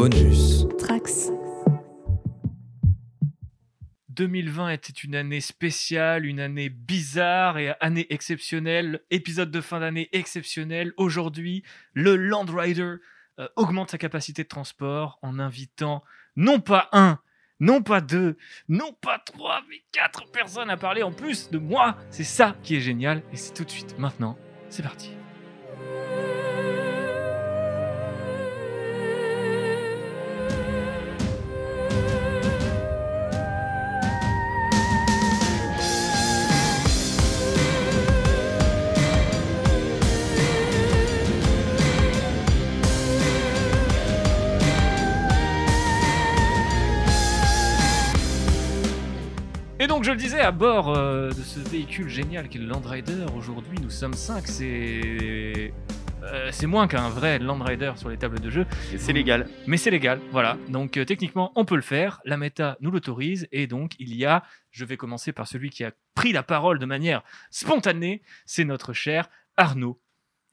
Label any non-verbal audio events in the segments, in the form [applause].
Bonus. Trax. 2020 était une année spéciale, une année bizarre et année exceptionnelle. Épisode de fin d'année exceptionnel. Aujourd'hui, le Land Rider euh, augmente sa capacité de transport en invitant non pas un, non pas deux, non pas trois, mais quatre personnes à parler en plus de moi. C'est ça qui est génial et c'est tout de suite maintenant. C'est parti. Donc, je le disais, à bord euh, de ce véhicule génial qu'est le Land Rider, aujourd'hui nous sommes 5. C'est. euh, c'est moins qu'un vrai Land Rider sur les tables de jeu, c'est légal. mais c'est légal, voilà. Donc euh, techniquement, on peut le faire, la méta nous l'autorise, et donc il y a, je vais commencer par celui qui a pris la parole de manière spontanée, c'est notre cher Arnaud.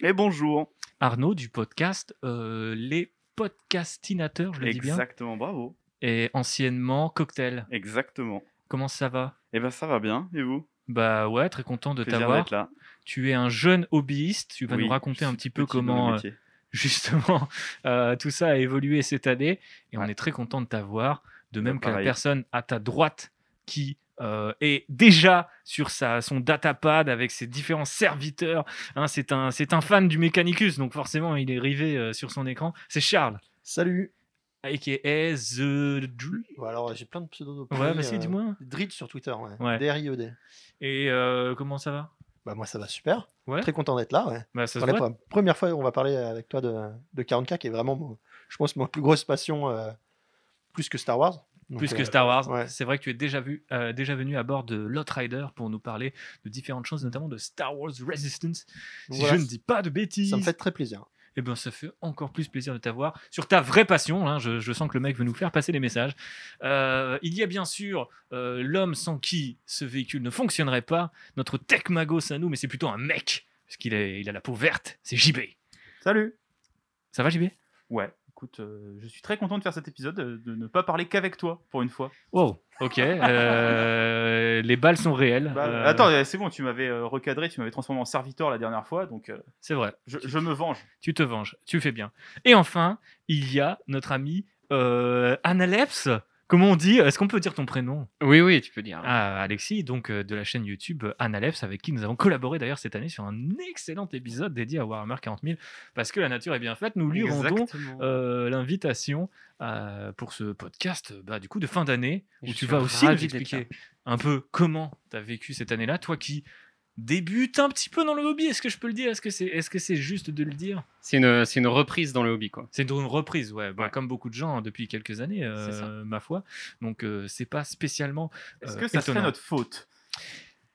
Et bonjour. Arnaud du podcast euh, Les Podcastinateurs, je le dis bien, Exactement, bravo. et anciennement Cocktail. Exactement. Comment ça va? Et ben ça va bien. Et vous? Bah ouais, très content de t'avoir. là. Tu es un jeune hobbyiste, tu vas Oui, nous raconter un petit peu comment euh, [laughs] justement euh, tout ça a évolué cette année et on est très content de t'avoir de Bah, même que la personne à ta droite qui euh, est déjà sur sa, son datapad avec ses différents serviteurs. hein, c'est un, c'est un fan du Mechanicus, donc forcément il est rivé euh, sur son écran. C'est Charles, Salut a.k.a. The Dr- Bon, alors j'ai plein de pseudos. Ouais, vas-y, dis-moi. Drid sur Twitter, ouais. Ouais. D-R-I-E-D. Et euh, comment ça va? Bah moi ça va super. Ouais. Très content d'être là, ouais. bah, ça se Pour la première fois on va parler avec toi de, de 40K qui est vraiment, je pense, ma plus grosse passion, euh, plus que Star Wars. Donc, Plus euh, que Star Wars, ouais. c'est vrai que tu es déjà, vu, euh, déjà venu à bord de Lot Rider pour nous parler de différentes choses, notamment de Star Wars Resistance. Si voilà, je ne dis pas de bêtises, ça me fait très plaisir. Eh bien, ça fait encore plus plaisir de t'avoir sur ta vraie passion. hein. Je, je sens que le mec veut nous faire passer les messages. Euh, il y a bien sûr euh, l'homme sans qui ce véhicule ne fonctionnerait pas, notre tech magos à nous, mais c'est plutôt un mec, parce qu'il il a la peau verte. C'est JB. Salut Ça va, JB Ouais, écoute, euh, je suis très content de faire cet épisode, euh, de ne pas parler qu'avec toi, pour une fois. Wow, ok. Euh, les balles sont réelles. Bah, Attends, c'est bon, tu m'avais recadré, tu m'avais transformé en serviteur la dernière fois, donc c'est vrai. je, je me venge. Tu te venges, tu fais bien. Et enfin, il y a notre ami Analeps. Comment on dit Est-ce qu'on peut dire ton prénom? Oui, oui, tu peux dire. Ah, Alexis, donc euh, de la chaîne YouTube euh, Analeps, avec qui nous avons collaboré d'ailleurs cette année sur un excellent épisode dédié à Warhammer 40 000, parce que la nature est bien faite. Nous lui rendons euh, l'invitation euh, pour ce podcast bah, du coup de fin d'année, Je où tu vas aussi nous expliquer un peu comment tu as vécu cette année-là, toi qui débutes un petit peu dans le hobby, est-ce que je peux le dire? Est-ce que c'est est -ce c'est juste de le dire? C'est une, c'est une reprise dans le hobby, quoi. c'est une reprise, ouais, bah, Ouais. comme beaucoup de gens hein, depuis quelques années, euh, ma foi. Donc, euh, c'est pas spécialement. Est-ce euh, que ça serait notre faute?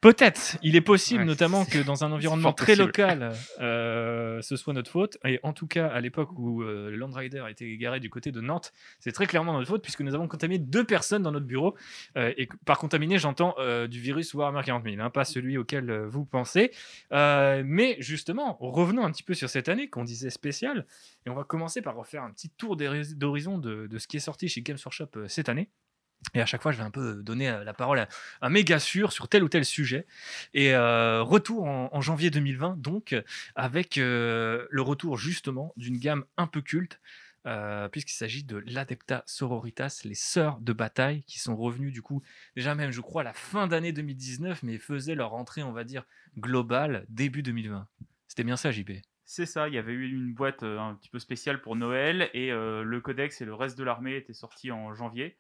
Peut-être, il est possible, Ouais, notamment que dans un [laughs] environnement très possible. local, euh, ce soit notre faute. Et en tout cas, à l'époque où euh, le Land Rider était égaré du côté de Nantes, c'est très clairement notre faute, puisque nous avons contaminé deux personnes dans notre bureau. Euh, et par contaminé, j'entends du virus Warhammer 40 000, hein, pas celui auquel vous pensez. Mais justement, revenons un petit peu sur cette année qu'on disait spéciale. Et on va commencer par refaire un petit tour d'hori- d'horizon de, de ce qui est sorti chez Games Workshop cette année. Et à chaque fois, je vais un peu donner euh, la parole à un méga sûr sur tel ou tel sujet. Et euh, retour en, janvier 2020, donc, avec euh, le retour justement d'une gamme un peu culte, puisqu'il s'agit de l'Adepta Sororitas, les sœurs de bataille, qui sont revenues du coup, déjà même, je crois, à la fin d'année 2019, mais faisaient leur entrée, on va dire, globale début 2020. C'était bien ça, JP. C'est ça, il y avait eu une boîte un petit peu spéciale pour Noël, et le codex et le reste de l'armée étaient sortis en janvier.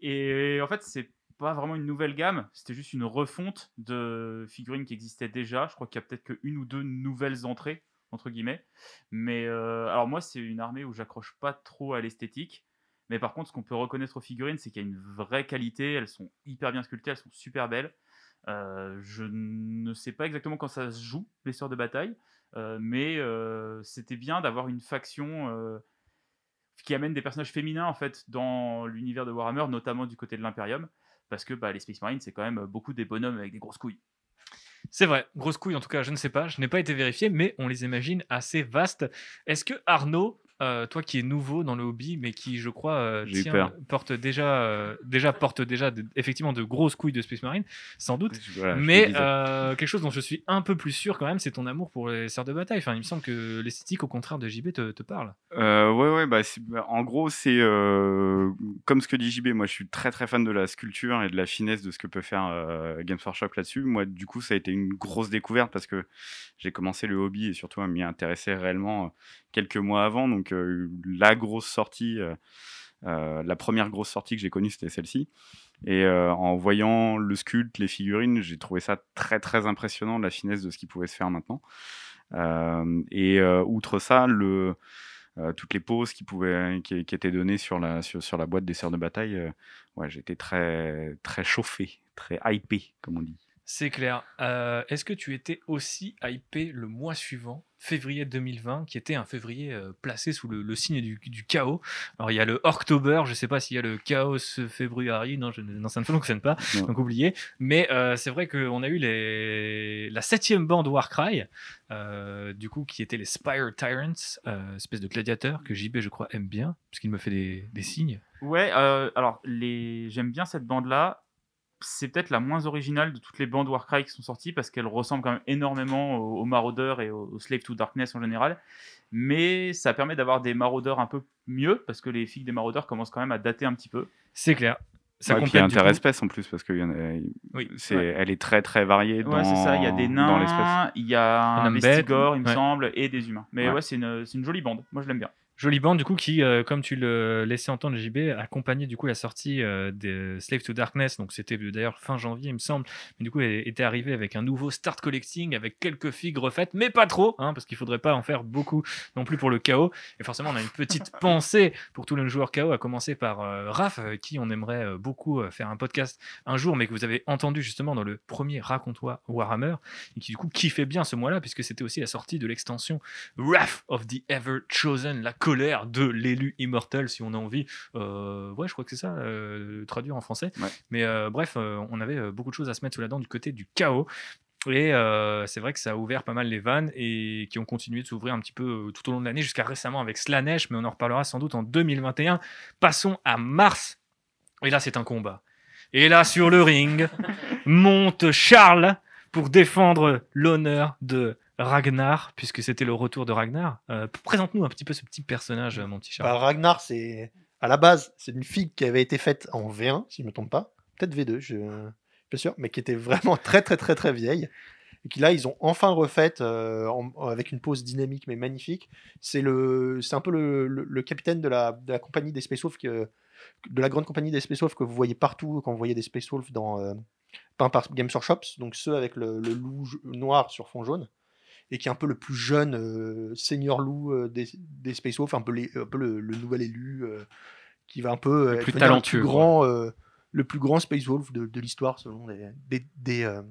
Et en fait, c'est pas vraiment une nouvelle gamme, c'était juste une refonte de figurines qui existaient déjà. Je crois qu'il y a peut-être qu'une ou deux nouvelles entrées, entre guillemets. Mais euh, alors moi, c'est une armée où j'accroche pas trop à l'esthétique. Mais par contre, ce qu'on peut reconnaître aux figurines, c'est qu'il y a une vraie qualité. Elles sont hyper bien sculptées, elles sont super belles. Euh, je ne sais pas exactement quand ça se joue, les sœurs de bataille. Euh, mais c'était bien d'avoir une faction qui amène des personnages féminins en fait dans l'univers de Warhammer, notamment du côté de l'Imperium, parce que bah, les Space Marines c'est quand même beaucoup des bonhommes avec des grosses couilles. C'est vrai, grosse couille en tout cas, je ne sais pas, je n'ai pas été vérifié, mais on les imagine assez vastes. Est-ce que Arnaud, euh, toi qui es nouveau dans le hobby, mais qui, je crois, euh, tient- peur. porte déjà, euh, déjà porte déjà de- effectivement de grosses couilles de Space Marine, sans doute. Voilà, mais quelque chose dont je suis un peu plus sûr quand même, c'est ton amour pour les sœurs de bataille. Enfin, il me semble que l'esthétique, au contraire de JB, te, te parle. Ouais, ouais, bah, bah, en gros, c'est comme ce que dit JB. Moi, je suis très, très fan de la sculpture et de la finesse de ce que peut faire Games Workshop là-dessus. Moi, du coup, ça a été une grosse découverte parce que j'ai commencé le hobby et surtout à m'y intéresser réellement quelques mois avant. Donc, la grosse sortie, euh, euh, la première grosse sortie que j'ai connue, c'était celle-ci. Et euh, en voyant le sculpte, les figurines, j'ai trouvé ça très, très impressionnant, la finesse de ce qui pouvait se faire maintenant. Et outre ça, toutes les poses qui pouvaient étaient données sur la boîte des sœurs de bataille j'étais très très chauffé très hypé comme on dit C'est clair. Est-ce que tu étais aussi hypé le mois suivant, février 2020, qui était un février euh, placé sous le, le signe du, du chaos Alors il y a le October, je sais pas s'il y a le Chaos February, non, je, non ça ne fonctionne pas, Non. donc oubliez. Mais euh, c'est vrai qu'on a eu les, la septième bande Warcry, euh, du coup qui était les Spire Tyrants, euh, espèce de gladiateurs que JB je crois aime bien, puisqu'il me fait des, des signes. Ouais, euh, alors les... j'aime bien cette bande-là. C'est peut-être la moins originale de toutes les bandes Warcry qui sont sorties parce qu'elle ressemble quand même énormément aux, aux Marauders et aux, aux Slave to Darkness en général. Mais ça permet d'avoir des Marauders un peu mieux parce que les figues des Marauders commencent quand même à dater un petit peu. C'est clair. Ça Ouais, puis il y a complète interespèce en plus parce que y en a- Oui, c'est ouais. elle est très très variée dans Ouais, c'est ça. Il y a des dans l'espèce nains, il y a Un un il me ouais. semble, et des humains. Mais Ouais. ouais, c'est une, c'est une jolie bande. Moi, je l'aime bien. Jolie bande du coup qui, euh, comme tu le laissais entendre JB, accompagnait du coup la sortie euh, de Slave to Darkness. Donc c'était euh, d'ailleurs fin janvier il me semble. Mais du coup elle était arrivé avec un nouveau start collecting avec quelques figues refaites, mais pas trop, hein, parce qu'il faudrait pas en faire beaucoup non plus pour le chaos. Et forcément on a une petite [laughs] pensée pour tous les joueurs chaos, à commencer par euh, Raph, euh, qui on aimerait beaucoup faire un podcast un jour, mais que vous avez entendu justement dans le premier Raconte-toi Warhammer, et qui du coup kiffait bien ce mois-là, puisque c'était aussi la sortie de l'extension Wrath of the Ever Chosen, la colère de l'élu immortel, si on a envie. Euh, ouais, je crois que c'est ça, euh, traduire en français. Ouais. Mais euh, bref, on avait beaucoup de choses à se mettre sous la dent du côté du chaos. Et euh, c'est vrai que ça a ouvert pas mal les vannes et qui ont continué de s'ouvrir un petit peu tout au long de l'année, jusqu'à récemment avec Slanesh, mais on en reparlera sans doute en 2021. Passons à mars. Et là, c'est un combat. Et là, sur le ring, [laughs] monte Charles pour défendre l'honneur de Ragnar, puisque c'était le retour de Ragnar. Euh, Présente-nous un petit peu ce petit personnage, euh, mon petit Charles. Bah, Ragnar, c'est à la base, c'est une figue qui avait été faite en V1, si je ne me trompe pas. Peut-être V2, je suis pas sûr, mais qui était vraiment [laughs] très, très, très, très vieille. Et qui là, ils ont enfin refaite euh, avec une pose dynamique mais magnifique. C'est le, un peu le, capitaine de la, compagnie des Space que- de la grande compagnie des Space Wolves que vous voyez partout quand vous voyez des Space Wolves dans, euh, peints par Games Workshops. Donc ceux avec le, le loup noir sur fond jaune et qui est un peu le plus jeune euh, senior loup euh, des, des Space Wolves, un peu, les- un peu le, le nouvel élu euh, qui va un peu euh, Le plus talentueux, le plus grand, euh, le plus grand Space Wolf de, de l'histoire selon des, des, des, euh,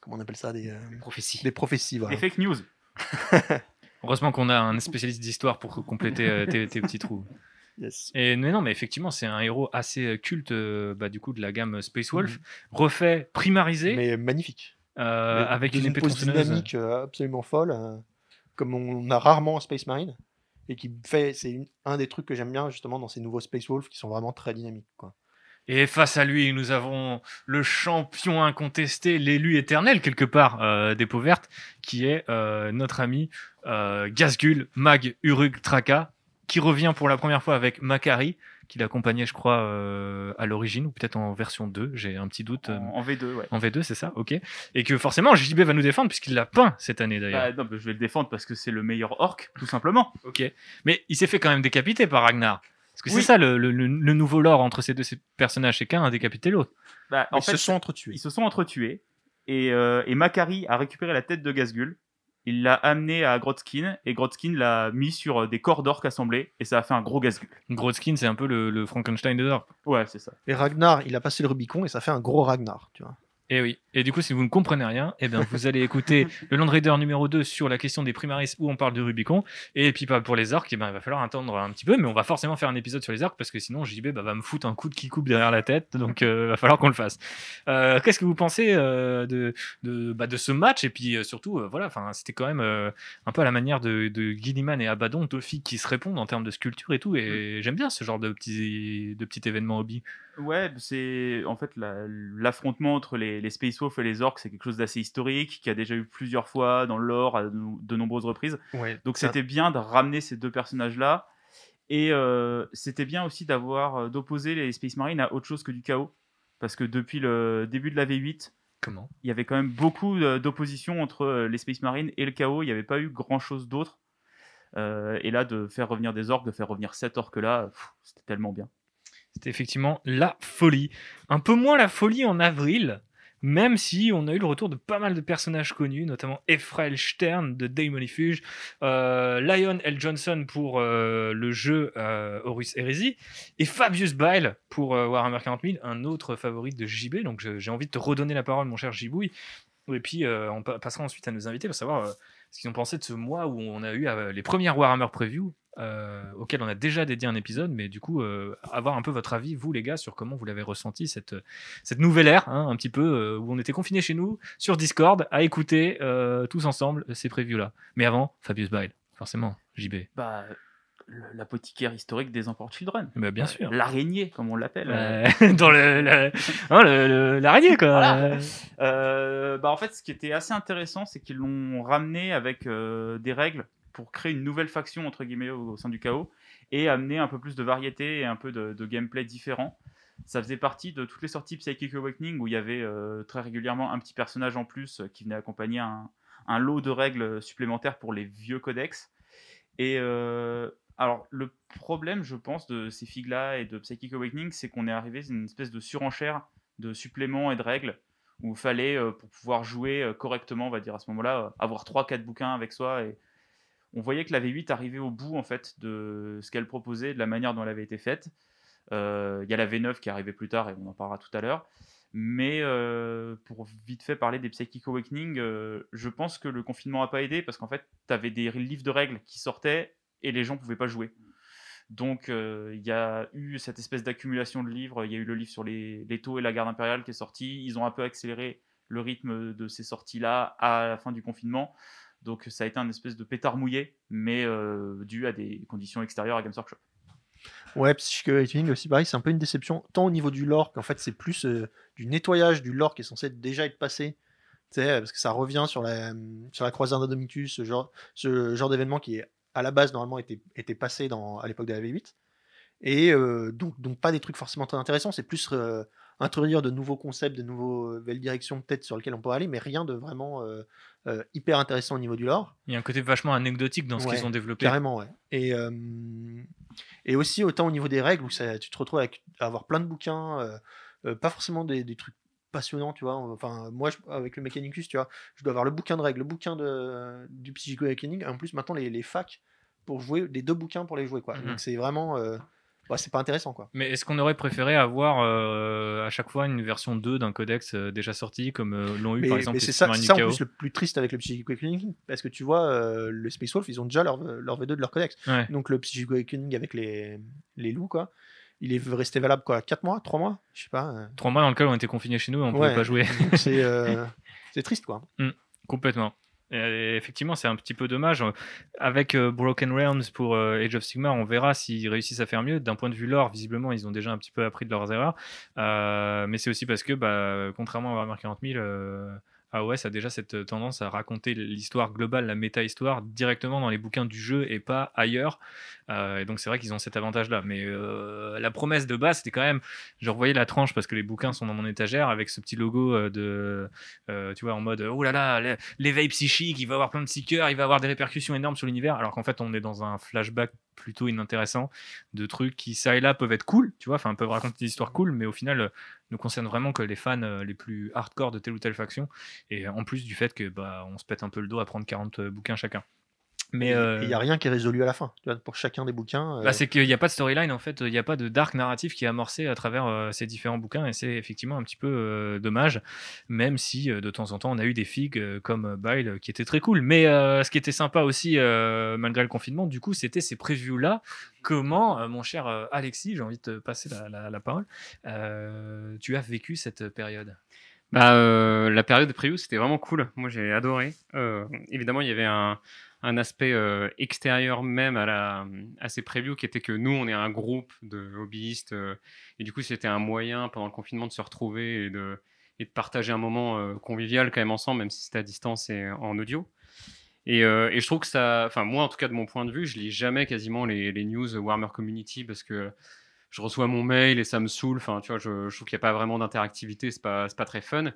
comment on appelle ça des, euh, Prophétie. des prophéties. Voilà. Les fake news. [laughs] Heureusement qu'on a un spécialiste d'histoire pour compléter euh, tes, tes petits trous. Yes. Et mais non, mais effectivement, c'est un héros assez culte bah, du coup de la gamme Space Wolf, Mhm. refait, primarisé, Mais magnifique. Euh, avec une pose tronçonneuse. dynamique euh, absolument folle, euh, comme on a rarement en Space Marine. Et qui fait, c'est une- un des trucs que j'aime bien justement dans ces nouveaux Space Wolves qui sont vraiment très dynamiques. Quoi. Et face à lui, nous avons le champion incontesté, l'élu éternel quelque part euh, des peaux vertes, qui est euh, notre ami euh, Gazgul Mag Urug Traka, qui revient pour la première fois avec Makari, qui l'accompagnait, je crois, euh, à l'origine, ou peut-être en version 2, j'ai un petit doute. euh, En, en V2, ouais. En V2, c'est ça, ok. Et que forcément, JB va nous défendre, puisqu'il l'a peint cette année d'ailleurs. Bah, non, bah, je vais le défendre parce que c'est le meilleur orc, tout simplement. [laughs] Ok. Mais il s'est fait quand même décapiter par Ragnar. Parce que Oui. c'est ça le, le- nouveau lore entre ces deux personnages, c'est qu'un a décapité l'autre. Bah, en Ils fait, se sont entretués. ils se sont entretués et, euh, et Makari a récupéré la tête de Gazgul. Il l'a amené à Grotskin et Grotskin l'a mis sur euh, des corps d'orques assemblés et ça a fait un gros Gazgul. Grodskin, c'est un peu le, le Frankenstein de l'or. Ouais, c'est ça. Et Ragnar, il a passé le Rubicon et ça fait un gros Ragnar. Tu vois. Et oui. Et du coup, si vous ne comprenez rien, eh bien, vous allez écouter [laughs] le Land Raider numéro 2 sur la question des primaris où on parle de Rubicon. Et puis, pas pour les orques, eh ben, il va falloir attendre un petit peu, mais on va forcément faire un épisode sur les orques parce que sinon, JB bah, va me foutre un coup de qui coupe derrière la tête. Donc, il va falloir qu'on le fasse. Euh, Qu'est-ce que vous pensez euh, de, de, bah, de ce match? Et puis, euh, surtout, euh, voilà, enfin, c'était quand même euh, un peu à la manière de, de Guilliman et Abaddon, deux filles qui se répondent en termes de sculpture et tout. Et j'aime bien ce genre de petits, de petits événements hobby. Ouais, c'est en fait la- l'affrontement entre les, les Space Wolves et les orques, c'est quelque chose d'assez historique, qui a déjà eu plusieurs fois dans l'or à de, de nombreuses reprises. Ouais. Donc c'était bien de ramener ces deux personnages-là. Et euh, c'était bien aussi d'avoir euh, d'opposer les Space Marines à autre chose que du chaos. Parce que depuis le début de la V8, Comment? il y avait quand même beaucoup euh, d'opposition entre les Space Marines et le chaos. Il n'y avait pas eu grand-chose d'autre. Euh, et là, de faire revenir des orques, de faire revenir cet orque-là, c'était tellement bien. C'était effectivement la folie. Un peu moins la folie en avril, même si on a eu le retour de pas mal de personnages connus, notamment Ephrael Stern de Daemonifuge, euh, Lion L. Johnson pour euh, le jeu euh, Horus Heresy, et Fabius Bile pour euh, Warhammer 40 000, un autre favori de JB. Donc j'ai envie de te redonner la parole, mon cher Gibouille. Et puis on pa- passera ensuite à nos invités pour savoir ce qu'ils ont pensé de ce mois où on a eu les premières Warhammer Preview, euh, auxquelles on a déjà dédié un épisode, mais du coup, euh, avoir un peu votre avis, vous les gars, sur comment vous l'avez ressenti, cette, cette nouvelle ère, hein, un petit peu, euh, où on était confinés chez nous, sur Discord, à écouter tous ensemble ces previews-là. Mais avant, Fabius Bile, forcément, JB. Bah, l'apothicaire historique des Emperor Children. Bah, bien sûr. L'araignée, comme on l'appelle. [laughs] Dans le, le- hein, le- l'araignée, quoi. Voilà. Bah en fait, ce qui était assez intéressant, c'est qu'ils l'ont ramené avec des règles pour créer une nouvelle faction entre guillemets au, sein du chaos et amener un peu plus de variété et un peu de, gameplay différent. Ça faisait partie de toutes les sorties Psychic Awakening où il y avait euh, très régulièrement un petit personnage en plus euh, qui venait accompagner un, lot de règles supplémentaires pour les vieux codex. Et euh, alors, le problème, je pense, de ces figues-là et de Psychic Awakening, c'est qu'on est arrivé à une espèce de surenchère de suppléments et de règles où il fallait, pour pouvoir jouer correctement, on va dire à ce moment-là, avoir 3-4 bouquins avec soi. Et on voyait que la V8 arrivait au bout en fait de ce qu'elle proposait, de la manière dont elle avait été faite. Euh, Il y a la V9 qui est arrivée plus tard et on en parlera tout à l'heure. Mais euh, pour vite fait parler des Psychic Awakening, euh, je pense que le confinement n'a pas aidé parce qu'en fait, tu avais des livres de règles qui sortaient et les gens ne pouvaient pas jouer. Donc il y a eu cette espèce d'accumulation de livres. Il y a eu le livre sur les, les taux et la garde impériale qui est sorti. Ils ont un peu accéléré le rythme de ces sorties-là à la fin du confinement. Donc ça a été un espèce de pétard mouillé, mais euh, dû à des conditions extérieures à Games Workshop. Ouais, Psychic Awakening aussi, pareil, c'est un peu une déception, tant au niveau du lore qu'en fait c'est plus euh, du nettoyage du lore qui est censé déjà être passé. Parce que ça revient sur la, sur la d'Adomicus, ce genre, ce genre d'événement qui est à la base normalement était, était passé à l'époque de la V8. Et euh, donc, donc pas des trucs forcément très intéressants, c'est plus introduire de nouveaux concepts, de nouvelles directions peut-être sur lesquelles on peut aller, mais rien de vraiment euh, euh, hyper intéressant au niveau du lore. Il y a un côté vachement anecdotique dans ce Ouais, qu'ils ont développé. Carrément, ouais. Et, euh, et aussi, autant au niveau des règles, où ça, tu te retrouves avec, à avoir plein de bouquins, pas forcément des, des trucs passionnants, tu vois. Enfin, moi, je- avec le Mechanicus, tu vois, je dois avoir le bouquin de règles, le bouquin de, du Psychic Awakening, et en plus, maintenant, les, les facs pour jouer, les deux bouquins pour les jouer, quoi. Mhm. Donc, c'est vraiment. Bah, c'est pas intéressant, quoi. Mais est-ce qu'on aurait préféré avoir euh, à chaque fois une version 2 d'un codex euh, déjà sorti, comme euh, l'ont eu Mais, par exemple mais c'est ça, ça en plus le plus triste avec le Psychic Awakening, parce que tu vois, euh, le Space Wolf, ils ont déjà leur, leur V2 de leur codex. Ouais. Donc le Psychic Awakening avec les, les loups, quoi. Il est resté valable quoi 4 mois 3 mois Je sais pas. euh. Trois mois dans lequel on était confinés chez nous et on Ouais. pouvait pas jouer. C'est [laughs] c'est triste quoi. Complètement. Et effectivement, c'est un petit peu dommage. Avec euh, Broken Realms pour euh, Age of Sigmar, on verra s'ils réussissent à faire mieux. D'un point de vue lore, visiblement, ils ont déjà un petit peu appris de leurs erreurs. Euh, mais c'est aussi parce que, bah, contrairement à Warhammer 40 000, euh, AOS a déjà cette tendance à raconter l'histoire globale, la méta-histoire, directement dans les bouquins du jeu et pas ailleurs. Euh, et donc, c'est vrai qu'ils ont cet avantage-là. Mais euh, la promesse de base, c'était quand même. Je revoyais la tranche parce que les bouquins sont dans mon étagère avec ce petit logo euh, de. euh, tu vois, en mode oh là là, l'é- l'éveil psychique, il va avoir plein de seekers, il va avoir des répercussions énormes sur l'univers. Alors qu'en fait, on est dans un flashback plutôt inintéressant de trucs qui, ça et là, peuvent être cool, tu vois, enfin, peuvent raconter des histoires cool, mais au final, euh, ne concernent vraiment que les fans euh, les plus hardcore de telle ou telle faction. Et en plus du fait que bah, on se pète un peu le dos à prendre 40 bouquins chacun. Mais euh, il n'y a rien qui est résolu à la fin. Tu vois, pour chacun des bouquins. euh, Bah, c'est qu'il n'y a pas de storyline en fait, il n'y a pas de dark narratif qui est amorcé à travers euh, ces différents bouquins et c'est effectivement un petit peu euh, dommage, même si euh, de temps en temps on a eu des figues euh, comme euh, Bile euh, qui étaient très cool. Mais euh, ce qui était sympa aussi, euh, malgré le confinement, du coup, c'était ces previews là. Comment, euh, mon cher euh, Alexis, j'ai envie de te passer la, la- la parole, euh, tu as vécu cette période? Bah, euh, la période de preview, c'était vraiment cool. Moi, j'ai adoré. Euh, évidemment, il y avait un, un aspect euh, extérieur même à, la, à ces previews qui était que nous, on est un groupe de hobbyistes. euh, et du coup, c'était un moyen pendant le confinement de se retrouver et de, et de partager un moment euh, convivial quand même ensemble, même si c'était à distance et en audio. Et, et je trouve que ça, enfin moi en tout cas de mon point de vue, je lis jamais quasiment les, les news Warhammer Community parce que je reçois mon mail et ça me saoule. Enfin, tu vois, je, trouve qu'il n'y a pas vraiment d'interactivité, c'est pas, pas très fun.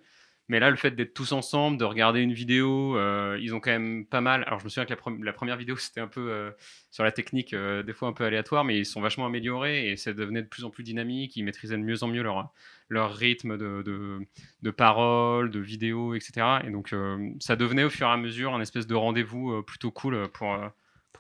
Mais là, le fait d'être tous ensemble, de regarder une vidéo, euh, ils ont quand même pas mal. Alors, je me souviens que la, pre- la première vidéo, [laughs] c'était un peu euh, sur la technique, euh, des fois un peu aléatoire, mais ils sont vachement améliorés et ça devenait de plus en plus dynamique. Ils maîtrisaient de mieux en mieux leur, rythme de, de, de parole, de vidéo, etc. Et donc, ça devenait au fur et à mesure un espèce de rendez-vous plutôt cool pour,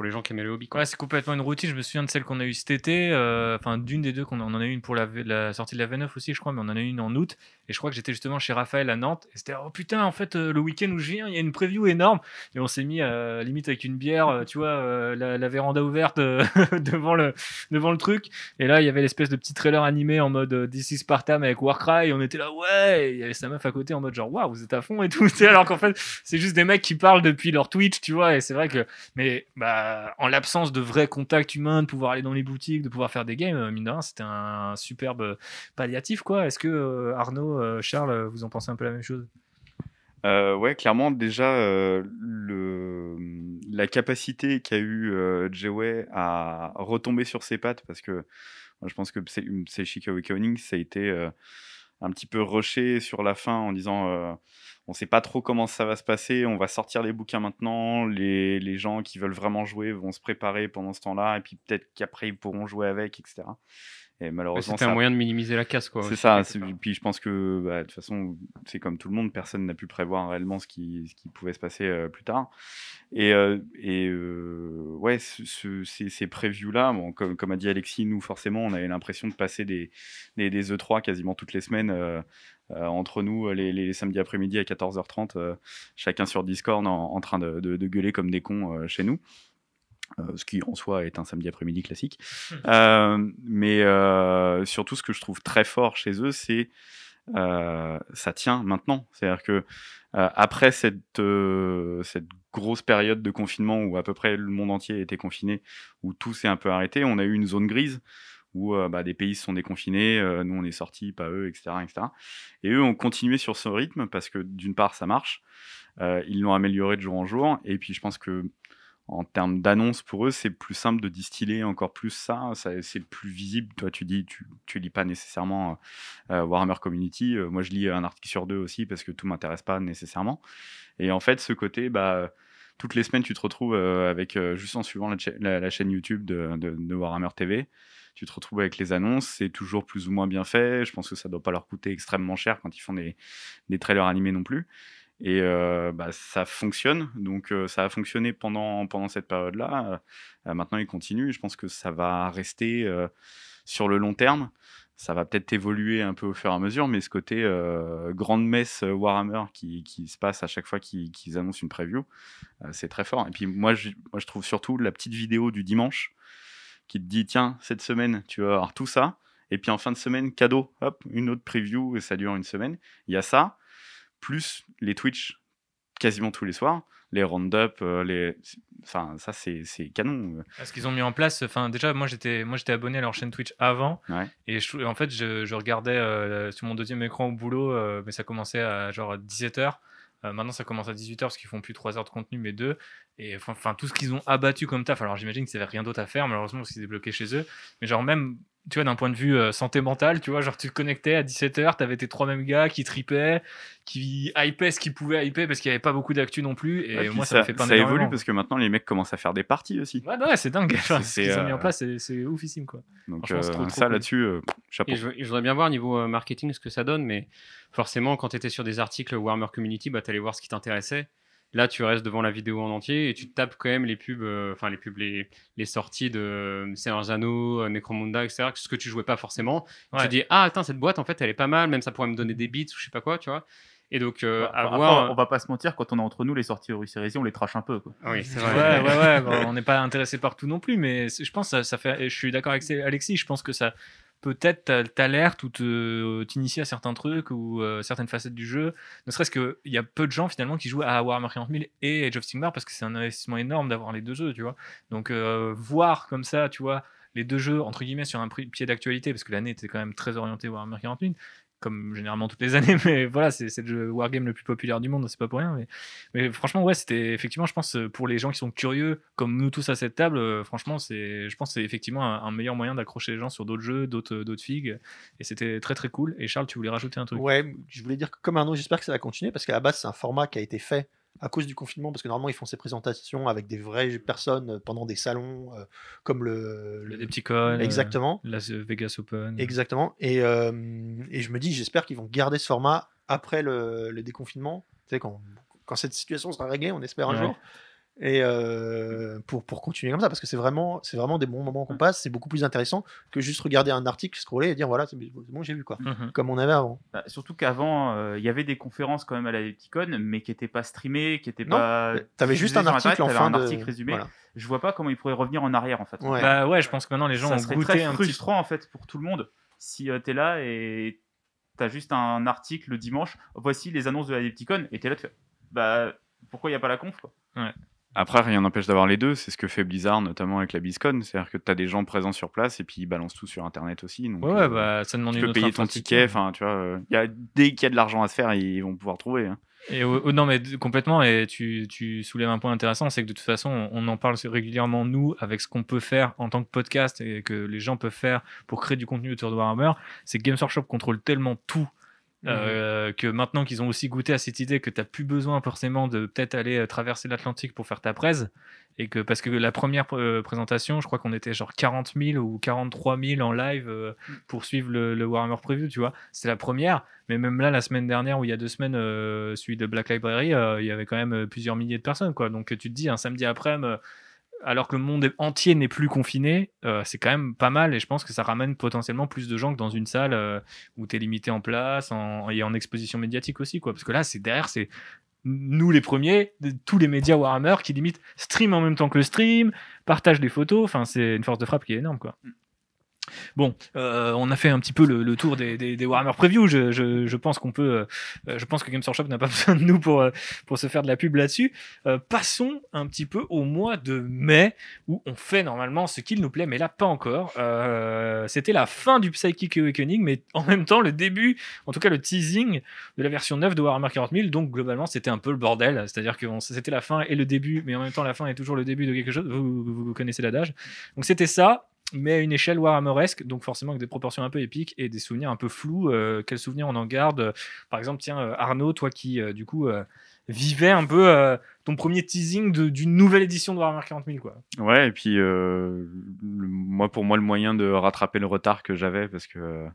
pour les gens qui aimaient le hobby. Quoi. Ouais, c'est complètement une routine. Je me souviens de celle qu'on a eue cet été. euh, Enfin, d'une des deux qu'on en a eu pour la, sortie de la V9 aussi, je crois, mais on en a eu une en août. Et je crois que j'étais justement chez Raphaël à Nantes. Et c'était oh putain, en fait, euh, le week-end où je viens, il y a une preview énorme. Et on s'est mis euh, limite avec une bière, euh, tu vois, la, la véranda ouverte [laughs] devant le devant le truc. Et là, il y avait l'espèce de petit trailer animé en mode is Spartan avec Warcry. Et on était là, ouais. Il y avait sa meuf à côté en mode genre, waouh, vous êtes à fond et tout. [laughs] Alors qu'en fait, c'est juste des mecs qui parlent depuis leur Twitch, tu vois. Et c'est vrai que mais bah, en l'absence de vrai contact humain, de pouvoir aller dans les boutiques, de pouvoir faire des games, euh, mine de rien, c'était un superbe palliatif. quoi. Est-ce que euh, Arnaud, euh, Charles, euh, vous en pensez un peu la même chose? Euh, ouais, clairement, déjà, euh, la capacité qu'a eu euh, à retomber sur ses pattes, parce que je pense que c'est Psychic Awakening, ça a été euh, un petit peu rushé sur la fin en disant euh, on sait pas trop comment ça va se passer, on va sortir les bouquins maintenant, les, les gens qui veulent vraiment jouer vont se préparer pendant ce temps-là, et puis peut-être qu'après ils pourront jouer avec, etc. Et malheureusement, C'était un moyen de minimiser la casse. quoi. c'est ça. Puis je pense que bah, de toute façon, c'est comme tout le monde, personne n'a pu prévoir réellement ce qui, ce qui pouvait se passer euh, plus tard. Et, euh, et euh, ouais, ce- ce- ces, ces previews-là, bon, comme, comme a dit Alexis, nous forcément, on avait l'impression de passer des, des, des E3 quasiment toutes les semaines. euh, entre nous, les, les samedis après-midi à 14h30, euh, chacun sur Discord en, en train de, de- de gueuler comme des cons euh, chez nous. Euh, ce qui en soi est un samedi après-midi classique. Euh, mais euh, surtout, ce que je trouve très fort chez eux, c'est euh, ça tient maintenant. C'est-à-dire que euh, après cette, euh, cette grosse période de confinement où à peu près le monde entier était confiné, où tout s'est un peu arrêté, on a eu une zone grise où bah, des pays se sont déconfinés, euh, nous on est sortis, pas eux, etc., etc. Et eux ont continué sur ce rythme parce que d'une part ça marche, euh, ils l'ont amélioré de jour en jour, et puis je pense que en termes d'annonce pour eux, c'est plus simple de distiller encore plus ça. c'est plus visible. Toi, tu dis, tu, tu lis pas nécessairement euh, Warhammer Community. Euh, moi, je lis un article sur deux aussi parce que tout m'intéresse pas nécessairement. Et en fait, ce côté, bah, toutes les semaines, tu te retrouves euh, avec, euh, juste en suivant la, cha- la- la chaîne YouTube de, Warhammer TV, tu te retrouves avec les annonces. C'est toujours plus ou moins bien fait. Je pense que ça doit pas leur coûter extrêmement cher quand ils font des trailers animés non plus. Et bah, ça fonctionne. Donc ça a fonctionné pendant, pendant cette période-là. Maintenant, il continue. Je pense que ça va rester sur le long terme. Ça va peut-être évoluer un peu au fur et à mesure, mais ce côté grande messe Warhammer qui, qui se passe à chaque fois qu'ils qu'ils annoncent une preview, c'est très fort. Et puis moi je, moi, je trouve surtout la petite vidéo du dimanche qui te dit tiens, cette semaine, tu vas avoir tout ça. Et puis en fin de semaine, cadeau, hop, une autre preview, et ça dure une semaine. Il y a ça plus les Twitch quasiment tous les soirs, les round-up, euh, les... enfin ça c'est canon. Parce qu'ils ont mis en place, enfin déjà moi j'étais moi j'étais abonné à leur chaîne Twitch avant Ouais. et je, en fait je, je regardais euh, sur mon deuxième écran au boulot euh, mais ça commençait à genre 17h. maintenant ça commence à 18h parce qu'ils font plus 3 heures de contenu mais 2 et enfin tout ce qu'ils ont abattu comme taf alors j'imagine qu'ils avaient rien d'autre à faire malheureusement parce qu'ils étaient bloqués chez eux mais genre même tu vois d'un point de vue euh, santé mentale tu vois genre tu te connectais à 17h t'avais tes trois mêmes gars qui tripaient qui hypaient ce qu'ils pouvaient hyper parce qu'il n'y avait pas beaucoup d'actu non plus et Ouais, moi ça, me fait ça peindre évolue parce que maintenant les mecs commencent à faire des parties aussi. Ouais, ouais, c'est dingue. Enfin, ce C'est, qu'ils ont mis en euh, place, c'est- oufissime, quoi. Donc euh, trop, trop ça cool. là-dessus, euh, chapeau. Et je, voudrais bien voir niveau euh, marketing ce que ça donne, mais forcément, quand tu étais sur des articles Warhammer Community, bah, tu allais voir ce qui t'intéressait. Là, tu restes devant la vidéo en entier et tu tapes quand même les pubs, euh, enfin les pubs, les, les sorties de euh, Seigneur Anneaux, euh, Necromunda, etc. Ce que tu jouais pas forcément. Tu Ouais. te dis, ah, attends, cette boîte, en fait, elle est pas mal, même ça pourrait me donner des bits ou je sais pas quoi, tu vois. Et donc, euh, Enfin, à après, voir. on va pas se mentir, quand on est entre nous, les sorties Horus Heresy, on les trash un peu. Quoi. Oui, c'est Ouais, vrai. ouais, ouais, [laughs] bon, on n'est pas intéressé par tout non plus, mais je pense que ça, ça fait. et Je suis d'accord avec Alexis, je pense que ça peut-être t'a- t'alerte ou te- t'initie à certains trucs ou euh, certaines facettes du jeu. Ne serait-ce qu'il y a peu de gens finalement qui jouent à Warhammer 40 000 et Age of Sigmar parce que c'est un investissement énorme d'avoir les deux jeux, tu vois. Donc euh, voir comme ça, tu vois, les deux jeux entre guillemets sur un pied d'actualité parce que l'année était quand même très orientée Warhammer 40 000 comme généralement toutes les [laughs] années, mais voilà, c'est le wargame le plus populaire du monde, c'est pas pour rien. Mais, franchement, ouais, c'était effectivement, je pense, pour les gens qui sont curieux, comme nous tous à cette table, euh, franchement, c'est, je pense, c'est effectivement un, un meilleur moyen d'accrocher les gens sur d'autres jeux, d'autres, euh, d'autres figues, et c'était très très cool. Et Charles, tu voulais rajouter un truc? Ouais, je voulais dire que comme Arnaud, j'espère que ça va continuer parce qu'à la base, c'est un format qui a été fait à cause du confinement parce que normalement, ils font ces présentations avec des vraies personnes euh, pendant des salons euh, comme le. Le Depticon, Exactement. euh, Las Vegas Open. Exactement. Et, euh, et je me dis, j'espère qu'ils vont garder ce format après le, le déconfinement. Tu sais, quand, quand cette situation sera réglée, on espère un jour. Et euh, pour, pour continuer comme ça, parce que c'est vraiment, c'est vraiment des bons moments qu'on passe. C'est beaucoup plus intéressant que juste regarder un article, scroller et dire voilà, c'est bon, j'ai vu quoi. Mhm. Comme on avait avant. Bah, surtout qu'avant, euh, il y avait des conférences quand même à la Epticon, mais qui n'étaient pas streamées, qui n'étaient Non, pas. T'avais juste un article en fin de. un article résumé. Voilà. Je vois pas comment ils pourraient revenir en arrière en fait. Ouais. Bah ouais, je pense que maintenant les gens ça ont serait goûté très un petit frustrant en fait pour tout le monde si tu t'es là et t'as juste un article le dimanche. Voici les annonces de la Epticon et t'es là, tu fais bah pourquoi il y a pas la conf quoi? Après, rien n'empêche d'avoir les deux. C'est ce que fait Blizzard, notamment avec la BlizzCon. C'est-à-dire que tu as des gens présents sur place et puis ils balancent tout sur Internet aussi. Donc, Ouais, euh, bah ça demande tu une peux autre payer ton ticket. Enfin, tu vois, euh, y a, dès qu'il y a de l'argent à se faire, ils vont pouvoir trouver. hein. Et non, mais complètement. Et tu, tu soulèves un point intéressant, c'est que de toute façon, on on en parle régulièrement nous avec ce qu'on peut faire en tant que podcast et que les gens peuvent faire pour créer du contenu autour de Warhammer. C'est que Games Workshop contrôle tellement tout. Euh, que maintenant qu'ils ont aussi goûté à cette idée que tu n'as plus besoin forcément de peut-être aller euh, traverser l'Atlantique pour faire ta presse et que parce que la première euh, présentation je crois qu'on était genre 40 000 ou 43 000 en live euh, pour suivre le, le Warhammer Preview tu vois. C'est la première mais même là la semaine dernière ou il y a deux semaines euh, celui de Black Library il y avait quand même plusieurs milliers de personnes quoi. Donc tu te dis un samedi après-midi alors que le monde entier n'est plus confiné, euh, c'est quand même pas mal et je pense que ça ramène potentiellement plus de gens que dans une salle euh, où tu es limité en place en, et en exposition médiatique aussi. Quoi. Parce que là, c'est derrière, c'est nous les premiers, tous les médias Warhammer qui limite stream en même temps que le stream, partagent des photos, enfin c'est une force de frappe qui est énorme. quoi. Bon, euh, on a fait un petit peu le, tour des, des, des Warhammer Preview. Je, pense qu'on peut, euh, je pense que Games Workshop n'a pas [laughs] besoin de nous pour, euh, pour se faire de la pub là-dessus. Passons un petit peu au mois de mai où on fait normalement ce qu'il nous plaît, mais là pas encore. C'était la fin du Psychic Awakening, mais en même temps le début, en tout cas le teasing de la version 9 de Warhammer 40 000. Donc globalement c'était un peu le bordel, c'est-à-dire que c'était la fin et le début, mais en même temps la fin est toujours le début de quelque chose. Vous, vous, vous connaissez l'adage. Donc c'était ça. Mais à une échelle Warhammeresque, donc forcément avec des proportions un peu épiques et des souvenirs un peu flous. Euh, quels souvenirs on en garde? Par exemple, tiens, euh, Arnaud, toi qui, euh, du coup, vivais un peu ton premier teasing d'une nouvelle édition de Warhammer 40 000, quoi. Ouais, et puis moi, pour moi, le moyen de rattraper le retard que j'avais, parce que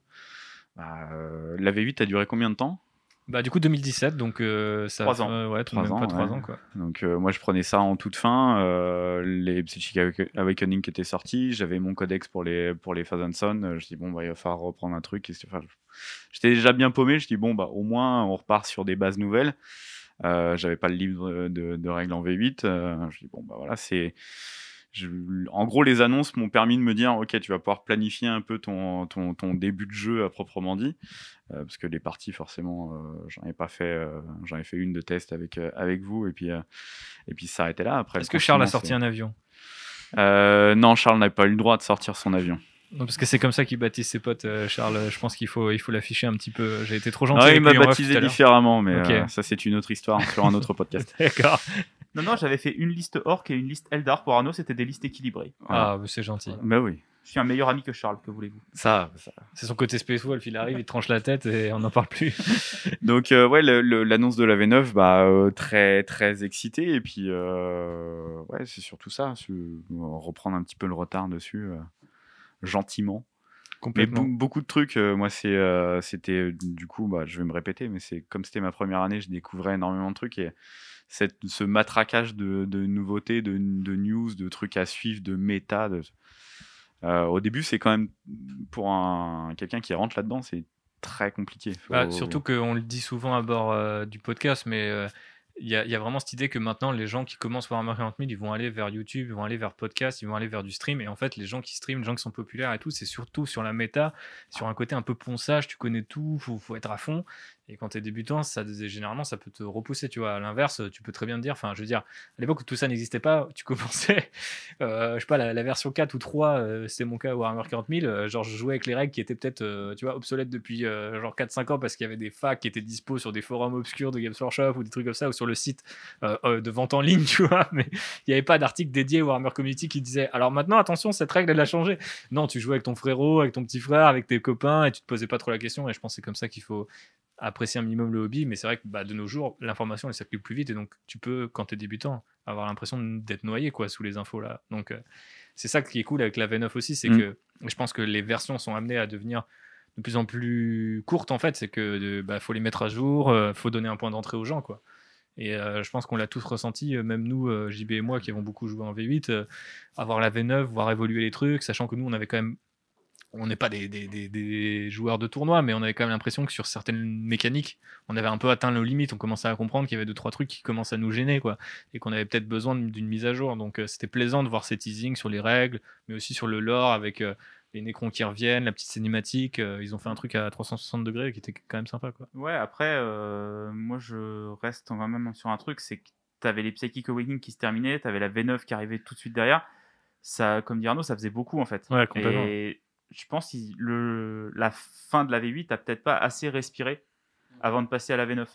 bah, la V8 a duré combien de temps? Bah, du coup, 2017, donc euh, ça Trois ans. euh, ouais, Trois ans, pas trois ouais. ans, quoi. Donc euh, moi je prenais ça en toute fin, euh, les Psychic Awa- Awakening qui étaient sortis, j'avais mon codex pour les pour les Phase and Son, euh, je dis bon bah il va falloir reprendre un truc, enfin, j'étais déjà bien paumé, je dis bon bah au moins on repart sur des bases nouvelles. Euh, j'avais pas le livre de, de règles en V8, euh, je dis bon bah voilà c'est je- en gros, les annonces m'ont permis de me dire, ok, tu vas pouvoir planifier un peu ton, ton, ton début de jeu à proprement dit, Euh, parce que les parties, forcément, euh, j'en ai pas fait, euh, j'en ai fait une de test avec avec vous, et puis et puis ça s'arrêtait là. Après, Est-ce que Charles a sorti un avion? Non, Charles n'a pas eu le droit de sortir son avion. Non, parce que c'est comme ça qu'il baptise ses potes, euh, Charles. Je pense qu'il faut il faut l'afficher un petit peu. J'ai été trop gentil. Ah, il m'a baptisé différemment, mais euh, ça c'est une autre histoire sur un autre podcast. [laughs] D'accord. Non, non, j'avais fait une liste Orc et une liste Eldar pour Arnaud, c'était des listes équilibrées. Ah, bah, c'est gentil. Bah oui, Je suis un meilleur ami que Charles, que voulez-vous? Ça, ça. C'est son côté Space Wolf. Il arrive, il tranche la tête et on n'en parle plus. [laughs] Donc euh, ouais, l'annonce de la V9, bah euh, très très excité et puis euh, ouais, c'est surtout ça, reprendre un petit peu le retard dessus, euh, gentiment. Beau- beaucoup de trucs, euh, moi, c'est, euh, c'était euh, du coup, bah, je vais me répéter, mais c'est comme c'était ma première année, je découvrais énormément de trucs et cette, ce matraquage de, de nouveautés, de, de news, de trucs à suivre, de méta. de- euh, au début, c'est quand même pour un, quelqu'un qui rentre là-dedans, c'est très compliqué. Bah, surtout qu'on le dit souvent à bord euh, du podcast, mais euh, il y, a, vraiment cette idée que maintenant, les gens qui commencent Warhammer 40 000, ils vont aller vers YouTube, ils vont aller vers podcast, ils vont aller vers du stream. Et en fait, les gens qui streament, les gens qui sont populaires et tout, c'est surtout sur la méta, sur un côté un peu ponçage, tu connais tout, faut, faut être à fond. Et quand tu es débutant, ça, généralement, ça peut te repousser, tu vois. À l'inverse, tu peux très bien te dire, enfin, je veux dire, à l'époque où tout ça n'existait pas, tu [laughs] commençais, euh, je sais pas, la, version 4 ou 3, euh, c'était mon cas Warhammer 40 000, euh, genre je jouais avec les règles qui étaient peut-être, euh, tu vois, obsolètes depuis euh, genre 4-5 ans parce qu'il y avait des facs qui étaient dispo sur des forums obscurs de Games Workshop ou des trucs comme ça, ou sur le site de vente en ligne, [laughs] tu vois, mais il n'y avait pas d'article dédié au Warhammer Community qui disait, alors maintenant, attention, cette règle, elle a changé. Non, tu jouais avec ton frérot, avec ton petit frère, avec tes copains, et tu te posais pas trop la question, et je pense que c'est comme ça qu'il faut apprécier un minimum le hobby, mais c'est vrai que bah, de nos jours, l'information elle circule plus vite et donc tu peux, quand tu es débutant, avoir l'impression d'être noyé quoi sous les infos là. Donc euh, c'est ça qui est cool avec la V9 aussi, c'est Mm. que je pense que les versions sont amenées à devenir de plus en plus courtes en fait, c'est que bah, faut les mettre à jour, euh, faut donner un point d'entrée aux gens quoi. Et euh, je pense qu'on l'a tous ressenti, euh, même nous, JB et moi qui avons beaucoup joué en V8, euh, avoir la V9, voir évoluer les trucs, sachant que nous on avait quand même on n'est pas des, des- des- des joueurs de tournoi, mais on avait quand même l'impression que sur certaines mécaniques, on avait un peu atteint nos limites. On commençait à comprendre qu'il y avait deux trois trucs qui commençaient à nous gêner, quoi, et qu'on avait peut-être besoin d'une mise à jour. Donc euh, c'était plaisant de voir ces teasings sur les règles, mais aussi sur le lore avec euh, les nécrons qui reviennent, la petite cinématique. euh, ils ont fait un truc à 360 degrés qui était quand même sympa, quoi. Ouais, après, moi je reste quand même sur un truc, c'est que t'avais les Psychic Awakening qui se terminaient, t'avais la V9 qui arrivait tout de suite derrière. Ça, comme dit Arnaud, ça faisait beaucoup en fait. Ouais, complètement. Et je pense que le, la fin de la V8 a peut-être pas assez respiré avant de passer à la V9.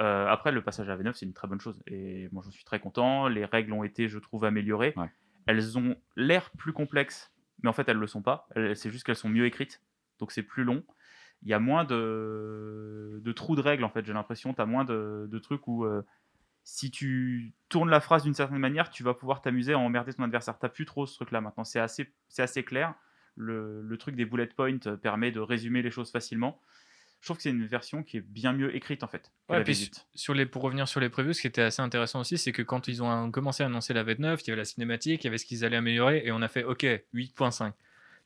Euh, après, le passage à la V9, c'est une très bonne chose. Et moi, j'en suis très content. Les règles ont été, je trouve, améliorées. Ouais. Elles ont l'air plus complexes, mais en fait, elles le sont pas. C'est juste qu'elles sont mieux écrites. Donc, c'est plus long. Il y a moins de, de trous de règles, en fait, j'ai l'impression. Tu as moins de, de trucs où, euh, si tu tournes la phrase d'une certaine manière, tu vas pouvoir t'amuser à emmerder ton adversaire. Tu plus trop ce truc-là maintenant. C'est assez, c'est assez clair. Le, le truc des bullet points euh, permet de résumer les choses facilement. Je trouve que c'est une version qui est bien mieux écrite, en fait. Ouais, puis V8. sur les, pour revenir sur les previews, ce qui était assez intéressant aussi, c'est que quand ils ont commencé à annoncer la V9, il y avait la cinématique, il y avait ce qu'ils allaient améliorer, et on a fait OK, 8.5.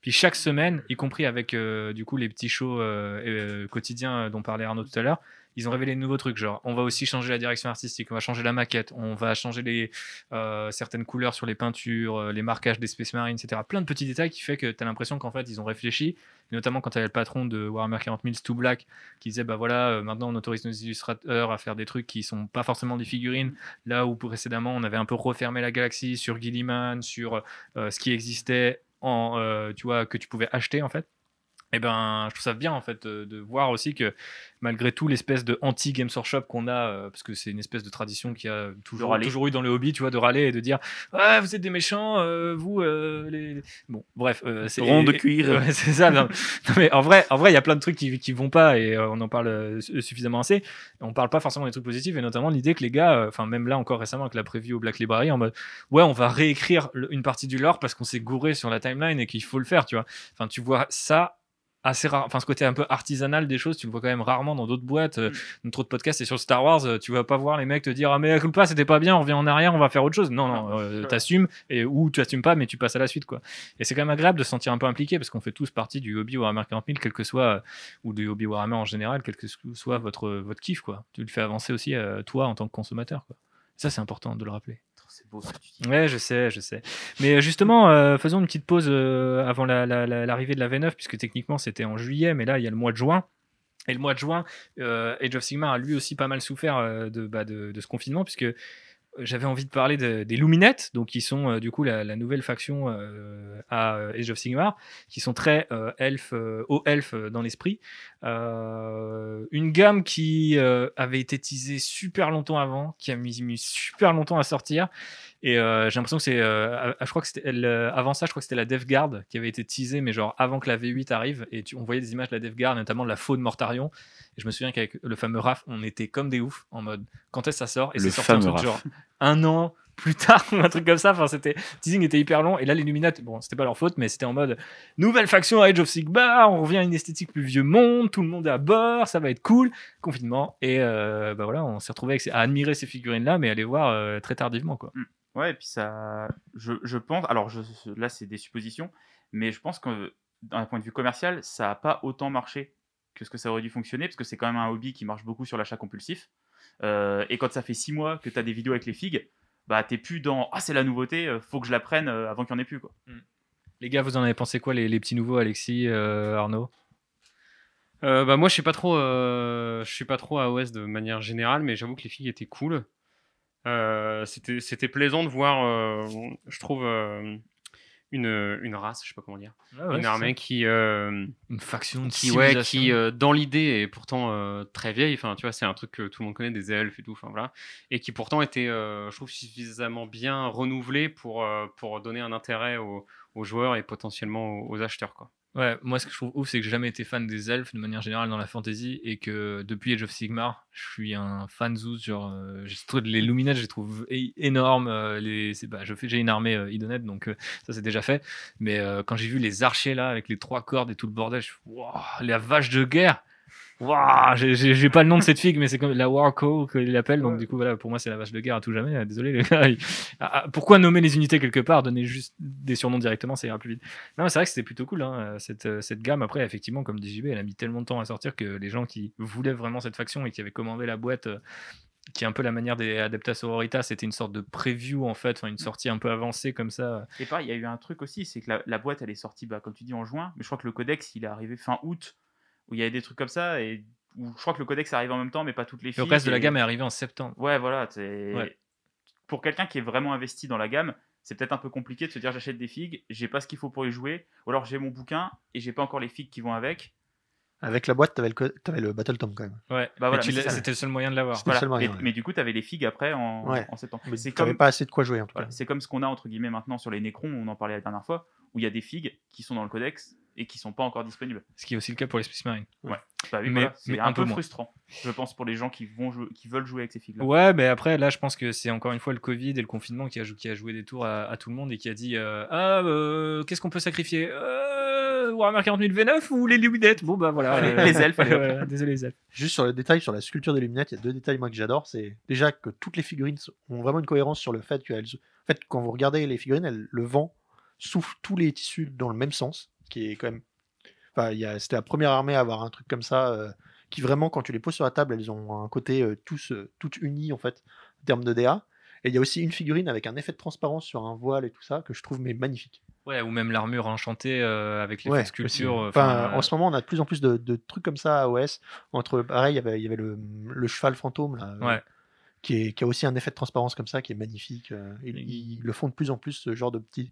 Puis chaque semaine, y compris avec euh, du coup les petits shows euh, euh, quotidiens dont parlait Arnaud tout à l'heure, ils ont révélé de nouveaux trucs. Genre, on va aussi changer la direction artistique, on va changer la maquette, on va changer les, euh, certaines couleurs sur les peintures, euh, les marquages des Space Marines, etc. Plein de petits détails qui fait que tu as l'impression qu'en fait ils ont réfléchi, notamment quand tu avais le patron de Warhammer 40 000, Stu Black, qui disait bah voilà, euh, maintenant on autorise nos illustrateurs à faire des trucs qui sont pas forcément des figurines, là où précédemment on avait un peu refermé la galaxie sur Gilliman, sur ce qui existait en, tu vois, que tu pouvais acheter en fait. Et ben, je trouve ça bien en fait de, de voir aussi que malgré tout l'espèce de anti Games Workshop qu'on a, euh, parce que c'est une espèce de tradition qui a toujours, eu dans le hobby, tu vois, de râler et de dire ouais vous êtes des méchants, euh, vous euh, les bon bref, euh, c'est Rond de cuir. C'est ça. Non, non, mais en vrai, en vrai, il y a plein de trucs qui, qui vont pas et euh, on en parle su- suffisamment assez. On parle pas forcément des trucs positifs et notamment l'idée que les gars, enfin même là encore récemment avec la preview au Black Library, en mode ouais, on va réécrire une partie du lore parce qu'on s'est gouré sur la timeline et qu'il faut le faire, tu vois. Enfin, tu vois ça assez rare, enfin ce côté un peu artisanal des choses, tu le vois quand même rarement dans d'autres boîtes, euh, dans trop de podcasts et sur Star Wars, euh, tu vas pas voir les mecs te dire ah mais pas c'était pas bien, on revient en arrière, on va faire autre chose. Non non, euh, t'assumes et ou tu assumes pas mais tu passes à la suite quoi. Et c'est quand même agréable de se sentir un peu impliqué parce qu'on fait tous partie du hobby Warhammer 40 000, quel que soit, ou du hobby Warhammer en général, quel que soit votre, votre kiff, quoi. Tu le fais avancer aussi, euh, toi, en tant que consommateur, quoi. Ça, c'est important de le rappeler. Beau. Ouais, je sais, je sais. Mais euh, justement, euh, faisons une petite pause euh, avant la- la- la- l'arrivée de la V9, puisque techniquement, c'était en juillet, mais là, il y a le mois de juin. Et le mois de juin, Age of Sigmar a lui aussi pas mal souffert bah, de ce confinement, puisque j'avais envie de parler de- des Luminettes, donc qui sont euh, du coup la, nouvelle faction euh, à euh, Age of Sigmar, qui sont très elfes, haut elfes dans l'esprit. Une gamme qui avait été teasée super longtemps avant, qui a mis, super longtemps à sortir. Et j'ai l'impression que c'est. je crois que c'était. euh, avant ça, je crois que c'était la Death Guard qui avait été teasée, mais genre avant que la V8 arrive. Et on voyait des images de la Death Guard, notamment de la faune Mortarion. Et je me souviens qu'avec le fameux RAF, on était comme des oufs en mode quand est-ce que ça sort? Et Le c'est sorti un truc RAF. genre un an plus tard [laughs] ou un truc comme ça. Enfin, c'était le teasing était hyper long et là l'Illuminati, bon, c'était pas leur faute, mais c'était en mode nouvelle faction Age of Sigmar, on revient à une esthétique plus vieux monde, tout le monde est à bord, ça va être cool, confinement et euh, bah voilà, on s'est retrouvé avec, ces- à admirer ces figurines là, mais à les voir euh, très tardivement quoi. Ouais, et puis ça. Je, je pense. Alors je, là, c'est des suppositions, mais je pense que d'un point de vue commercial, ça n'a pas autant marché que ce que ça aurait dû fonctionner, parce que c'est quand même un hobby qui marche beaucoup sur l'achat compulsif. Euh, et quand ça fait six mois que tu as des vidéos avec les figues, bah t'es plus dans Ah, c'est la nouveauté, euh, faut que je la prenne euh, avant qu'il n'y en ait plus. Quoi. Les gars, vous en avez pensé quoi les, les petits nouveaux, Alexis, euh, Arnaud? Euh, bah moi je suis pas trop euh, je suis pas trop AOS de manière générale mais j'avoue que les filles étaient cool Euh, c'était c'était plaisant de voir euh, je trouve euh, une, une race je sais pas comment dire. Une armée qui euh, une faction, une qui ouais qui euh, dans l'idée est pourtant euh, très vieille. Enfin tu vois c'est un truc que tout le monde connaît des elfes et tout enfin voilà. Et qui pourtant était euh, je trouve suffisamment bien renouvelée pour euh, pour donner un intérêt aux, aux joueurs et potentiellement aux, aux acheteurs quoi Ouais, moi ce que je trouve ouf, c'est que j'ai jamais été fan des elfes de manière générale dans la fantasy et que depuis Age of Sigmar, je suis un fan. Genre, euh, les Luminates, je les trouve énormes. euh, bah, je fais, j'ai une armée euh, idonette, donc euh, ça c'est déjà fait. Mais euh, quand j'ai vu les archers là avec les trois cordes et tout le bordel, je suis, Wouah, la vache de guerre. Wouah, j'ai- pas le nom de cette figue, mais c'est comme la Warco qu'il appelle. Donc du coup voilà, pour moi c'est la vache de guerre à tout jamais. Désolé les gars. Ah, ah, pourquoi nommer les unités quelque part Donner juste des surnoms directement, ça ira plus vite. Non, mais c'est vrai que c'était plutôt cool, hein, euh, cette, cette gamme. Après, effectivement, comme dit JB, elle a mis tellement de temps à sortir que les gens qui voulaient vraiment cette faction et qui avaient commandé la boîte, euh, qui est un peu la manière des Adeptas Sororitas, c'était une sorte de preview, en fait, enfin, une sortie un peu avancée comme ça. Et pareil, il y a eu un truc aussi, c'est que la, la boîte, elle est sortie, bah, comme tu dis, en juin, mais je crois que le codex, il est arrivé fin août, où il y avait des trucs comme ça, et où je crois que le codex arrive en même temps, mais pas toutes les Le filles. reste de la gamme est arrivé en septembre. Ouais, voilà. Ouais. Pour quelqu'un qui est vraiment investi dans la gamme, c'est peut-être un peu compliqué de se dire j'achète des figues, j'ai pas ce qu'il faut pour y jouer, ou alors j'ai mon bouquin et j'ai pas encore les figues qui vont avec. Avec la boîte, t'avais le, t'avais le Battle Tom quand même. Ouais, Bah voilà, c'était le seul moyen de l'avoir. C'était le seul moyen, mais, ouais. mais du coup, tu avais les figues après en, Ouais. en septembre. Mais c'est t'avais comme, pas assez de quoi jouer en tout cas. voilà, c'est comme ce qu'on a entre guillemets maintenant sur les Necrons, on en parlait la dernière fois, où il y a des figues qui sont dans le codex et qui sont pas encore disponibles. Ce qui est aussi le cas pour les Space Marines. Bah oui, Mais- voilà, c'est mais un, un peu, moins. frustrant, je pense, pour les gens qui, vont jouer, qui veulent jouer avec ces figues-là. Ouais, mais après, là, je pense que c'est encore une fois le Covid et le confinement qui a, jou- qui a joué des tours à, à tout le monde et qui a dit euh, Ah, euh, qu'est-ce qu'on peut sacrifier? Euh, Warhammer 40 000 V9 ou les Luminettes Bon, bah voilà. Les- [laughs] les elfes, allez, hop. Voilà, désolé, les elfes. Juste sur le détail, sur la sculpture des Luminettes, il y a deux détails moi que j'adore. C'est déjà que toutes les figurines ont vraiment une cohérence sur le fait qu'elles. En fait, quand vous regardez les figurines, elles- le vent souffle tous les tissus dans le même sens, qui est quand même. Enfin, a- c'était la première armée à avoir un truc comme ça, euh, qui vraiment, quand tu les poses sur la table, elles ont un côté euh, tous, euh, toutes unies en fait, en termes de DA. Et il y a aussi une figurine avec un effet de transparence sur un voile et tout ça que je trouve mais magnifique. Ouais, ou même l'armure enchantée euh, avec les Ouais, sculptures. euh, Enfin, enfin, en ce moment, on a de plus en plus de, de trucs comme ça à OS. Entre, pareil, il y avait, il y avait le, le cheval fantôme là, euh, Ouais. qui, est, qui a aussi un effet de transparence comme ça, qui est magnifique. euh, ils, ils le font de plus en plus ce genre de petits,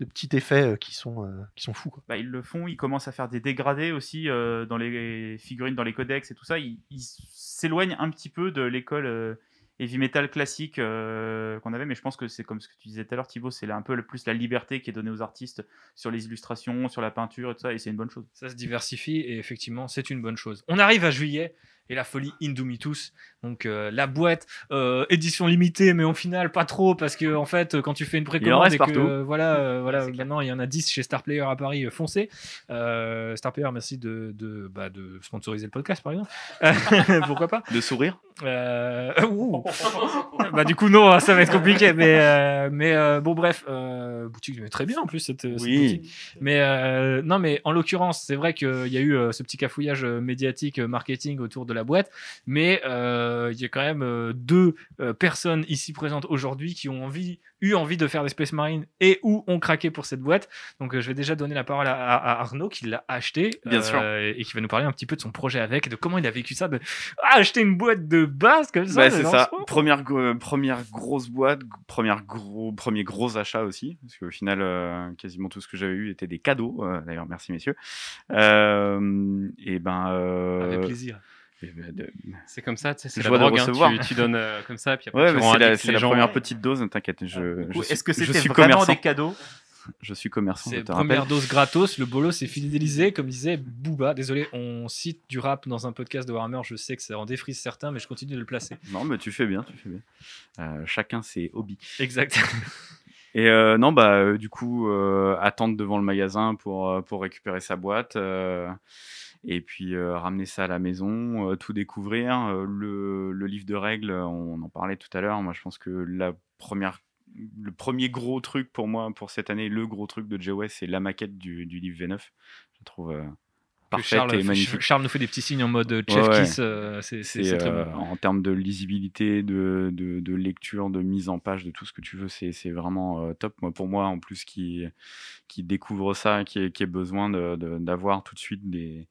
de petits effets euh, qui sont, euh, qui sont fous. Quoi. Bah, ils le font, ils commencent à faire des dégradés aussi euh, dans les figurines, dans les codex et tout ça. Ils ils s'éloignent un petit peu de l'école euh, heavy metal classique euh, qu'on avait, mais je pense que c'est comme ce que tu disais tout à l'heure, Thibaut, c'est un peu le plus la liberté qui est donnée aux artistes sur les illustrations, sur la peinture et tout ça, et c'est une bonne chose. Ça se diversifie et effectivement, c'est une bonne chose. On arrive à juillet et la folie Indomitus. Donc euh, la boîte, euh, édition limitée, mais au final pas trop parce que en fait, quand tu fais une précommande reste et que partout. euh, voilà, euh, voilà, maintenant il y en a 10 chez Star Player à Paris, euh, foncez. Euh, Star Player, merci de, de, bah, de sponsoriser le podcast par exemple. [laughs] Pourquoi pas De sourire euh, [laughs] bah du coup non, ça va être compliqué, mais euh, mais euh, bon bref, boutique mais très bien en plus cette, cette Oui. boutique. Mais non, mais en l'occurrence, c'est vrai qu'il y a eu ce petit cafouillage médiatique, marketing autour de la boîte, mais il y a quand même deux personnes ici présentes aujourd'hui qui ont envie, eu envie de faire des Space Marines et ou ont craqué pour cette boîte. Donc euh, je vais déjà donner la parole à, Arnaud qui l'a acheté Bien sûr. et qui va nous parler un petit peu de son projet avec, et de comment il a vécu ça, de ah, acheter une boîte de base comme ça. Bah, c'est ça. Première, go- première grosse boîte, première gros, premier gros achat aussi, parce qu'au final, euh, quasiment tout ce que j'avais eu était des cadeaux. euh, D'ailleurs, merci messieurs. Euh, et ben, euh, Avec plaisir. ben, C'est comme ça, tu sais, c'est la drogue. hein, recevoir. Tu, tu donnes euh, comme ça, puis après Ouais, c'est la, la première petite dose. T'inquiète, je, coup, je suis- Est-ce que c'était vraiment commerçant. des cadeaux Je suis commerçant, je C'est te première rappelle. dose gratos, le bolo s'est fidélisé, comme disait Booba. Désolé, on cite du rap dans un podcast de Warhammer, je sais que ça en défrise certains, mais je continue de le placer. Non, mais tu fais bien, tu fais bien. Euh, chacun ses hobbies. Exact. [laughs] Et euh, non, bah, euh, du coup, euh, attendre devant le magasin pour, pour récupérer sa boîte. et puis ramener ça à la maison, tout découvrir. Le, le livre de règles, on en parlait tout à l'heure. Moi, je pense que la première, le premier gros truc pour moi, pour cette année, le gros truc de JOS, c'est la maquette du, du livre V9. Je trouve euh, parfaite Charles, et magnifique. Charles nous fait des petits signes en mode chef Ouais, ouais. kiss, euh, c'est très euh, bon. en termes de lisibilité, de, de, de lecture, de mise en page, de tout ce que tu veux, c'est, vraiment euh, top. Moi, pour moi, en plus, qui, qui découvre ça, qui qui ait besoin d'avoir tout de suite des,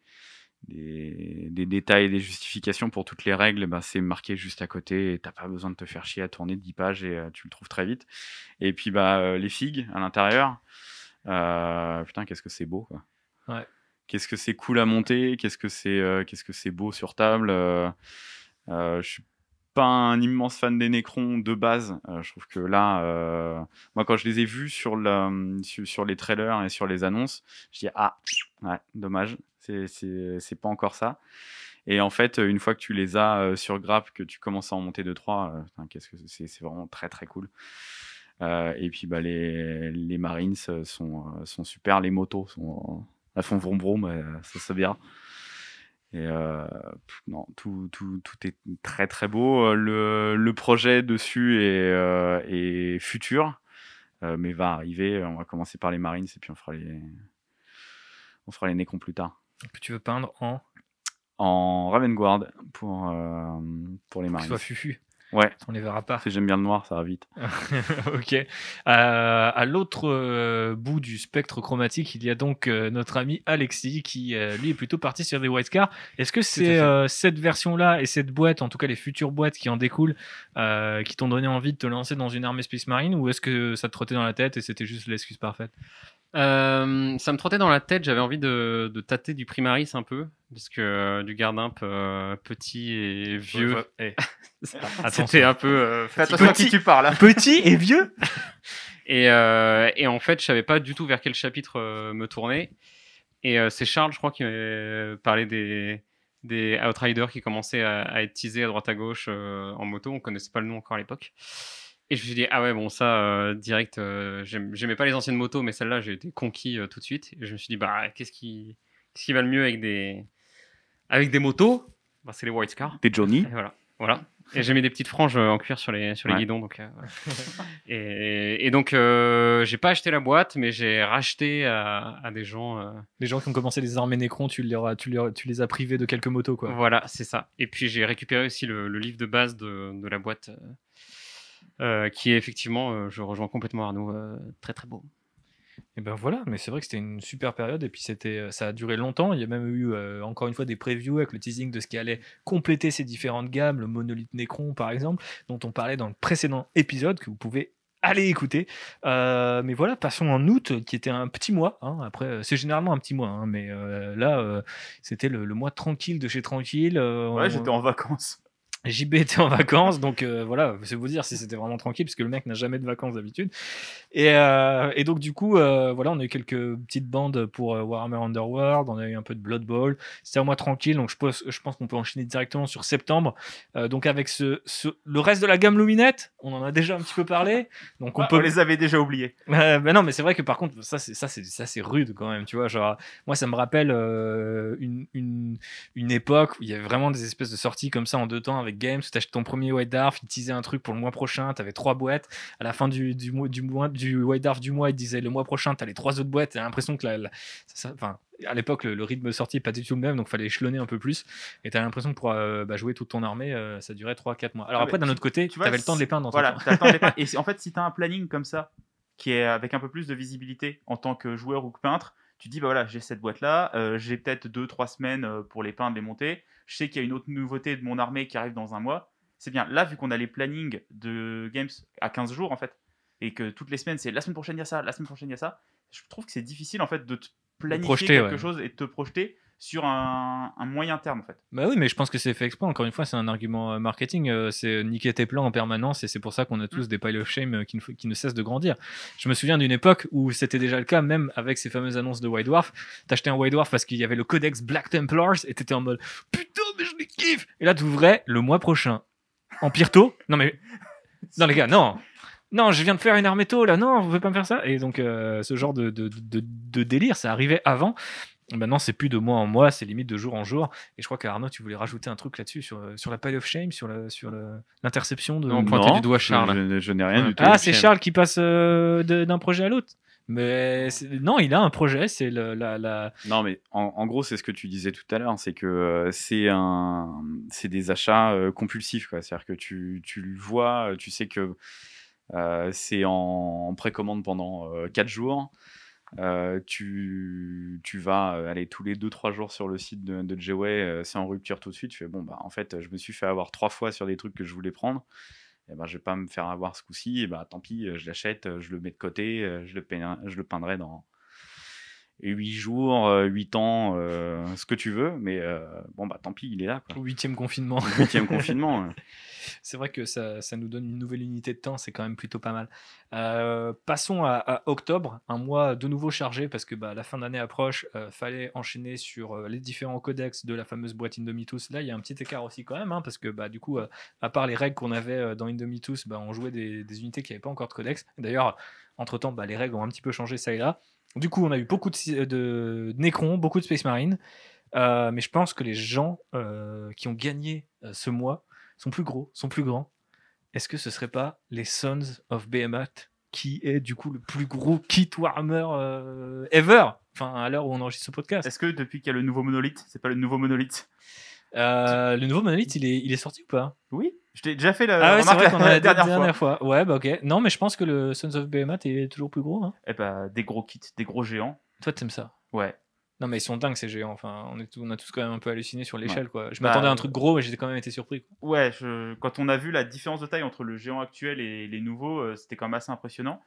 des, des détails, des justifications pour toutes les règles, bah, c'est marqué juste à côté et t'as pas besoin de te faire chier à tourner 10 pages et euh, tu le trouves très vite. Et puis, bah, euh, les figues à l'intérieur, euh, putain, qu'est-ce que c'est beau, quoi. Ouais. Qu'est-ce que c'est cool à monter, qu'est-ce que c'est qu'est-ce que c'est beau sur table. je suis pas un immense fan des Necrons de base. je trouve que là, moi, quand je les ai vus sur, la, sur, sur les trailers et sur les annonces, je dis ah, ouais, dommage, c'est- pas encore ça. Et en fait, une fois que tu les as euh, sur grappe, que tu commences à en monter 2-3, euh, putain, qu'est-ce que c'est vraiment très très cool. Euh, et puis bah, les, les Marines euh, sont, euh, sont super, les motos sont, elles font vroom vroom, euh, ça c'est bien. Euh, non, tout, tout, tout est très très beau. Euh, Le, le projet dessus est, euh, futur, euh, mais va arriver. On va commencer par les Marines et puis on fera les, on fera les Necrons plus tard. Que tu veux peindre en En Ravenguard pour, euh, pour les Marines. soit fufu. Ouais, On les verra pas. parce que j'aime bien le noir, ça va vite. [laughs] ok. Euh, à l'autre euh, bout du spectre chromatique, il y a donc euh, notre ami Alexis qui, lui, est plutôt parti sur des white cars. Est-ce que c'est cette version-là et cette boîte, en tout cas les futures boîtes qui en découlent, qui t'ont donné envie de te lancer dans une armée Space Marine ou est-ce que ça te trottait dans la tête et c'était juste l'excuse parfaite? Euh, ça me trottait dans la tête, j'avais envie de, de tâter du Primaris un peu, parce que euh, du Gardimp euh, petit et vieux, Ouais, ouais. [laughs] c'était un peu euh, Fais attention à qui tu parles. hein. Petit et vieux [laughs] Et, euh, et en fait, je savais pas du tout vers quel chapitre euh, me tourner. Et euh, c'est Charles, je crois, qui m'a parlé des, des Outriders qui commençaient à, à être teasés à droite à gauche euh, en moto. On connaissait pas le nom encore à l'époque. Et je me suis dit, ah ouais, bon, ça, euh, direct, euh, j'aimais pas les anciennes motos, mais celle-là, j'ai été conquis euh, tout de suite. Et je me suis dit, bah, qu'est-ce qui, qu'est-ce qui va le mieux avec des, avec des motos? Bah, C'est les White Cars. T'es Johnny Et voilà. voilà. Et j'ai mis des petites franges en cuir sur les, sur les Ouais. guidons. Donc, euh, et, et donc, euh, j'ai pas acheté la boîte, mais j'ai racheté à, à des gens. euh, Les gens qui ont commencé les armées Necron, tu, les as- tu, les- tu les as privés de quelques motos, quoi. Voilà, c'est ça. Et puis, j'ai récupéré aussi le, le livre de base de, de la boîte, qui est effectivement, euh, je rejoins complètement Arnaud, euh, très très beau. Et ben voilà, mais c'est vrai que c'était une super période et puis c'était, euh, ça a duré longtemps. Il y a même eu euh, encore une fois des previews avec le teasing de ce qui allait compléter ces différentes gammes, le monolithe Necron par exemple, dont on parlait dans le précédent épisode que vous pouvez aller écouter. Euh, mais voilà, passons en août qui était un petit mois. hein. Après, euh, c'est généralement un petit mois, hein, mais euh, là euh, c'était le, le mois tranquille de chez tranquille. euh, Ouais, on- j'étais en vacances. JB était en vacances, donc euh, voilà, c'est vous dire si c'était vraiment tranquille, parce que le mec n'a jamais de vacances d'habitude. Et, euh, et donc du coup, euh, voilà, on a eu quelques petites bandes pour Warhammer Underworld, on a eu un peu de Blood Bowl. C'était un mois tranquille, donc je pense, je pense qu'on peut enchaîner directement sur septembre. Donc avec ce, ce- le reste de la gamme Luminette, on en a déjà un petit peu parlé. Donc on peut on les avait déjà oubliés. [laughs] ben non, mais c'est vrai que par contre, ça c'est ça c'est ça c'est rude quand même, tu vois. Genre, moi ça me rappelle une, une une époque où il y avait vraiment des espèces de sorties comme ça en deux temps avec Games. Tu achètes ton premier White Dwarf, ils teasaient un truc pour le mois prochain, t'avais trois boîtes. À la fin du du mois du mois du White Dwarf du mois, ils disaient le mois prochain t'as les trois autres boîtes. T'as l'impression que la, la- ça- ça- enfin à l'époque le, le rythme de sortie est pas du tout le même, donc fallait échelonner un peu plus. Et t'as l'impression que pour euh, bah, jouer toute ton armée, euh, ça durait 3-4 mois. Alors Ah, après d'un autre côté, tu vois, avais le temps de les peindre. Voilà, t'as le temps de les peindre. [laughs] Et en fait, si tu as un planning comme ça, qui est avec un peu plus de visibilité en tant que joueur ou que peintre, tu dis, bah voilà, j'ai cette boîte-là, euh, j'ai peut-être 2-3 semaines euh, pour les peindre, les monter. Je sais qu'il y a une autre nouveauté de mon armée qui arrive dans un mois. C'est bien. Là, vu qu'on a les plannings de Games à 15 jours, en fait, et que toutes les semaines, c'est la semaine prochaine, il y a ça, la semaine prochaine, il y a ça, je trouve que c'est difficile, en fait, de te planifier projeter, quelque ouais. chose et de te projeter sur un, un moyen terme en fait. Bah oui, mais je pense que c'est fait exprès. Encore une fois, c'est un argument euh, marketing. euh, C'est niquer tes plans en permanence et c'est pour ça qu'on a tous des piles of shame euh, qui ne, f- qui ne cessent de grandir. Je me souviens d'une époque où c'était déjà le cas, même avec ces fameuses annonces de White Dwarf. T'achetais un White Dwarf parce qu'il y avait le codex Black Templars et t'étais en mode putain, mais je les kiffe. Et là, t'ouvrais le mois prochain en Pyrto. Non, mais [laughs] non, les gars, non. Non, je viens de faire une arméto là, non, vous pouvez pas me faire ça. Et donc, euh, ce genre de, de, de- de délire, ça arrivait avant. Maintenant, c'est plus de mois en mois, c'est limite de jour en jour. Et je crois qu'Arnaud, tu voulais rajouter un truc là-dessus, sur, sur la pile of shame, sur la- sur le- l'interception de. Non, pointer du doigt Charles. Je, je n'ai rien Ouais. du tout. Ah, c'est. Charles qui passe euh, d'un projet à l'autre. Mais non, il a un projet, c'est Non, mais en, gros, c'est ce que tu disais tout à l'heure, c'est que euh, c'est un, c'est des achats euh, compulsifs, quoi. C'est-à-dire que tu, tu le vois, tu sais que euh, c'est en, précommande pendant 4 jours. Euh, tu, tu vas euh, aller tous les 2-3 jours sur le site de, de euh, c'est en rupture tout de suite. Tu fais bon, bah en fait, je me suis fait avoir trois fois sur des trucs que je voulais prendre. Et ben, je vais pas me faire avoir ce coup-ci. Et bah, tant pis, euh, je l'achète, euh, je le mets de côté, euh, je le, je le peindrai dans 8 jours, 8 ans, euh, ce que tu veux. Mais euh, bon, bah tant pis, il est là. Quoi. huitième confinement. Huitième confinement. euh. [laughs] C'est vrai que ça, ça nous donne une nouvelle unité de temps, c'est quand même plutôt pas mal. Euh, passons à, à octobre, un mois de nouveau chargé parce que bah, la fin d'année approche, euh, fallait enchaîner sur euh, les différents codex de la fameuse boîte Indomitus. Là, il y a un petit écart aussi quand même, hein, parce que bah, du coup, euh, à part les règles qu'on avait euh, dans Indomitus, bah, on jouait des, des unités qui n'avaient pas encore de codex. D'ailleurs, entre-temps, bah, les règles ont un petit peu changé ça et là. Du coup, on a eu beaucoup de, de Necron, beaucoup de Space Marine. Euh, mais je pense que les gens euh, qui ont gagné euh, ce mois sont plus gros, sont plus grands. Est-ce que ce serait pas les Sons of Behemoth qui est du coup le plus gros kit Warhammer euh, ever? Enfin, à l'heure où on enregistre ce podcast. Est-ce que depuis qu'il y a le nouveau monolithe, c'est pas le nouveau monolithe? Euh, le nouveau monolithe, il est, il est sorti ou pas? Oui, je t'ai déjà fait la Ah ouais, c'est remarque vrai qu'on a la la dernière, dernière, fois. fois. Ouais, bah ok. Non, mais je pense que le Sons of Behemoth est toujours plus gros. hein. Eh bah, des gros kits, des gros géants. Toi, t'aimes ça Ouais. Non, mais ils sont dingues ces géants. Enfin, on, est on a tous quand même un peu halluciné sur l'échelle, quoi. Je Bah, m'attendais à un euh, truc gros, mais j'ai quand même été surpris. quoi. Ouais, je- quand on a vu la différence de taille entre le géant actuel et les nouveaux, euh, c'était quand même assez impressionnant.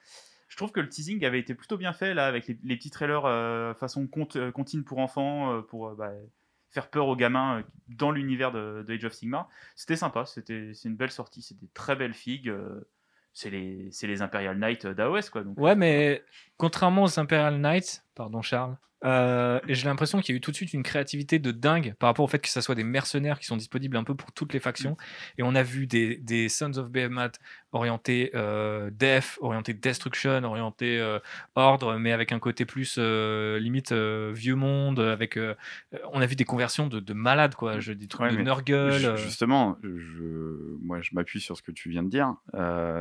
Je trouve que le teasing avait été plutôt bien fait là, avec les, les petits trailers euh, façon conte, euh, comptine pour enfants, pour bah, faire peur aux gamins euh, dans l'univers de, de Age of Sigmar. C'était sympa, c'était c'est une belle sortie, c'est des très belles figues. euh, c'est les, c'est les Imperial Knights d'AOS quoi. Donc, Ouais, mais contrairement aux Imperial Knights, pardon Charles, euh, j'ai l'impression qu'il y a eu tout de suite une créativité de dingue par rapport au fait que ça soit des mercenaires qui sont disponibles un peu pour toutes les factions. Et on a vu des, des Sons of Behemoth orientés euh, Death, orientés Destruction, orientés euh, Ordre, mais avec un côté plus euh, limite vieux monde. Avec, on a vu des conversions de, de malades, quoi. Je, des trucs Ouais, de Nurgle. Ju-. Justement, je, moi je m'appuie sur ce que tu viens de dire.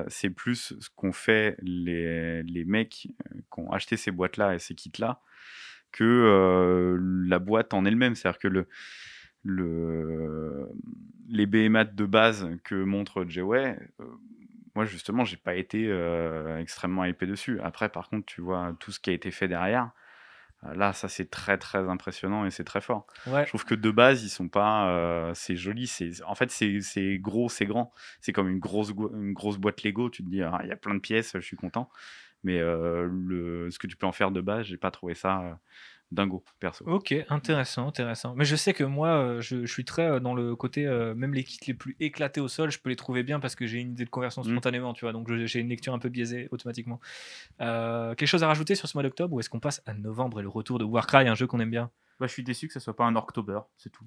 C'est plus ce qu'ont fait les, les mecs qui ont acheté ces boîtes-là et ces kits-là que euh, la boîte en elle-même. C'est-à-dire que le, le, les BMAT de base que montre Jeway, euh, moi justement, j'ai pas été euh, extrêmement épais dessus. Après, par contre, tu vois tout ce qui a été fait derrière. Là, ça c'est très très impressionnant et c'est très fort. Ouais. Je trouve que de base, ils sont pas. euh, c'est joli. C'est en fait c'est gros, c'est grand. C'est comme une grosse une grosse boîte Lego. Tu te dis, ah, il y a plein de pièces, je suis content. Mais euh, le ce que tu peux en faire de base, j'ai pas trouvé ça euh, dingo perso. Ok, intéressant, intéressant. Mais je sais que moi, je, je suis très dans le côté, euh, même les kits les plus éclatés au sol, je peux les trouver bien parce que j'ai une idée de conversion Mm. spontanément, tu vois. Donc j'ai une lecture un peu biaisée automatiquement. Euh, quelque chose à rajouter sur ce mois d'octobre ou est-ce qu'on passe à novembre et le retour de Warcry, un jeu qu'on aime bien? Bah, je suis déçu que ça soit pas un October, c'est tout.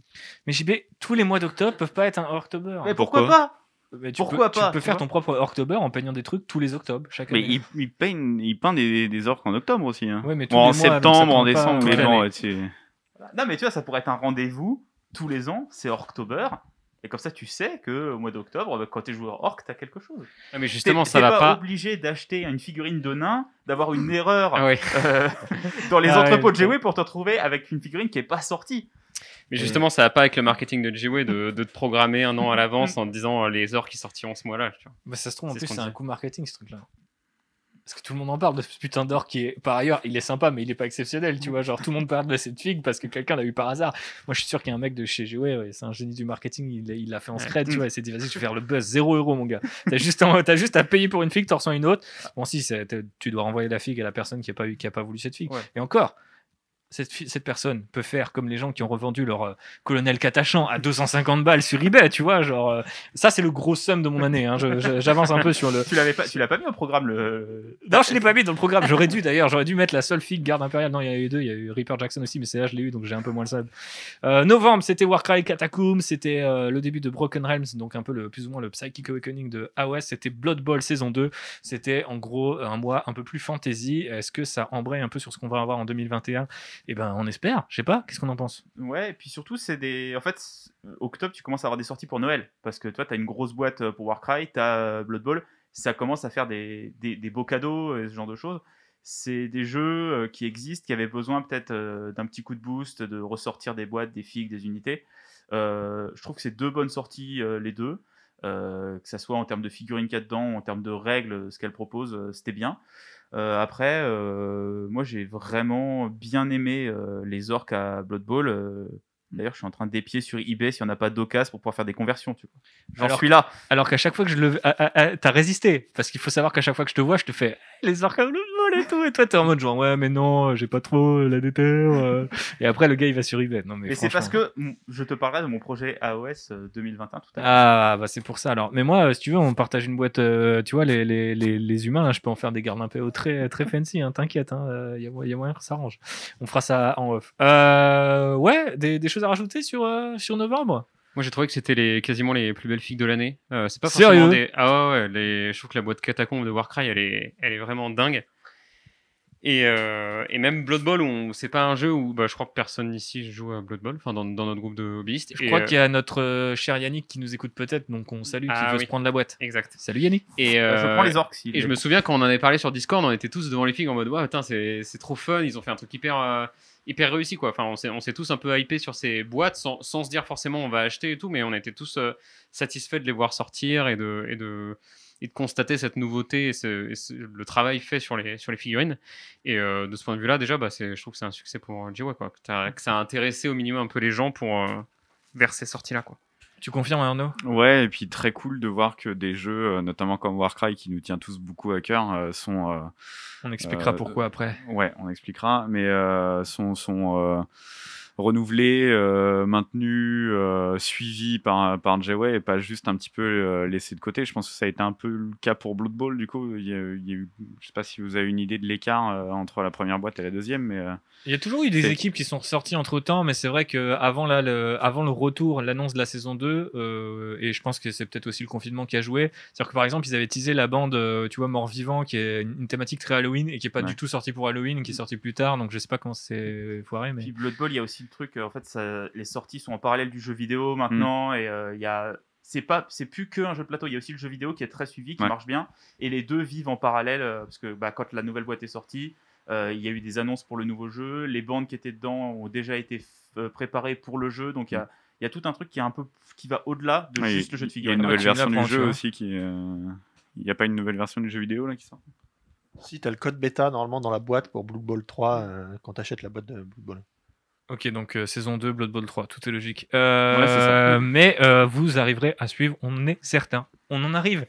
Mais JB, tous les mois d'octobre peuvent pas être un October. Mais pourquoi pourquoi pas? Mais tu pourquoi peux, pas, Tu peux tu faire ton propre October en peignant des trucs tous les octobres, chaque Mais il, il peint, il peint des, des orques en octobre aussi. Hein. Ouais, mais tous Bon, en mois, septembre, en pas décembre, mais bon, Non, mais tu vois, ça pourrait être un rendez-vous tous les ans, c'est October. Et comme ça, tu sais que au mois d'octobre, bah, quand tu es joueur orc, t'as quelque chose. Ah, mais justement, T'es- ça t'es va pas. obligé d'acheter une figurine de nain, d'avoir une [laughs] erreur Ah euh, [laughs] dans les Ah entrepôts de. GW pour te retrouver avec une figurine qui est pas sortie. Mais justement, ça va pas avec le marketing de G-Way de, [laughs] de te programmer un an à l'avance en te disant euh, les heures qui sortiront ce mois-là. Bah, ça se trouve, en C'est plus, ce c'est un coup marketing ce truc-là. Parce que tout le monde en parle de ce putain d'or qui est, par ailleurs, il est sympa, mais il est pas exceptionnel, tu vois. Genre, tout le monde parle de cette figue parce que quelqu'un l'a eu par hasard. Moi, je suis sûr qu'il y a un mec de chez GW, ouais, c'est un génie du marketing, il l'a- il l'a fait en scred, tu vois. Il s'est dit, vas-y, je vais faire le buzz, 0 euro, mon gars. T'as juste, t'as juste à payer pour une figue, t'en reçois une autre. Bon, si, tu dois renvoyer la figue à la personne qui a pas, eu, qui a pas voulu cette figue. Ouais. Et encore, cette, cette personne peut faire comme les gens qui ont revendu leur euh, colonel Katachan à 250 balles sur eBay, tu vois, genre euh, ça c'est le gros somme de mon [laughs] année. hein. J'avance un peu sur le. Tu l'avais pas, tu l'as pas mis au programme le. Non, je l'ai pas mis dans le programme. J'aurais dû d'ailleurs. J'aurais dû mettre la seule fille garde impériale. Non, il y en a eu deux. Il y a eu Reaper Jackson aussi, mais c'est là je l'ai eu, donc j'ai un peu moins le sable. Euh, novembre, c'était Warcry Catacomb. C'était le début de Broken Realms, donc un peu le plus ou moins le Psychic Awakening de AOS. C'était Blood Bowl saison 2. C'était en gros un mois un peu plus fantasy. Est-ce que ça embraye un peu sur ce qu'on va avoir en 2021 Eh ben, on espère. Je sais pas. Qu'est-ce qu'on en pense? Ouais, et puis surtout, c'est des. En fait, octobre, tu commences à avoir des sorties pour Noël. Parce que toi, tu as une grosse boîte euh, pour Warcry, tu as Blood Bowl. Ça commence à faire des, des, beaux cadeaux et ce genre de choses. C'est des jeux euh, qui existent, qui avaient besoin peut-être euh, d'un petit coup de boost, de ressortir des boîtes, des figues, des unités. Euh, je trouve que c'est deux bonnes sorties, euh, les deux. Euh, que ça soit en termes de figurines qu'il y a dedans, en termes de règles, ce qu'elle propose, euh, c'était bien. Euh, après, euh, moi j'ai vraiment bien aimé euh, les orques à Blood Bowl. euh, D'ailleurs, je suis en train d'épier sur eBay s'il n'y en a pas d'occasion pour pouvoir faire des conversions. Tu vois. J'en Alors suis là. Alors qu'à chaque fois que je le. ah, ah, ah, T'as résisté. Parce qu'il faut savoir qu'à chaque fois que je te vois, je te fais les orques et tout. Et toi, t'es en mode genre, ouais, mais non, j'ai pas trop euh, la déter. euh. Et après, le gars, il va sur eBay. Non, mais Et c'est parce que je te parlerai de mon projet AOS euh, 2021 tout à l'heure. Ah, bah c'est pour ça alors. Mais moi, euh, si tu veux, on partage une boîte. euh, tu vois, les, les, les, les humains, là, je peux en faire des gardes impéo très, très fancy, hein, t'inquiète. Il hein, euh, y, a, y a moyen que ça arrange. On fera ça en off. Euh, ouais, des, des choses à rajouter sur, euh, sur novembre? Moi, j'ai trouvé que c'était les, quasiment les plus belles figues de l'année. Euh, c'est pas Sérieux? des. Ah ouais, ouais, les... je trouve que la boîte catacombe de Warcry, elle est, elle est vraiment dingue. Et, euh, et même Blood Bowl, c'est pas un jeu où bah, je crois que personne ici joue à Blood Bowl, enfin dans, dans notre groupe de hobbyistes. Je Et, crois euh, qu'il y a notre euh, cher Yannick qui nous écoute peut-être, donc on salue, qui Ah veut oui. se prendre la boîte. Exact. Salut Yannick. Et, Euh, je prends les orques. Et je me souviens quand on en avait parlé sur Discord, on était tous devant les figues en mode ouais, putain, c'est c'est trop fun, ils ont fait un truc hyper, euh, hyper réussi quoi. Enfin, on s'est on s'est tous un peu hypés sur ces boîtes sans, sans se dire forcément on va acheter et tout, mais on était tous euh, satisfaits de les voir sortir et de, et de, et de constater cette nouveauté et, ce- et ce- le travail fait sur les, sur les figurines. Et euh, de ce point de vue-là, déjà, bah, je trouve que c'est un succès pour Jiwa quoi. Que, ça a intéressé au minimum un peu les gens pour, euh, vers ces sorties-là quoi. Tu confirmes Arnaud? Ouais, et puis très cool de voir que des jeux, euh, notamment comme Warcry, qui nous tient tous beaucoup à cœur, euh, sont. euh, On expliquera Euh, pourquoi après. ouais, on expliquera, mais euh, sont, sont renouvelés, euh, maintenus, euh, suivis par, par et pas juste un petit peu euh, laissés de côté. Je pense que ça a été un peu le cas pour Blood Bowl, du coup. Il y je sais pas si vous avez une idée de l'écart entre la première boîte et la deuxième, mais. Il y a toujours eu des équipes qui sont ressorties entre temps, mais c'est vrai que avant là, le, avant le retour, l'annonce de la saison 2, euh, et je pense que c'est peut-être aussi le confinement qui a joué. C'est-à-dire que par exemple, ils avaient teasé la bande, euh, tu vois, Mort-Vivant, qui est une thématique très Halloween et qui est pas Ouais. du tout sortie pour Halloween, qui est sortie plus tard, donc je sais pas comment c'est foiré, mais. Puis Blood Bowl, il y a aussi le truc, euh, en fait, ça- les sorties sont en parallèle du jeu vidéo maintenant, et euh, il y a. C'est pas, c'est plus qu'un jeu de plateau. Il y a aussi le jeu vidéo qui est très suivi, qui Ouais. marche bien, et les deux vivent en parallèle parce que bah, quand la nouvelle boîte est sortie, il y a eu des annonces pour le nouveau jeu, les bandes qui étaient dedans ont déjà été euh, préparées pour le jeu, donc il y a, il y a tout un truc qui est un peu qui va au-delà de ouais, juste le jeu de Il y a figurines. une nouvelle version du jeu aussi qui. euh, Il n'y a pas une nouvelle version du jeu vidéo là qui sort Si, tu as le code bêta normalement dans la boîte pour Blue Ball 3 euh, quand tu achètes la boîte de Blue Ball. Ok, donc euh, saison 2, Blood Bowl 3, tout est logique. Euh, Ouais, c'est ça. Mais euh, vous arriverez à suivre, on est certain. On en arrive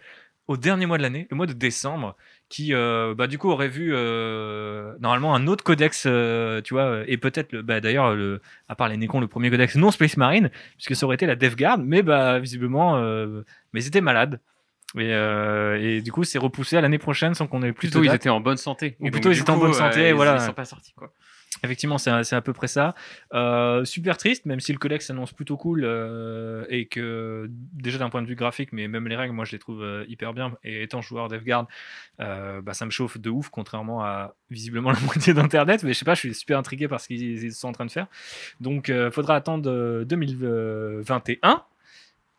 au dernier mois de l'année, le mois de décembre, qui euh, bah, du coup aurait vu euh, normalement un autre codex, euh, tu vois, et peut-être, bah, d'ailleurs, le, à part les Nécons, le premier codex non Space Marine, puisque ça aurait été la Death Guard, mais bah, visiblement, mais ils étaient malades. Et, euh, et du coup, c'est repoussé à l'année prochaine sans qu'on ait plus Plutôt, de ils date. étaient en bonne santé. Ou plutôt, donc, ils étaient en bonne santé, ils- voilà. Ils sont pas sortis quoi. Effectivement, c'est à, peu près ça. Euh, super triste, même si le codex s'annonce plutôt cool euh, et que déjà d'un point de vue graphique, mais même les règles, moi je les trouve euh, hyper bien. Et étant joueur d'Evgard, bah, ça me chauffe de ouf, contrairement à visiblement [laughs] la moitié d'Internet. Mais je sais pas, je suis super intrigué par ce qu'ils ils sont en train de faire. Donc, faudra attendre euh, 2021.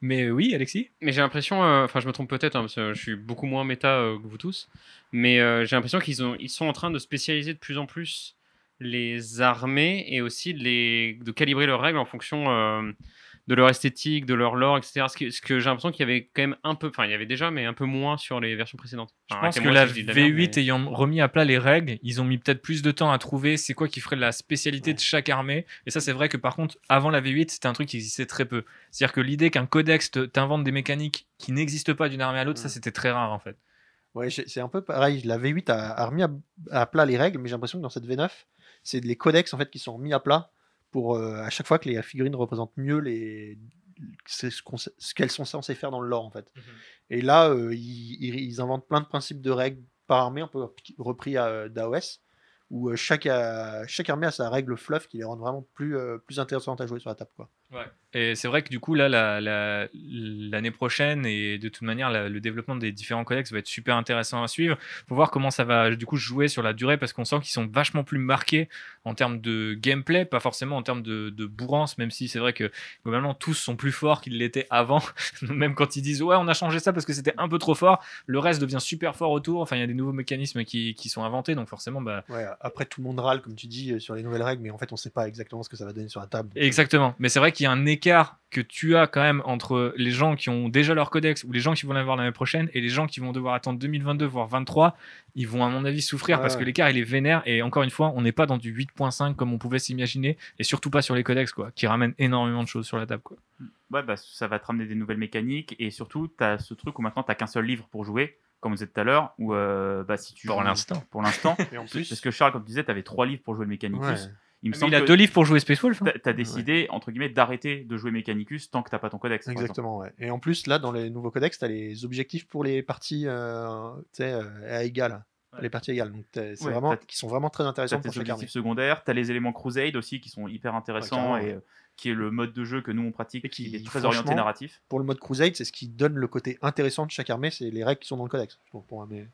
Mais oui, Alexis Mais j'ai l'impression, enfin je me trompe peut-être, hein, parce que je suis beaucoup moins méta que vous tous, mais j'ai l'impression qu'ils ils sont en train de spécialiser de plus en plus les armées et aussi de, les, de calibrer leurs règles en fonction euh, de leur esthétique, de leur lore, etc. Ce que, ce que j'ai l'impression qu'il y avait quand même un peu, enfin il y avait déjà, mais un peu moins sur les versions précédentes. Je Enfin, pense que la si je dis de merde, V8 mais- ayant remis à plat les règles, ils ont mis peut-être plus de temps à trouver c'est quoi qui ferait la spécialité de chaque armée. Et ça, c'est vrai que par contre, avant la V8, c'était un truc qui existait très peu. C'est-à-dire que l'idée qu'un codex te- t'invente des mécaniques qui n'existent pas d'une armée à l'autre, ça, c'était très rare en fait. Ouais, c'est un peu pareil. La V8 a, a remis à, à plat les règles, mais j'ai l'impression que dans cette V9, c'est les codex en fait qui sont mis à plat pour euh, à chaque fois que les figurines représentent mieux les ce qu'elles sont censées faire dans le lore en fait. Et là, euh, ils, inventent plein de principes de règles par armée, un peu repris à- d'AOS, où euh, chaque, chaque armée a sa règle fluff qui les rend vraiment plus, plus intéressantes à jouer sur la table. Quoi. Et c'est vrai que du coup, là, la- la- l'année prochaine, et de toute manière, la- le développement des différents codex va être super intéressant à suivre. faut voir comment ça va du coup jouer sur la durée, parce qu'on sent qu'ils sont vachement plus marqués en termes de gameplay, pas forcément en termes de, de bourrance, même si c'est vrai que globalement, tous sont plus forts qu'ils l'étaient avant. [laughs] même quand ils disent, ouais, on a changé ça parce que c'était un peu trop fort, le reste devient super fort autour. Enfin, il y a des nouveaux mécanismes qui, qui sont inventés, donc forcément, bah, Ouais, après, tout le monde râle, comme tu dis, euh, sur les nouvelles règles, mais en fait, on sait pas exactement ce que ça va donner sur la table. Donc, euh, Exactement. Mais c'est vrai qu'il y a un écart que tu as quand même entre les gens qui ont déjà leur codex ou les gens qui vont l'avoir l'année prochaine et les gens qui vont devoir attendre 2022 voire 23. Ils vont à mon avis souffrir Ouais, parce que l'écart il est vénère et encore une fois on n'est pas dans du 8.5 comme on pouvait s'imaginer et surtout pas sur les codex quoi qui ramènent énormément de choses sur la table quoi. Ouais, bah, ça va te ramener des nouvelles mécaniques et surtout, tu as ce truc où maintenant, tu qu'un seul livre pour jouer, comme vous êtes tout à l'heure, où euh, bah, si tu Pour joues- l'instant. Pour l'instant. [laughs] Et en plus, Parce que Charles, comme tu disais, tu avais trois livres pour jouer le Mechanicus. ouais. Il me Mais semble il a que deux livres pour jouer Space Wolf. hein. t'as- t'as décidé, entre guillemets, d'arrêter de jouer Mechanicus tant que t'as pas ton codex. Exactement, ouais. Et en plus, là, dans les nouveaux codex, tu as les objectifs pour les parties euh, euh, à égal. Ouais. Les parties égales. Donc, t'as- c'est Ouais, vraiment, t'as- qui sont vraiment très T'as tes pour armée. objectifs secondaires, t'as les éléments Crusade aussi qui sont hyper intéressants et euh, qui est le mode de jeu que nous on pratique Et qui, est très orienté narratif. Pour le mode Crusade, c'est ce qui donne le côté intéressant de chaque armée, c'est les règles qui sont dans le codex. je trouve, pour mais-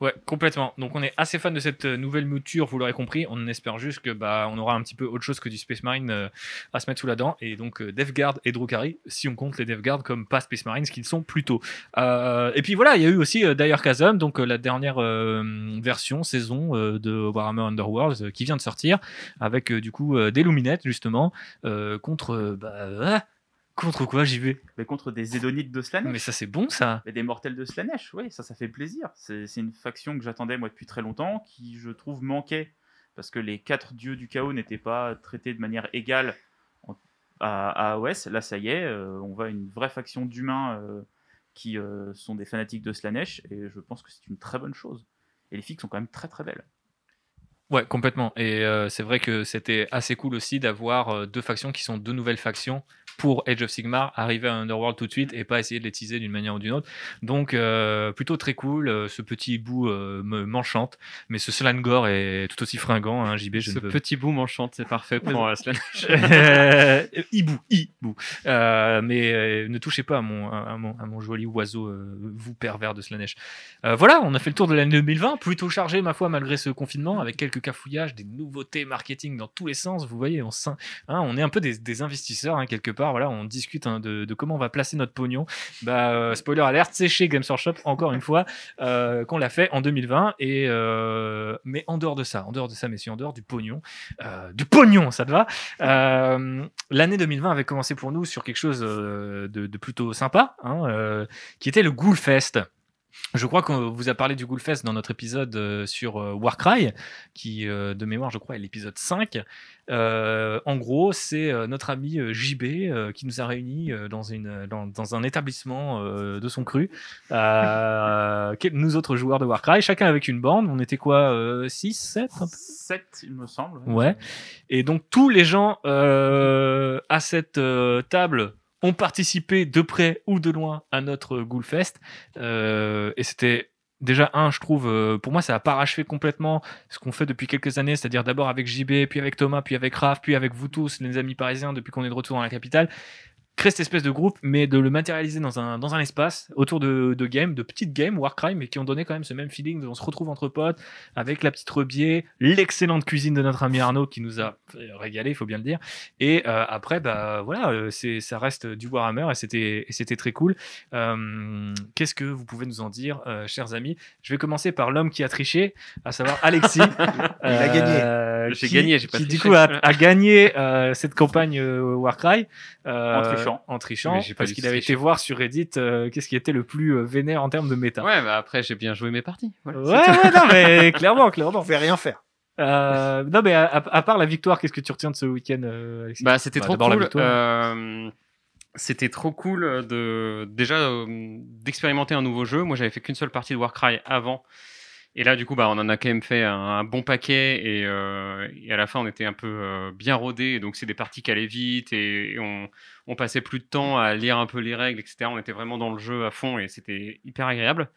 Ouais, complètement. Donc on est assez fan de cette euh, nouvelle mouture, vous l'aurez compris. On espère juste que bah on aura un petit peu autre chose que du Space Marine euh, à se mettre sous la dent. Et donc euh, Death Guard et Drukhari, si on compte les Death comme pas Space Marines, qu'ils sont plutôt. Euh, et puis voilà, il y a eu aussi Dire Chasm, donc la dernière version, saison de Warhammer Underworlds euh, qui vient de sortir, avec du coup des Luminettes justement, contre... bah, ah, contre quoi j'y vais Mais contre des Zédonites de Slanesh. Mais ça c'est bon ça Et des mortels de Slanesh, oui, ça, ça fait plaisir. C'est une faction que j'attendais moi depuis très longtemps, qui je trouve manquait, parce que les quatre dieux du chaos n'étaient pas traités de manière égale en- à, à AOS. Là, ça y est, euh, on voit une vraie faction d'humains euh, qui euh, sont des fanatiques de Slanesh, et je pense que c'est une très bonne chose. Et les filles sont quand même très très belles. Ouais, complètement. Et euh, c'est vrai que c'était assez cool aussi d'avoir euh, deux factions qui sont deux nouvelles factions pour Age of Sigmar, arriver à Underworld tout de suite et pas essayer de les teaser d'une manière ou d'une autre. Donc, euh, plutôt très cool. Euh, ce petit bout euh, me- m'enchante, mais ce Slangor est tout aussi fringant, hein, JB. Je Ce ne peux petit bout m'enchante, c'est parfait pour Slanesh. [laughs] euh, hibou, hibou. Mais ne touchez pas à mon, à mon, à mon joli oiseau, vous pervers de Slanesh. Voilà, on a fait le tour de l'année 2020, plutôt chargé, ma foi, malgré ce confinement, avec quelques cafouillages, des nouveautés marketing dans tous les sens. Vous voyez, on, hein, on est un peu des, des investisseurs, hein, quelque part. Voilà, on discute hein, de, de comment on va placer notre pognon. Bah, euh, spoiler alert, c'est chez Games Workshop, encore une [laughs] fois, euh, qu'on l'a fait en 2020. Et, euh, mais en dehors de ça, en dehors de ça, messieurs, en dehors du pognon, du pognon, ça te va L'année 2020 avait commencé pour nous sur quelque chose de, de plutôt sympa, hein, qui était le Ghoulfest. Je crois qu'on vous a parlé du Ghoulfest dans notre épisode euh, sur euh, Warcry, qui, euh, de mémoire, je crois, est l'épisode 5. Euh, en gros, c'est notre ami JB qui nous a réunis dans, une, dans, dans un établissement de son cru. Euh, nous autres joueurs de Warcry, chacun avec une bande. On était quoi 6, 7 un peu? 7, il me semble. Ouais. Et donc tous les gens euh, à cette table ont participé de près ou de loin à notre Ghoulfest. Euh, et c'était déjà un, je trouve, euh, pour moi, ça a parachevé complètement ce qu'on fait depuis quelques années, c'est-à-dire d'abord avec JB, puis avec Thomas, puis avec Raph, puis avec vous tous, les amis parisiens, depuis qu'on est de retour dans la capitale. Créer cette espèce de groupe, mais de le matérialiser dans un, dans un espace autour de, de games, de petites games, Warcry, mais qui ont donné quand même ce même feeling de on se retrouve entre potes, avec la petite rebier, l'excellente cuisine de notre ami Arnaud qui nous a régalé, il faut bien le dire. Et euh, après, bah voilà, euh, c'est ça reste du Warhammer et c'était et c'était très cool. Euh, Qu'est-ce que vous pouvez nous en dire, euh, chers amis? Je vais commencer par l'homme qui a triché, à savoir Alexis. [laughs] Il a gagné. J'ai qui- gagné, j'ai pas qui du coup a, a gagné euh, cette campagne euh, Warcry euh, En trichant. en trichant, pas parce qu'il avait été voir sur Reddit euh, qu'est-ce qui était le plus euh, vénère en termes de méta. Ouais, bah après, j'ai bien joué mes parties. Voilà. Ouais, ouais, non, mais [laughs] clairement, clairement. On fait rien faire. Euh, non, mais à, part la victoire, qu'est-ce que tu retiens de ce week-end, euh, Alexis? Bah, c'était Bah, trop cool. euh, c'était trop cool de déjà euh, d'expérimenter un nouveau jeu. Moi, j'avais fait qu'une seule partie de Warcry avant, Et là, du coup, bah, on en a quand même fait un, bon paquet et, euh, et à la fin, on était un peu euh, bien rodé. Donc, c'est des parties qui allaient vite et, on, passait plus de temps à lire un peu les règles, etc. On était vraiment dans le jeu à fond et c'était hyper agréable.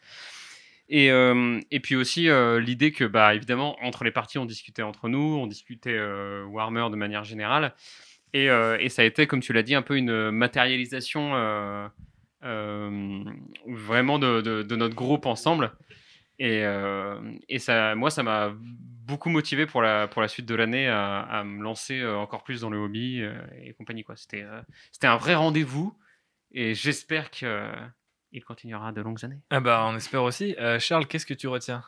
Et, euh, puis aussi l'idée que, bah, évidemment, entre les parties, on discutait entre nous, on discutait Warhammer de manière générale. Et, ça a été, comme tu l'as dit, un peu une matérialisation vraiment de notre groupe ensemble. Et, euh, et ça, moi, ça m'a beaucoup motivé pour la, pour la suite de l'année à, à me lancer euh, encore plus dans le hobby euh, et compagnie. quoi. C'était euh, c'était un vrai rendez-vous et j'espère qu'il continuera de longues années. Ah bah, on espère aussi. Euh, Charles, qu'est-ce que tu retiens?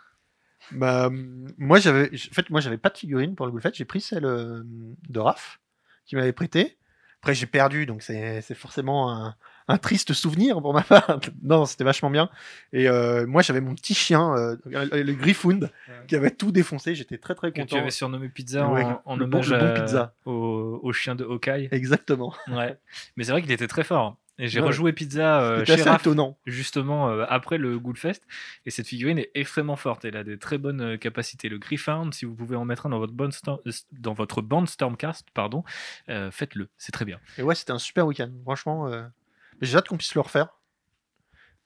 Bah, hum, moi, j'avais, en fait, moi, j'avais pas de figurine pour le Goulfest. J'ai pris celle de Raph qui m'avait prêté. Après, j'ai perdu, donc c'est, c'est forcément un, un triste souvenir pour ma part. [laughs] non, c'était vachement bien. Et euh, moi, j'avais mon petit chien, euh, le Griffound, qui avait tout défoncé. J'étais très très Que tu content. avais surnommé Pizza Ouais, en, en bon- hommage bon à- Pizza. Au, au chien de Hawkeye. Exactement. [laughs] Ouais. Mais c'est vrai qu'il était très fort. Et j'ai Ouais. rejoué Pizza euh, chez Raph, justement euh, après le Ghoulfest. Et cette figurine est extrêmement forte. Elle a des très bonnes euh, capacités. Le Griffound, si vous pouvez en mettre un dans votre, bonne dans votre bande Stormcast, pardon, faites-le. C'est très bien. Et ouais, c'était un super week-end. Franchement, j'ai hâte qu'on puisse le refaire.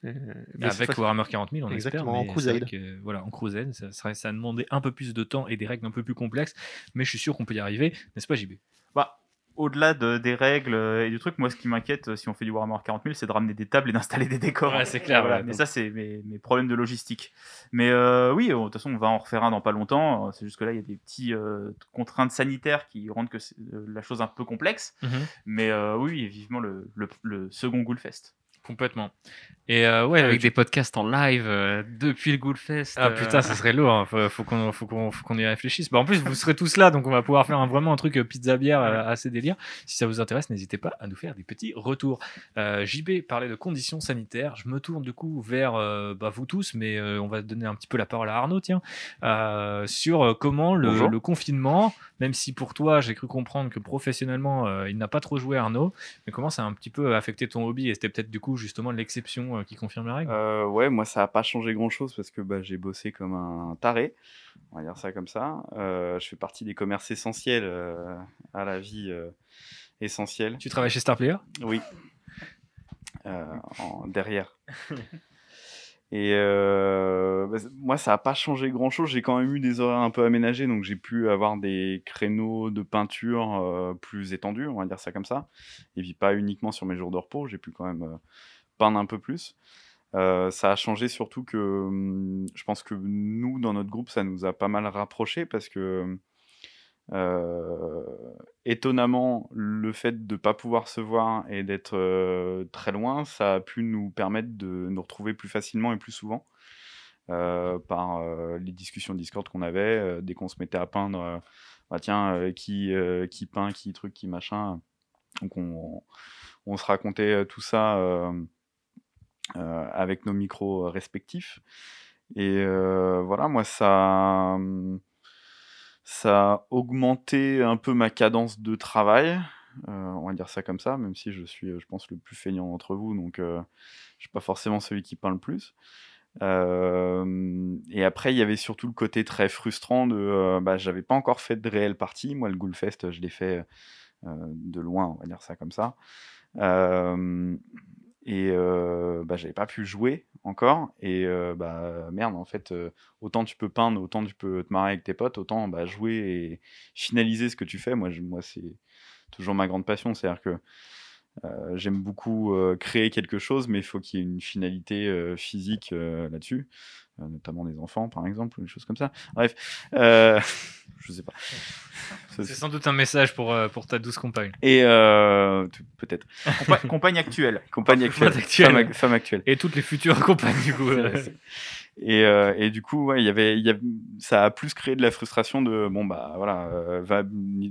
Euh, mais Avec Warhammer 40 000, on Exactement, espère. en crusade. que, voilà, en crusade, ça, serait, ça a demandé un peu plus de temps et des règles un peu plus complexes. Mais je suis sûr qu'on peut y arriver, n'est-ce pas, JB Bah, au-delà de- des règles euh, et du truc, moi, ce qui m'inquiète euh, si on fait du Warhammer 40 000, c'est de ramener des tables et d'installer des décors. Ouais, c'est clair, Voilà, ouais, mais ça, c'est mes, mes problèmes de logistique. Mais euh, oui, de toute façon, on va en refaire un dans pas longtemps. C'est juste que là, il y a des petites contraintes sanitaires qui rendent que la chose un peu complexe. Mais euh, oui, vivement le, le, le second Ghoulfest. Complètement. Et euh, ouais, Avec des podcasts en live euh, depuis le Ghoulfest. Ah euh, putain, ça serait lourd. hein. Faut, faut qu'on faut qu'on faut qu'on y réfléchisse. Bah, en plus, vous serez tous là, donc on va pouvoir faire un, vraiment un truc pizza bière assez délire. Si ça vous intéresse, n'hésitez pas à nous faire des petits retours. JB parlait de conditions sanitaires. Je me tourne du coup vers bah, vous tous, mais on va donner un petit peu la parole à Arnaud, tiens, sur comment le, confinement, même si pour toi j'ai cru comprendre que professionnellement il n'a pas trop joué Arnaud, mais comment ça a un petit peu affecté ton hobby? Et c'était peut-être du coup justement l'exception euh, qui confirme la règle. Euh, ouais, moi ça a pas changé grand chose parce que bah, j'ai bossé comme un taré, on va dire ça comme ça. Euh, je fais partie des commerces essentiels euh, à la vie essentielle. Tu travailles chez Star Player Oui. En- derrière. [laughs] Et euh, bah, moi, ça n'a pas changé grand-chose. J'ai quand même eu des horaires un peu aménagés, donc j'ai pu avoir des créneaux de peinture euh, plus étendus, on va dire ça comme ça. Et puis pas uniquement sur mes jours de repos, j'ai pu quand même euh, peindre un peu plus. Ça a changé surtout que hum, je pense que nous, dans notre groupe, ça nous a pas mal rapprochés parce que euh, étonnamment, le fait de ne pas pouvoir se voir et d'être euh, très loin, ça a pu nous permettre de nous retrouver plus facilement et plus souvent euh, par les discussions Discord qu'on avait. dès qu'on se mettait à peindre, bah tiens, qui, qui peint, qui truc, qui machin. Donc on, on se racontait tout ça avec nos micros respectifs. Et voilà, moi, ça, ça a augmenté un peu ma cadence de travail. euh, on va dire ça comme ça, même si je suis, euh, je pense, le plus feignant d'entre vous, donc euh, je suis pas forcément celui qui peint le plus. Et après, il y avait surtout le côté très frustrant de, bah, j'avais pas encore fait de réelle partie. Moi, le Ghoulfest, je l'ai fait de loin, on va dire ça comme ça. Et euh, bah, j'avais pas pu jouer encore. Et euh, bah merde, en fait, euh, autant tu peux peindre, autant tu peux te marrer avec tes potes, autant bah, jouer et finaliser ce que tu fais. Moi, moi c'est toujours ma grande passion. C'est-à-dire que j'aime beaucoup créer quelque chose, mais il faut qu'il y ait une finalité physique là-dessus, notamment des enfants, par exemple, ou des choses comme ça. Bref, euh, [laughs] je sais pas. C'est sans doute un message pour, euh, pour ta douce compagne. Et euh, peut-être. Compa- [laughs] compagne actuelle. Compagne actuelle. Actuelle. Femme, ac- femme actuelle. Et toutes les futures [laughs] compagnes, du coup. Euh. Et, euh, et du coup, ouais, il y avait, il y a- ça a plus créé de la frustration de bon bah voilà, euh, va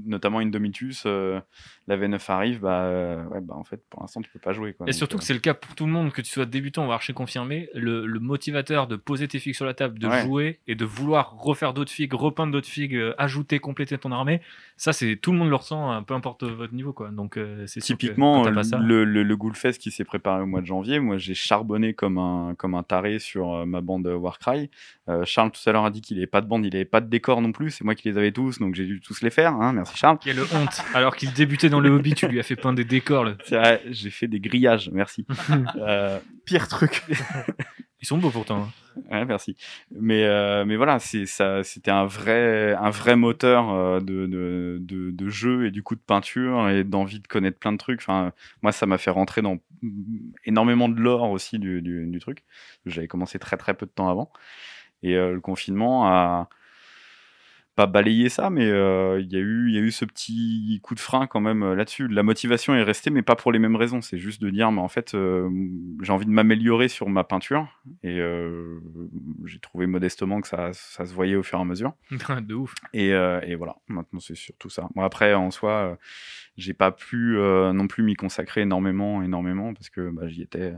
notamment Indomitus, euh, la V9 arrive, bah ouais bah en fait pour l'instant tu peux pas jouer quoi. Et Donc, surtout que c'est le cas pour tout le monde, que tu sois débutant ou archi confirmé, le, le motivateur de poser tes figues sur la table, de Ouais. jouer et de vouloir refaire d'autres figues, repeindre d'autres figues, ajouter, compléter ton armée, ça c'est tout le monde le ressent, hein, peu importe votre niveau quoi. Donc c'est que Typiquement, pas ça- le, le, le Ghoulfest qui s'est préparé au mois de janvier, moi j'ai charbonné comme un, comme un taré sur ma bande Warcry. Euh, Charles tout à l'heure a dit qu'il n'avait pas de bande, il n'avait pas de décor non plus. C'est moi qui les avais tous, donc j'ai dû tous les faire. hein. Merci Charles. Quelle honte. Alors qu'il débutait dans le hobby, tu lui as fait peindre des décors. là. C'est vrai, j'ai fait des grillages. Merci. [laughs] Euh, Pire truc. [laughs] Ils sont beaux pourtant. hein. [laughs] Ouais, merci. Mais, euh, mais voilà, c'était un vrai, un vrai moteur euh, de, de, de, de jeu et du coup de peinture et d'envie de connaître plein de trucs. Enfin, moi, ça m'a fait rentrer dans énormément de lore aussi du, du, du truc. J'avais commencé très très peu de temps avant. Et euh, le confinement a pas balayé ça, mais euh, il y, a eu- y a eu ce petit coup de frein quand même euh, là-dessus. La motivation est restée, mais pas pour les mêmes raisons. C'est juste de dire, mais en fait, euh, j'ai envie de m'améliorer sur ma peinture. Et j'ai trouvé modestement que ça, ça se voyait au fur et à mesure. [laughs] de ouf. Et, et voilà, maintenant c'est surtout ça. Bon, après, en soi, j'ai pas pu non plus m'y consacrer énormément, énormément, parce que bah, j'y étais.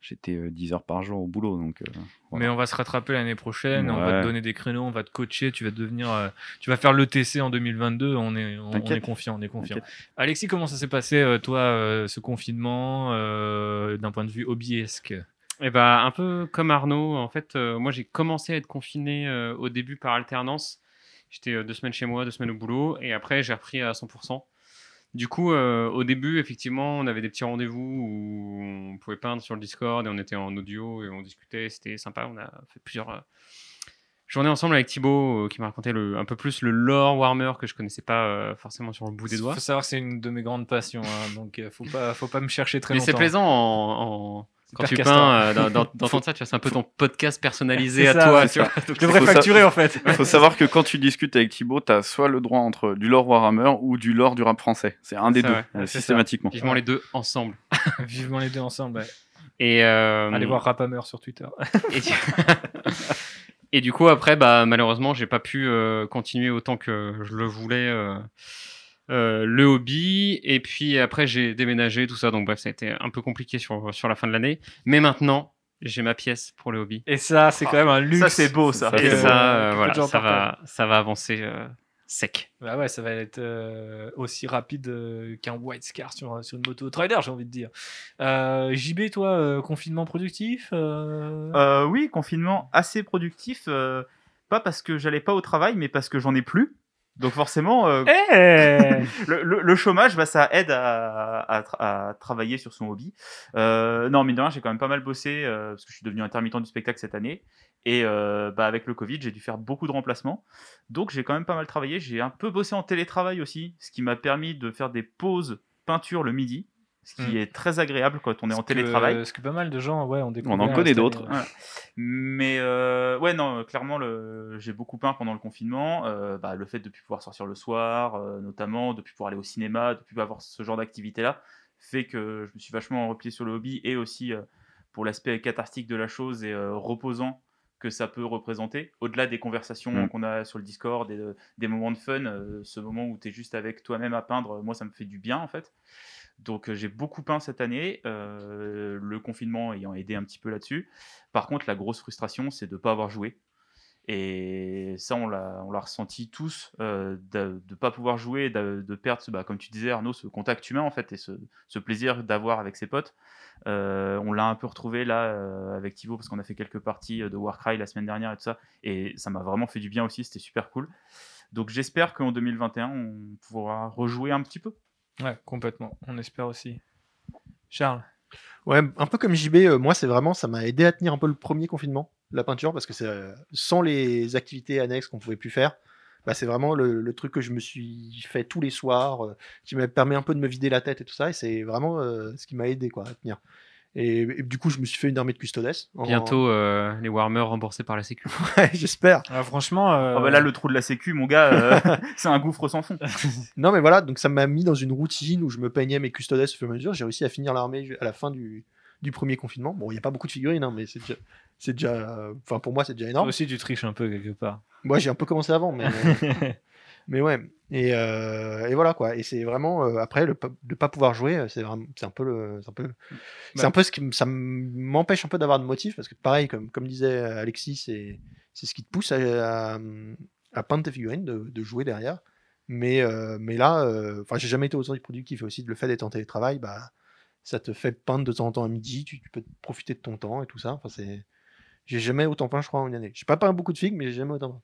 J'étais euh, 10 heures par jour au boulot, donc euh, voilà. Mais on va se rattraper l'année prochaine, on va te donner des créneaux, on va te coacher, tu vas devenir, euh, tu vas faire l'ETC en 2022, on est, on, est confiant, on est confiant. T'inquiète. Alexis, comment ça s'est passé, euh, toi, euh, ce confinement, euh, d'un point de vue hobbyesque? Et bah, un peu comme Arnaud, en fait, euh, moi j'ai commencé à être confiné euh, au début par alternance. J'étais euh, deux semaines chez moi, deux semaines au boulot, et après j'ai repris à 100%. Du coup, euh, au début, effectivement, on avait des petits rendez-vous où on pouvait peindre sur le Discord et on était en audio et on discutait, c'était sympa. On a fait plusieurs euh, journées ensemble avec Thibaut euh, qui m'a raconté le, un peu plus le lore Warhammer que je connaissais pas forcément sur le bout des Il doigts. faut savoir que c'est une de mes grandes passions, hein, donc faut pas, faut pas me chercher très Mais longtemps. c'est plaisant en, en- quand tu castor. peins, euh, dans- dans- d'entendre [laughs] ça, tu vois, c'est un peu ton podcast personnalisé à ça, toi. tu vois. Donc, Je devrais facturer en fait. Il [laughs] faut savoir que quand tu discutes avec Thibaut, tu as soit le droit entre du lore Warhammer ou du lore du rap français. C'est un des Ça, deux, ouais. euh, systématiquement. Vivement les deux ensemble. [laughs] Vivement les deux ensemble. ouais. Et, euh, Allez voir Raphammer sur Twitter. Et du... et du coup, après, bah, malheureusement, j'ai pas pu euh, continuer autant que je le voulais euh, euh, le hobby. Et puis après, j'ai déménagé, tout ça. Donc, bref, ça a été un peu compliqué sur, sur la fin de l'année. Mais maintenant, j'ai ma pièce pour le hobby. Et ça, c'est quand même un luxe. Ça, c'est beau, ça. Ça, Et que- ça, euh, voilà, ça va, ça va avancer euh, sec. Bah ouais, ça va être euh, aussi rapide euh, qu'un White Scar sur, sur une moto trader, j'ai envie de dire. Euh, JB, toi, euh, confinement productif euh, Euh, oui, confinement assez productif. euh, pas parce que j'allais pas au travail, mais parce que j'en ai plus. Donc forcément, euh, Eh [laughs] le, le- le chômage, bah, ça aide à, à tra- à travailler sur son hobby. Euh, non, mine de rien, j'ai quand même pas mal bossé euh, parce que je suis devenu intermittent du spectacle cette année. Et bah, avec le Covid, j'ai dû faire beaucoup de remplacements. Donc j'ai quand même pas mal travaillé. J'ai un peu bossé en télétravail aussi, ce qui m'a permis de faire des pauses peinture le midi, ce qui Mm. est très agréable quand on est en que- télétravail. Parce que pas mal de gens, ouais, ont découvert. On en connaît d'autres. Mais euh, ouais, non, clairement, j'ai beaucoup peint pendant le confinement. Euh, bah, le fait de ne plus pouvoir sortir le soir, euh, notamment, de ne plus pouvoir aller au cinéma, de ne plus avoir ce genre d'activité-là, fait que je me suis vachement replié sur le hobby et aussi pour l'aspect cathartique de la chose et reposant que ça peut représenter. Au-delà des conversations Mm. qu'on a sur le Discord, des moments de fun, euh, ce moment où tu es juste avec toi-même à peindre, moi, ça me fait du bien en fait. Donc euh, j'ai beaucoup peint cette année, euh, le confinement ayant aidé un petit peu là-dessus. Par contre, la grosse frustration, c'est de ne pas avoir joué. Et ça, on l'a, ressenti tous, euh, de ne pas pouvoir jouer, de, perdre, bah, comme tu disais Arnaud, ce contact humain en fait, et ce, plaisir d'avoir avec ses potes. On l'a un peu retrouvé là avec Thibaut, parce qu'on a fait quelques parties de Warcry la semaine dernière et tout ça, et ça m'a vraiment fait du bien aussi, c'était super cool. Donc j'espère qu'en 2021, on pourra rejouer un petit peu. Ouais, complètement. On espère aussi. Charles Ouais, un peu comme JB, euh, moi c'est vraiment, ça m'a aidé à tenir un peu le premier confinement, la peinture, parce que c'est euh, sans les activités annexes qu'on pouvait plus faire, bah, c'est vraiment le, truc que je me suis fait tous les soirs, euh, qui me permet un peu de me vider la tête et tout ça, et c'est vraiment ce qui m'a aidé quoi, à tenir. Et, et du coup, je me suis fait une armée de custodes. en- Bientôt, euh, les Warmer remboursés par la Sécu. [laughs] Ouais, j'espère. Ah, Franchement. euh, Oh, bah là, le trou de la sécu, mon gars, euh, [laughs] c'est un gouffre sans fond. [laughs] Non, mais voilà, donc ça m'a mis dans une routine où je me peignais mes custodes au fur et à mesure. J'ai réussi à finir l'armée à la fin du, du premier confinement. Bon, il n'y a pas beaucoup de figurines, hein, mais c'est déjà. C'est déjà, euh, enfin pour moi c'est déjà toi énorme. aussi, tu triches un peu quelque part. Moi j'ai un peu commencé avant, mais, mais ouais. Et, euh, et voilà quoi. Et c'est vraiment euh, après le de pas pouvoir jouer, euh, c'est un peu le, c'est un peu, c'est Bah. un peu ce qui ça m'empêche un peu d'avoir de motif parce que pareil comme comme disait Alexis, c'est c'est ce qui te pousse à, à, à peindre tes figurines, de, de jouer derrière. Mais mais mais là, euh, enfin j'ai jamais été autant productif et aussi le fait d'être en télétravail, bah ça te fait peindre de temps en temps à midi, tu, tu peux profiter de ton temps et tout ça. Enfin c'est J'ai jamais autant peint, je crois, en une année. J'ai pas peint beaucoup de figues, mais j'ai jamais autant peint.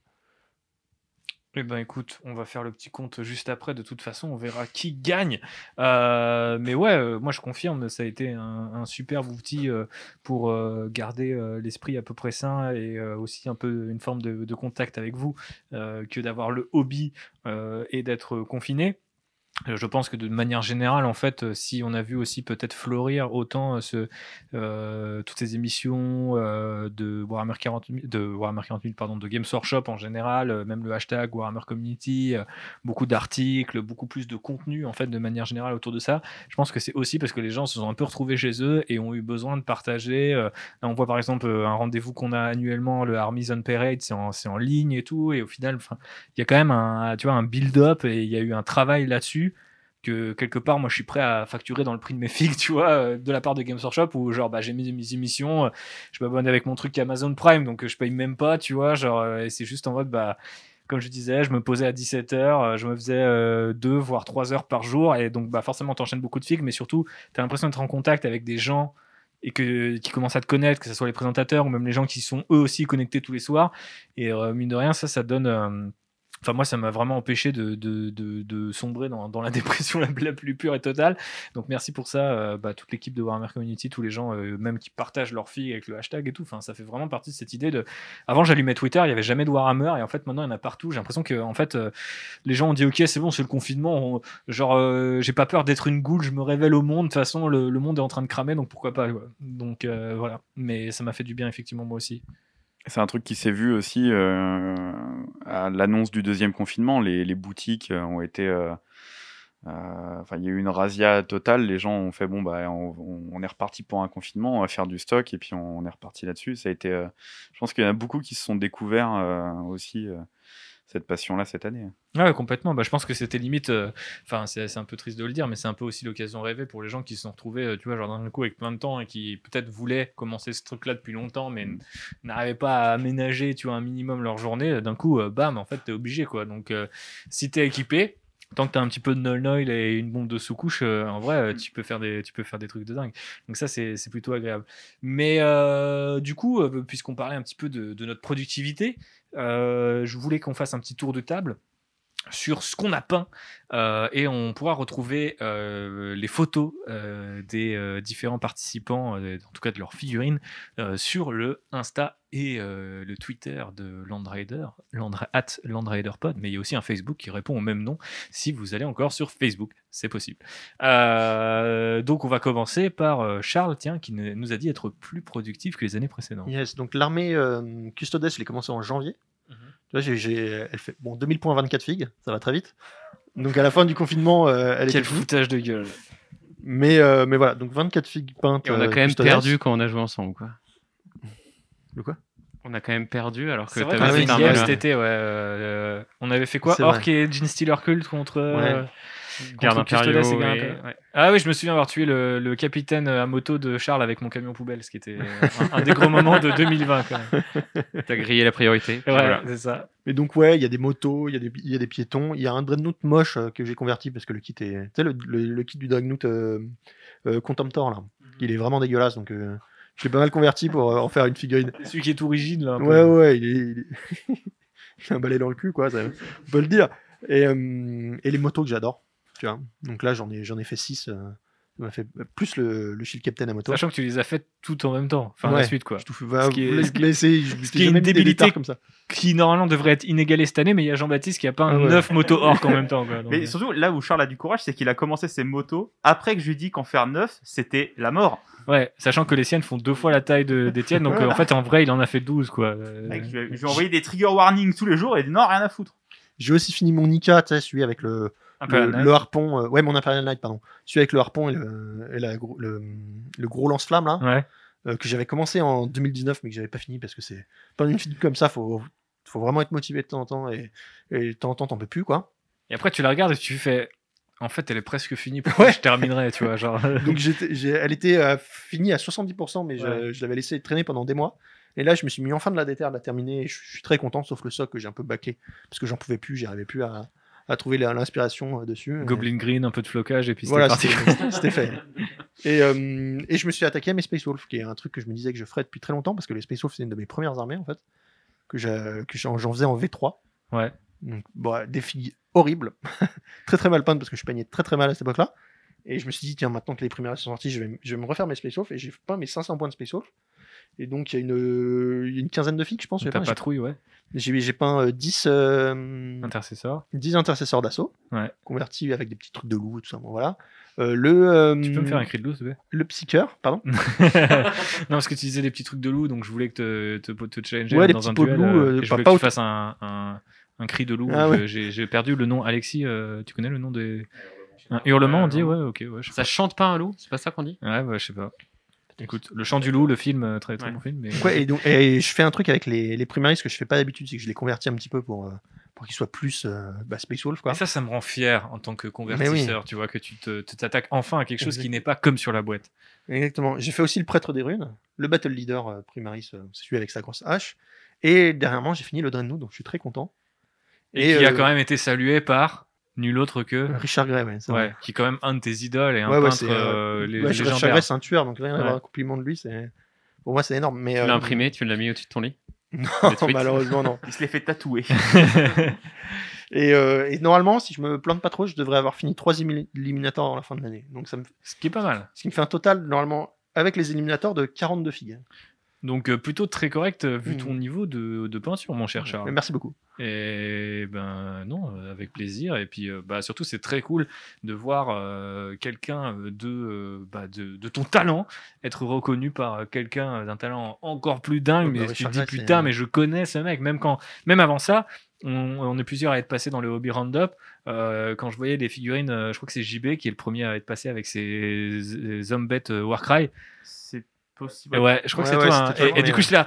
Eh ben écoute, on va faire le petit compte juste après. De toute façon, on verra qui gagne. Euh, mais ouais, euh, moi je confirme, ça a été un, superbe outil euh, pour garder l'esprit à peu près sain et aussi un peu une forme de, contact avec vous que d'avoir le hobby et d'être confiné. Euh, Je pense que de manière générale, en fait, euh, si on a vu aussi peut-être fleurir autant euh, toutes ces émissions de Warhammer 40 000, de Warhammer 40 000, pardon, de Games Workshop en général, même le hashtag Warhammer Community, beaucoup d'articles, beaucoup plus de contenu en fait de manière générale autour de ça. Je pense que c'est aussi parce que les gens se sont un peu retrouvés chez eux et ont eu besoin de partager. on voit par exemple un rendez-vous qu'on a annuellement, le Army Zone Parade, c'est en, ligne et tout, et au final, il y a quand même un build-up et il y a eu un travail là-dessus que quelque part moi je suis prêt à facturer dans le prix de mes [laughs] figues tu vois euh, de la part de Games Workshop où genre bah j'ai mis mes émissions euh, je m'abonne avec mon truc Amazon Prime donc euh, je paye même pas tu vois genre et c'est juste en mode bah comme je disais je me posais à 17h je me faisais euh, deux voire trois heures par jour et donc bah forcément t'enchaînes beaucoup de figues mais surtout t'as l'impression d'être en contact avec des gens et que, qui commencent à te connaître, que ce soit les présentateurs ou même les gens qui sont eux aussi connectés tous les soirs. Et mine de rien, ça, ça donne. Enfin, moi, ça m'a vraiment empêché de, sombrer dans, la [laughs] dépression la, plus pure et totale. Donc, merci pour ça, euh, bah, toute l'équipe de Warhammer Community, tous les gens, euh, même qui partagent leur fille avec le hashtag et tout. Enfin, ça fait vraiment partie de cette idée de. Avant, j'allumais Twitter, il n'y avait jamais de Warhammer, et en fait, maintenant, il y en a partout. J'ai l'impression que, en fait, euh, les gens ont dit, ok, c'est bon, c'est le confinement. on- genre, j'ai pas peur d'être une goule, je me révèle au monde. De toute façon, le, monde est en train de cramer, donc pourquoi pas. Donc, voilà. Mais ça m'a fait du bien, effectivement, moi aussi. C'est un truc qui s'est vu aussi euh, à l'annonce du deuxième confinement. Les, boutiques euh, ont été. euh, euh, il y a eu une razzia totale. Les gens ont fait bon, bah, on, on est reparti pour un confinement, on va faire du stock et puis on, est reparti là-dessus. Ça a été. euh, je pense qu'il y en a beaucoup qui se sont découverts euh, aussi cette passion-là cette année. Ouais, complètement. Bah, je pense que c'était limite. euh, Enfin, c'est c'est un peu triste de le dire, mais c'est un peu aussi l'occasion rêvée pour les gens qui se sont retrouvés, euh, tu vois, genre d'un coup avec plein de temps et qui peut-être voulaient commencer ce truc-là depuis longtemps, mais Mm. n'arrivaient pas à aménager, tu vois, un minimum leur journée. D'un coup, euh, bam, en fait, t'es obligé, quoi. Donc, euh, si t'es équipé. Tant que t'as un petit peu de null oil et une bombe de sous-couche, euh, en vrai, euh, tu peux faire des, tu peux faire des trucs de dingue. Donc ça, c'est plutôt agréable. Mais euh, du coup, euh, puisqu'on parlait un petit peu de, de notre productivité, euh, je voulais qu'on fasse un petit tour de table sur ce qu'on a peint euh, et on pourra retrouver euh, les photos euh, des différents participants, en tout cas de leurs figurines, sur le Insta et le Twitter de Landrider, Landra, at LandriderPod, mais il y a aussi un Facebook qui répond au même nom si vous allez encore sur Facebook, c'est possible. Donc on va commencer par Charles, tiens, qui nous a dit être plus productif que les années précédentes. Yes, donc l'armée Custodes, je l'ai commencé en janvier. Vois, j'ai, j'ai- elle fait bon 2000 points 24 figues, ça va très vite. Donc à la fin du confinement, euh, elle Quel était finie. foutage de gueule. Mais, euh, mais voilà, donc 24 figues peintes. Et on a euh, quand même perdu quand on a joué ensemble, quoi. Le quoi? On a quand même perdu alors que C'est vrai t'avais fait un cet été, ouais. euh, on avait fait quoi? Orc et Gene Stealer Cult contre. euh, Garde Imperiaux et ouais. Ah oui, je me souviens avoir tué le, le capitaine à moto de Charles avec mon camion poubelle, ce qui était un, un des gros moments de 2020 quand même. [laughs] T'as grillé la priorité. Ouais, voilà. c'est ça. Mais donc ouais, il y a des motos, il y, a des- il y a des piétons, il y a un Dreadnought moche euh, que j'ai converti parce que le kit est, tu sais le, le- le kit du Dreadnought euh, euh, Contemptor là, il est vraiment dégueulasse donc euh, je l'ai pas mal converti pour euh, en faire une figurine. Celui qui est tout rigide là. un peu. Ouais ouais, il est, il est- [laughs] il a un balai dans le cul quoi, ça, on peut le dire. Et, euh, et les motos que j'adore, tu vois. Donc là j'en ai j'en ai fait 6 ça m'a fait plus le, le Shield Captain à moto. Sachant que tu les as faites toutes en même temps, enfin Ouais. la suite quoi. Je tout fais- bah, Ce qui est- ce qui- qui une débilité comme ça. Qui normalement devrait être inégalé cette année, mais il y a Jean-Baptiste qui a peint Ah ouais. 9 motos [laughs] orc en même temps. Quoi. Donc, Mais euh, surtout, là où Charles a du courage, c'est qu'il a commencé ses motos après que je lui ai dit qu'en faire 9, c'était la mort. Ouais, sachant que les siennes font deux fois la taille de- des tiennes, donc euh, en [laughs] fait en vrai il en a fait 12 quoi. Euh, Mec, je, lui ai- envoyé des trigger warnings tous les jours et il a dit non, rien à foutre. J'ai aussi fini mon Nika, tu sais, celui avec le, le, harpon, euh, ouais, mon Imperial Knight, pardon. Celui avec le harpon et le, et la gros- le, le gros lance-flamme, là, Ouais. euh, que j'avais commencé en 2019, mais que j'avais pas fini parce que c'est. Dans une fille comme ça, faut, faut vraiment être motivé de temps en temps, et, et de temps en temps, t'en peux plus, quoi. Et après tu la regardes et tu fais. En fait, elle est presque finie. Pourquoi Ouais. je terminerai, tu vois, genre. [laughs] Donc, j'ai- elle était euh, finie à 70%, mais je, Ouais. je l'avais laissé traîner pendant des mois. Et là, je me suis mis enfin de la déterre de la terminer, et je, je suis très content, sauf le soc que j'ai un peu bâclé, parce que j'en pouvais plus, j'arrivais plus à, à trouver l'inspiration euh, dessus. Goblin Green, un peu de flocage et puis Voilà, c'était parti. [laughs] c'était fait. Et, euh, et je me suis attaqué à mes Space Wolf, qui est un truc que je me disais que je ferais depuis très longtemps, parce que les Space Wolf, c'est une de mes premières armées, en fait, que j'en faisais en V3. Ouais. Donc, bon, des filles horribles, [laughs] très très mal peintes, parce que je peignais très très mal à cette époque-là. Et je me suis dit, tiens, maintenant que les premières sont sorties, je vais, je vais me refaire mes Space Wolf, et j'ai peint mes 500 points de Space Wolf. Et donc, il y, a une- il y a une quinzaine de filles, je pense. j'ai Ta peint. patrouille, ouais. J'ai peint euh, 10, euh, Intercesseur. 10 intercesseurs d'assaut, Ouais. convertis avec des petits trucs de loup et tout ça. Bon, voilà. Euh, le, euh, Tu peux me faire un cri de loup, s'il te plaît? le psycheur, pardon. [laughs] non, parce que tu disais des petits trucs de loup, donc je voulais que te, te, te challenger Ouais, dans petits un pots de duel. loup, euh, euh, et je voulais pas que tu fasses un, un, un cri de loup. Ah ouais. J'ai perdu le nom. Alexis, euh, tu connais le nom des. Un hurlement, on dit Ouais, ok. Ouais, Ça chante pas un loup C'est pas ça qu'on dit? Ouais, ouais, je sais pas. Écoute, Le Chant du Loup, le film, euh, très très Ouais. bon film. Mais... Ouais, et, donc, et je fais un truc avec les, les primaries, ce que je fais pas d'habitude, c'est que je les convertis un petit peu pour, euh, pour qu'ils soient plus euh, bah, Space Wolf. Quoi. Et ça, ça me rend fier en tant que convertisseur, tu vois, que tu t'attaques enfin à quelque chose qui n'est pas comme sur la boîte. Exactement. J'ai fait aussi le prêtre des runes, le Battle Leader euh, Primaris, euh, c'est celui avec sa grosse hache. Et dernièrement, j'ai fini le Dreadnought, donc je suis très content. Et, qui a quand même été salué par nul autre que. Richard Gray, ouais. c'est Ouais, qui est quand même un de tes idoles et un Ouais, ouais, peintre c'est, euh, euh, Ouais, Richard. Gray, c'est un tueur, donc rien à Ouais. voir un compliment de lui, c'est. Pour moi, c'est énorme. Mais, Tu euh, l'as imprimé, tu l'as mis au-dessus de ton lit [laughs] Non, [laughs] malheureusement, non. Il se les fait tatouer. [laughs] Et, euh, et normalement, si je me plante pas trop, je devrais avoir fini trois éliminators avant la fin de l'année. Donc ça me... Ce qui est pas mal. Ce qui me fait un total, normalement, avec les éliminators, de 42 figues. Donc euh, plutôt très correct euh, vu ton niveau de, de peinture, mon cher Charles. Merci beaucoup. Et ben non, euh, avec plaisir. Et puis bah, surtout, c'est très cool de voir quelqu'un de, bah, de, de ton talent être reconnu par quelqu'un d'un talent encore plus dingue. Ouais, mais bah, tu te dis putain, mais je connais ce mec. Même, quand, même avant ça, on, on est plusieurs à être passés dans le hobby roundup. Euh, quand je voyais les figurines, euh, je crois que c'est JB qui est le premier à être passé avec ses, ses Zombet euh, Warcry. Possible. Ouais, je crois Ouais, que c'est ouais, toi. hein. Et, toi, et du coup, j'étais là,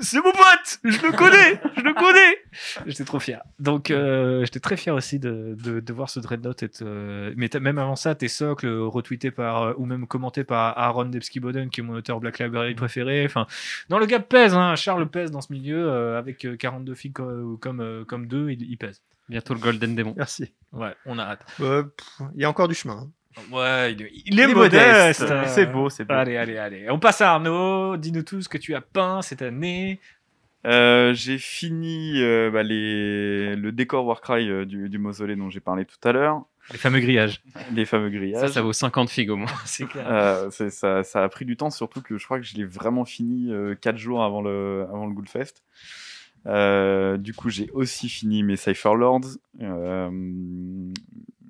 c'est mon pote, je le connais, je le connais. [laughs] J'étais trop fier. Donc, euh, j'étais très fier aussi de, de, de voir ce Dreadnought être. euh, mais même avant ça, tes socles euh, retweetés par ou même commentés par Aaron Debski-Boden, qui est mon auteur Black Library préféré. Enfin, non, le gars pèse. Hein. Charles pèse dans ce milieu euh, avec euh, 42 filles co- comme comme deux, il, il pèse. Bientôt le Golden Demon. Merci. Ouais, on a hâte. Euh, Il y a encore du chemin. hein. Ouais, il, est- il Il est est modeste. modeste. C'est beau, c'est beau. Allez, allez, allez. On passe à Arnaud. Dis-nous tout ce que tu as peint cette année. Euh, j'ai fini euh, bah, les... le décor Warcry euh, du, du mausolée dont j'ai parlé tout à l'heure, Les fameux grillages. les fameux Ça, grillages. ça vaut 50 figues au moins. [laughs] C'est clair. Euh, ça, ça a pris du temps, surtout que je crois que je l'ai vraiment fini 4 jours avant le, avant le Ghoulfest. Euh, du coup, j'ai aussi fini mes Cypher Lords.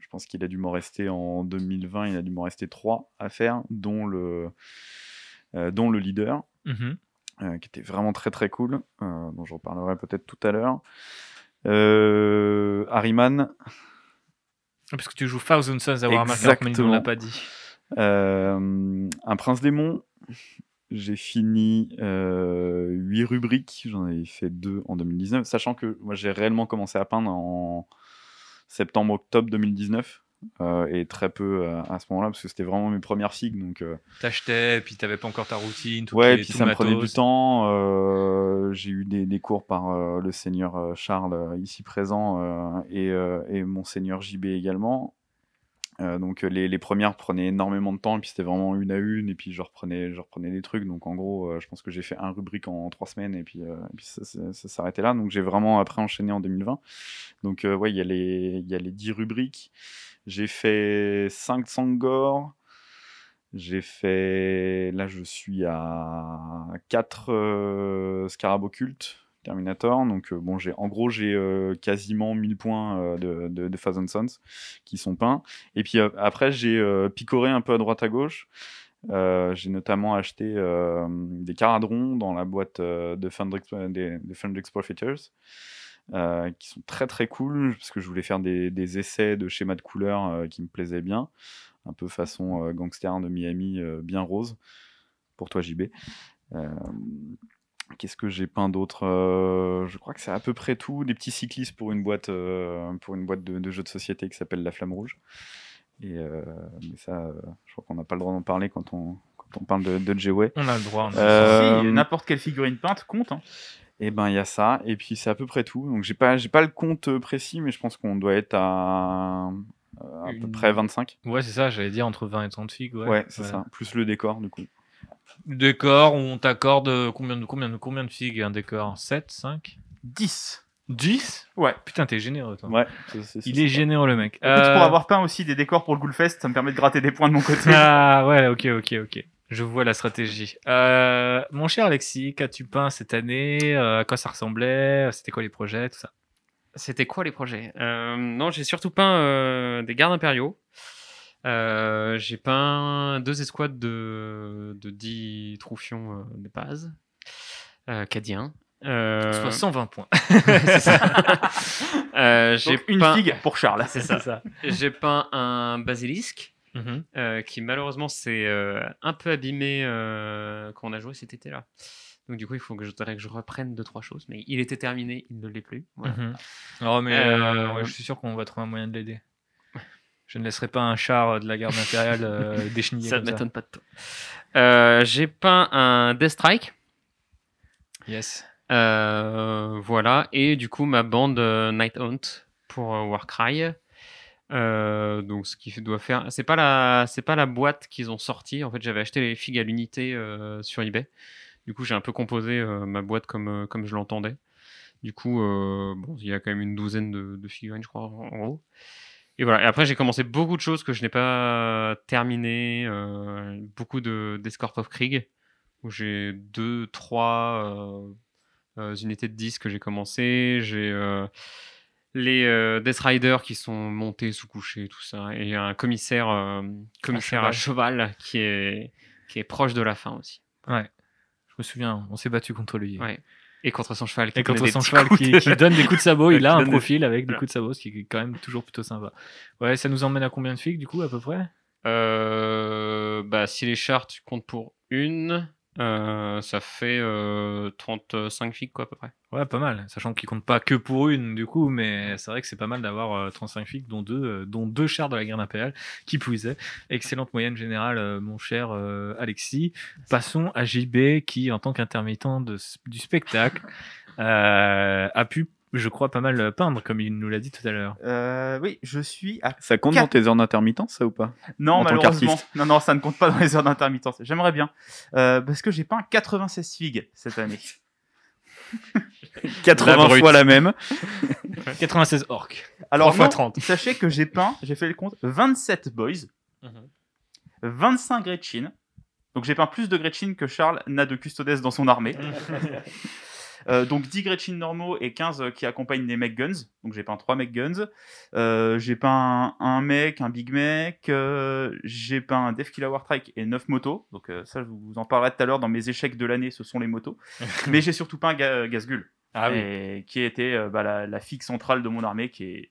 Je pense qu'il a dû m'en rester en 2020, il a dû m'en rester 3 à faire, dont le, euh, dont le leader, Mhm. euh, qui était vraiment très très cool, euh, dont je reparlerai peut-être tout à l'heure. Harryman, Parce que tu joues Thousand Sons à Warhammer 40 000, on l'a pas dit. Un prince démon. J'ai fini 8 rubriques, j'en ai fait 2 en 2019, sachant que moi j'ai réellement commencé à peindre en septembre-octobre 2019, euh, et très peu euh, à ce moment-là, parce que c'était vraiment mes premières figues, donc euh, T'achetais, puis t'avais pas encore ta routine. tout ouais, les- puis tout ça me prenait du temps, euh, j'ai eu des, des cours par euh, le seigneur Charles, ici présent, euh, et, euh, et mon seigneur JB également, euh, donc euh, les, premières prenaient énormément de temps, et puis c'était vraiment une à une, et puis je reprenais, je reprenais des trucs. Donc en gros, euh, je pense que j'ai fait un rubrique en, trois semaines, et puis, ça, s'arrêtait là. Donc j'ai vraiment après enchaîné en 2020. Donc ouais, il y, a les- y a les 10 rubriques. J'ai fait 5 Sangor. J'ai fait. Là, je suis à 4 euh, Scarab Occulte Terminator. Donc, euh, bon, j'ai en gros, j'ai euh, quasiment 1000 points euh, de, de, de Sons qui sont peints. Et puis après, j'ai picoré un peu à droite à gauche. J'ai notamment acheté des caradrons dans la boîte de Fund Exp- des, qui sont très très cool parce que je voulais faire des, essais de schémas de couleurs qui me plaisaient bien un peu façon gangster de Miami bien rose pour toi JB Qu'est-ce que j'ai peint d'autre Euh, Je crois que c'est à peu près tout. Des petits cyclistes pour une boîte, euh, pour une boîte de, de jeux de société qui s'appelle La Flamme Rouge. Et euh, mais ça, je crois qu'on n'a pas le droit d'en parler quand on, quand on parle de, de J-Way. On a le droit. Si, n'importe quelle figurine peinte compte. hein. Et ben il y a ça. Et puis c'est à peu près tout. Donc j'ai pas, j'ai pas le compte précis, mais je pense qu'on doit être à, à peu près 25. Ouais, c'est ça, j'allais dire entre 20 et 30 figues. Ouais, Ouais, c'est Ouais. ça. Plus le décor, du coup. Décor, on t'accorde euh, combien de, combien, de, combien de figues un décor 7, 5 10. 10 Ouais. Putain, t'es généreux, toi. Ouais. c'est- c'est- c'est Il ça. est généreux, le mec. Écoute, Euh, pour avoir peint aussi des décors pour le Ghoulfest, ça me permet de gratter des points de mon côté. Ah ouais, ok, ok, ok. Je vois la stratégie. Euh, mon cher Alexis, qu'as-tu peint cette année? Euh, À quoi ça ressemblait? C'était quoi les projets? Tout ça. C'était quoi les projets? Euh, Non, j'ai surtout peint euh, des gardes impériaux. Euh, j'ai peint deux escouades de, de 10 troufions euh, de base, euh, cadiens. Euh, Soit 120 points. [laughs] [laughs] Euh, j'ai une peint- figue pour Charles. C'est [laughs] ça. J'ai peint un basilisque Mhm. qui malheureusement s'est un peu abîmé quand on a joué cet été-là. Donc du coup, il faut que je, que je reprenne deux trois choses, mais il était terminé, il ne l'est plus. Voilà. Mhm. Oh, mais Euh, euh, ouais, je suis sûr qu'on va trouver un moyen de l'aider. Je ne laisserai pas un char de la garde impériale euh, [laughs] Ça ne m'étonne pas de toi. Euh, j'ai peint un Death Strike. Yes. Euh, voilà, et du coup ma bande euh, Night Hunt pour Warcry. Donc ce qui doit faire, c'est pas la, c'est pas la boîte qu'ils ont sortie. En fait, j'avais acheté les figues à l'unité sur eBay. Du coup, j'ai un peu composé ma boîte comme comme je l'entendais. Du coup, bon, il y a quand même une douzaine de, de figurines, je crois, en en gros. Et voilà. Et après, j'ai commencé beaucoup de choses que je n'ai pas terminées. euh, beaucoup de d'Escort of Krieg où j'ai deux, trois euh, euh, unités de 10 que j'ai commencé. J'ai euh, les Death Riders qui sont montés sous coucher, tout ça. Et un commissaire, commissaire à cheval, qui, est, qui est proche de la fin aussi. Ouais. Je me souviens, on s'est battu contre lui. Ouais. Et contre son cheval. Qui Et contre son cheval qui, donne des coups de sabot, il [laughs] a un des- profil avec des coups de sabot, ce qui est quand même toujours plutôt sympa. Ouais, ça nous emmène à combien de figues du coup à peu près? Euh, bah, si les charts tu comptes pour une, euh, ça fait euh, 35 figues quoi à peu près. Ouais, pas mal. Sachant qu'il compte pas que pour une du coup, mais c'est vrai que c'est pas mal d'avoir euh, 35 figues, dont deux, euh, dont deux chars de la guerre impériale, qui est. Excellente moyenne générale, euh, mon cher euh, Alexis. Passons à JB qui, en tant qu'intermittent de- du spectacle, [laughs] euh, a pu, je crois, pas mal peindre, comme il nous l'a dit tout à l'heure. Euh, oui, je suis à. Ça compte dans tes heures d'intermittence, ça ou pas? Non, En malheureusement. Non, non, ça ne compte pas dans les heures d'intermittence. J'aimerais bien. Euh, parce que j'ai peint 96 figues cette année. [laughs] 80 brute. fois la même. [laughs] 96 orques. Alors, 3 fois non, 30. sachez que j'ai peint, j'ai fait le compte, 27 boys, 25 Gretchen. Donc j'ai peint plus de Gretchen que Charles n'a de custodes dans son armée. [laughs] Euh, donc 10 Gretchen normaux et 15 euh, qui accompagnent des mech guns. Donc j'ai peint 3 mech guns. Euh, j'ai peint un, un mech, un big mech. j'ai peint un Def Killer Wartrike et 9 motos. Donc ça, je vous en parlerai tout à l'heure dans mes échecs de l'année, ce sont les motos. [laughs] Mais j'ai surtout peint Ga- Gazgul. Ah oui. et qui était euh, bah, la, la figue centrale de mon armée, qui est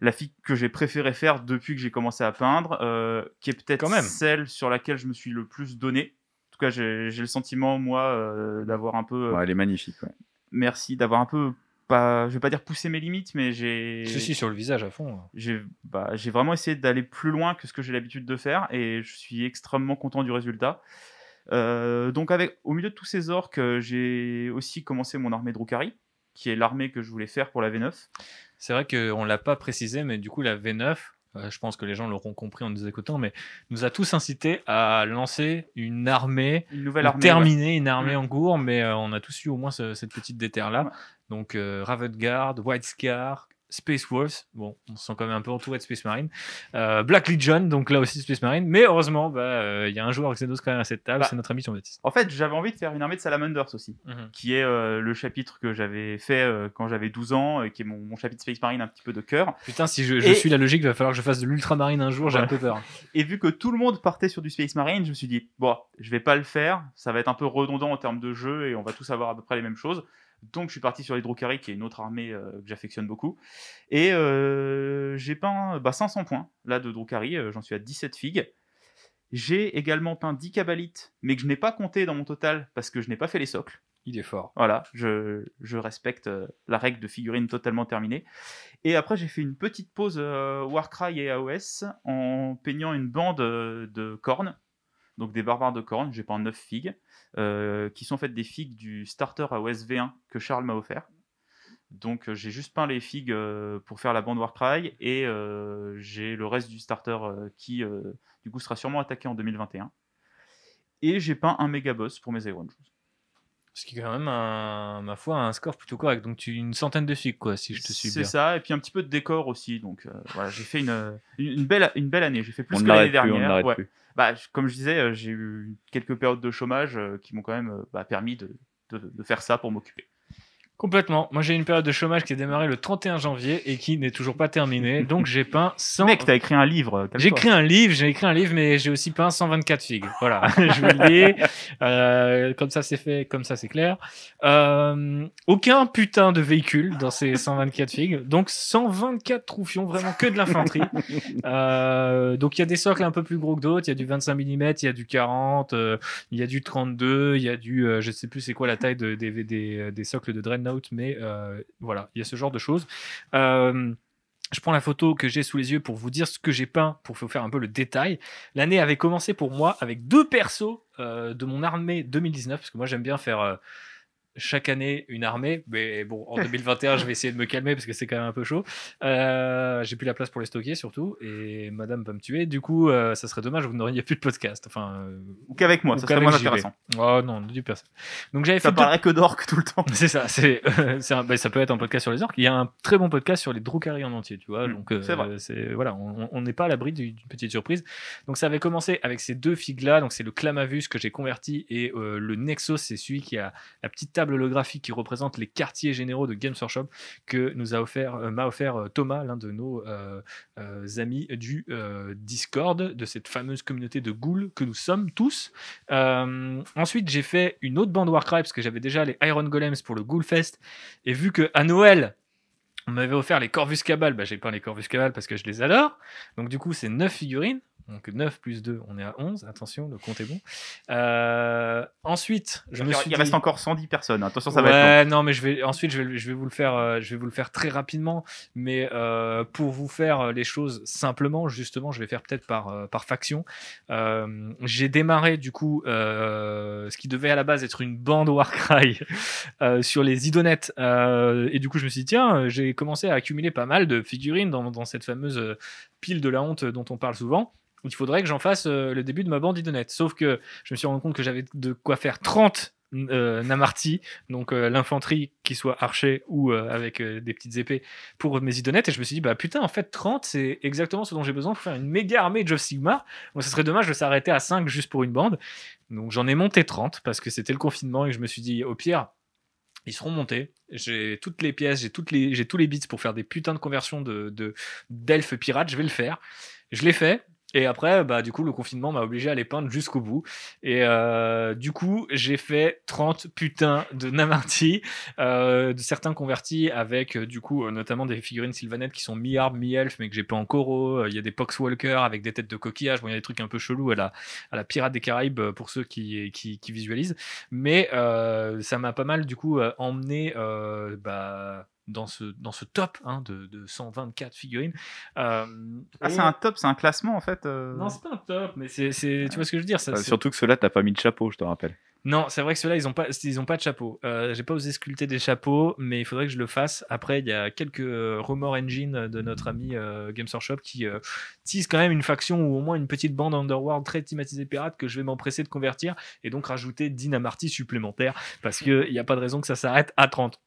la figue que j'ai préféré faire depuis que j'ai commencé à peindre, euh, qui est peut-être celle sur laquelle je me suis le plus donné. En tout cas, j'ai le sentiment, moi, euh, d'avoir un peu. Ouais, elle est magnifique. ouais. Merci, d'avoir un peu. Pas, je vais pas dire pousser mes limites, mais j'ai. Si, sur le visage à fond. J'ai bah, j'ai vraiment essayé d'aller plus loin que ce que j'ai l'habitude de faire et je suis extrêmement content du résultat. Euh, donc avec, au milieu de tous ces orques, euh, j'ai aussi commencé mon armée Drukari, qui est l'armée que je voulais faire pour la V9. C'est vrai qu'on ne l'a pas précisé, mais du coup, la V9, euh, je pense que les gens l'auront compris en nous écoutant, mais nous a tous incité à lancer une armée, Une nouvelle ou armée. terminer une armée Mm. en cours, mais euh, on a tous eu au moins ce- cette petite déterre-là. Ouais. Donc, euh, Raven Guard, White Scar, Space Wolves, bon, on se sent quand même un peu entouré de Space Marine, euh, Black Legion, donc là aussi Space Marine, mais heureusement, bah, euh, il y a un joueur Xenos quand même à cette table, Bah. c'est notre ami Jean-Baptiste. En fait, j'avais envie de faire une armée de Salamanders aussi, Mhm. qui est euh, le chapitre que j'avais fait euh, quand j'avais 12 ans, et qui est mon, mon chapitre Space Marine un petit peu de cœur. Putain, si je, je Et- suis la logique, il va falloir que je fasse de l'ultramarine un jour, j'ai un peu peur. [laughs] Et vu que tout le monde partait sur du Space Marine, je me suis dit, bon, je vais pas le faire, ça va être un peu redondant en termes de jeu et on va tous avoir à peu près les mêmes choses. Donc je suis parti sur les Drukari, qui est une autre armée euh, que j'affectionne beaucoup. Et euh, j'ai peint bah, 500 points là de Drukari, euh, j'en suis à 17 figues. J'ai également peint 10 Kabalites, mais que je n'ai pas compté dans mon total parce que je n'ai pas fait les socles. Il est fort. Voilà, je, je respecte la règle de figurine totalement terminée. Et après, j'ai fait une petite pause Warcry et AOS en peignant une bande de cornes, donc des barbares de cornes. J'ai peint 9 figues, euh, qui sont en fait des figues du starter AOS V1 que Charles m'a offert. Donc euh, j'ai juste peint les figues euh, pour faire la bande Warcry et j'ai le reste du starter qui du coup sera sûrement attaqué en 2021. Et j'ai peint un méga boss pour mes Iron. Ce qui est quand même, un, ma foi, un score plutôt correct. Donc, tu, une centaine de figues, quoi, si je te suis C'est bien. ça, et puis un petit peu de décor aussi. Donc euh, voilà, j'ai fait une, une, belle, une belle année. J'ai fait plus On que l'année on dernière. l'arrête Ouais. plus. Bah, comme je disais, euh, j'ai eu quelques périodes de chômage euh, qui m'ont quand même bah, permis de, de, de faire ça pour m'occuper. Complètement. Moi, j'ai une période de chômage qui a démarré le 31 janvier et qui n'est toujours pas terminée. [laughs] Donc, j'ai peint 100. Mec, t'as écrit un livre. J'ai écrit un livre, j'ai écrit un livre, mais j'ai aussi peint 124 figues. Voilà, [laughs] je vous le dis. Euh, comme ça, c'est fait, comme ça, c'est clair. Euh, aucun putain de véhicule dans ces 124 figues. Donc, 124 troufions, vraiment que de l'infanterie. [laughs] Euh, donc, il y a des socles un peu plus gros que d'autres. Il y a du 25 mm, il y a du 40, euh, il y a du 32, il y a du, je sais plus c'est quoi la taille de- des, des, des socles de Dreadnought, mais euh, voilà, il y a ce genre de choses. Euh, je prends la photo que j'ai sous les yeux pour vous dire ce que j'ai peint, pour faire un peu le détail. L'année avait commencé pour moi avec deux persos euh, de mon armée 2019, parce que moi j'aime bien faire chaque année une armée, mais bon, en [laughs] 2021 je vais essayer de me calmer parce que c'est quand même un peu chaud. Euh, j'ai plus la place pour les stocker surtout, et madame va me tuer. Du coup, euh, ça serait dommage, vous n'auriez plus de podcast. Enfin, euh, Ou qu'avec moi, Ou ça serait moins intéressant. oh non, du personne. Donc j'avais fait Ça deux parlerait que d'orques tout le temps. [laughs] c'est ça, c'est, un- bah, ça peut être un podcast sur les orques. Il y a un très bon podcast sur les Drukhari en entier, tu vois. Mm, donc, euh, c'est vrai. c'est, voilà, on n'est pas à l'abri d'une petite surprise. Donc, ça avait commencé avec ces deux figues-là. Donc, c'est le Clamavus que j'ai converti et euh, le Nexus, c'est celui qui a la petite table holographique qui représente les quartiers généraux de Games Workshop que nous a offert, euh, m'a offert euh, Thomas, l'un de nos euh, amis du Discord, de cette fameuse communauté de ghouls que nous sommes tous. Ensuite, j'ai fait une autre bande Warcry parce que j'avais déjà les Iron Golems pour le Ghoul Fest. Et vu que à Noël, on m'avait offert les Corvus Cabal, bah, j'ai peint les Corvus Cabal parce que je les adore. Donc, du coup, c'est 9 figurines. Donc 9 plus 2, on est à 11. Attention, le compte est bon. Euh, ensuite, je me suis il reste dit- encore 110 personnes. Attention, ça va être long. non, mais je vais ensuite je vais, je vais vous le faire, euh, je vais vous le faire très rapidement, mais euh, pour vous faire les choses simplement, justement, je vais faire peut-être par par faction. J'ai démarré du coup ce qui devait à la base être une bande Warcry [laughs] sur les idonettes, et du coup je me suis dit tiens, euh, commencé à accumuler pas mal de figurines dans, cette fameuse euh, pile de la honte dont on parle souvent. Il faudrait que j'en fasse euh, le début de ma bande idonette. Sauf que je me suis rendu compte que j'avais de quoi faire 30 euh, Namarti, donc euh, l'infanterie qui soit archer ou avec des petites épées pour mes idonettes et je me suis dit bah putain en fait 30 c'est exactement ce dont j'ai besoin pour faire une méga armée de of Sigmar donc ce serait dommage de s'arrêter à 5 juste pour une bande donc j'en ai monté 30 parce que c'était le confinement et je me suis dit au pire ils seront montés. J'ai toutes les pièces, j'ai tous les bits pour faire des putains de conversions de, de d'elfes pirates. Je vais le faire. Je l'ai fait. Et après, bah, du coup, le confinement m'a obligé à les peindre jusqu'au bout. Et euh, du coup, j'ai fait 30 putains de Namarti, euh, de certains convertis avec, euh, du coup, euh, notamment des figurines sylvanettes qui sont mi-arbre, mi-elfe, mais que j'ai pas en coraux. Euh, Il y a des Poxwalkers avec des têtes de coquillage. Bon, il y a des trucs un peu chelous à la, à la Pirate des Caraïbes pour ceux qui, qui, qui visualisent. Mais ça m'a pas mal, du coup, emmené bah, dans, ce, dans ce top hein, de, de 124 figurines. Euh, Ah, et- c'est un top, c'est un classement en fait. euh. non, c'est pas un top, mais c'est, c'est- tu vois ce que je veux dire. Ça, c'est- surtout que ceux-là, t'as pas mis de chapeau, je te rappelle. Non, c'est vrai que ceux-là, ils ont pas, ils ont pas de chapeau. Euh, j'ai pas osé sculpter des chapeaux, mais il faudrait que je le fasse. Après, il y a quelques euh, rumors engine de notre ami euh, Games Workshop qui euh, tease quand même une faction ou au moins une petite bande underworld très thématisée pirate que je vais m'empresser de convertir et donc rajouter Dynamarty supplémentaire parce qu'il n'y a pas de raison que ça s'arrête à 30.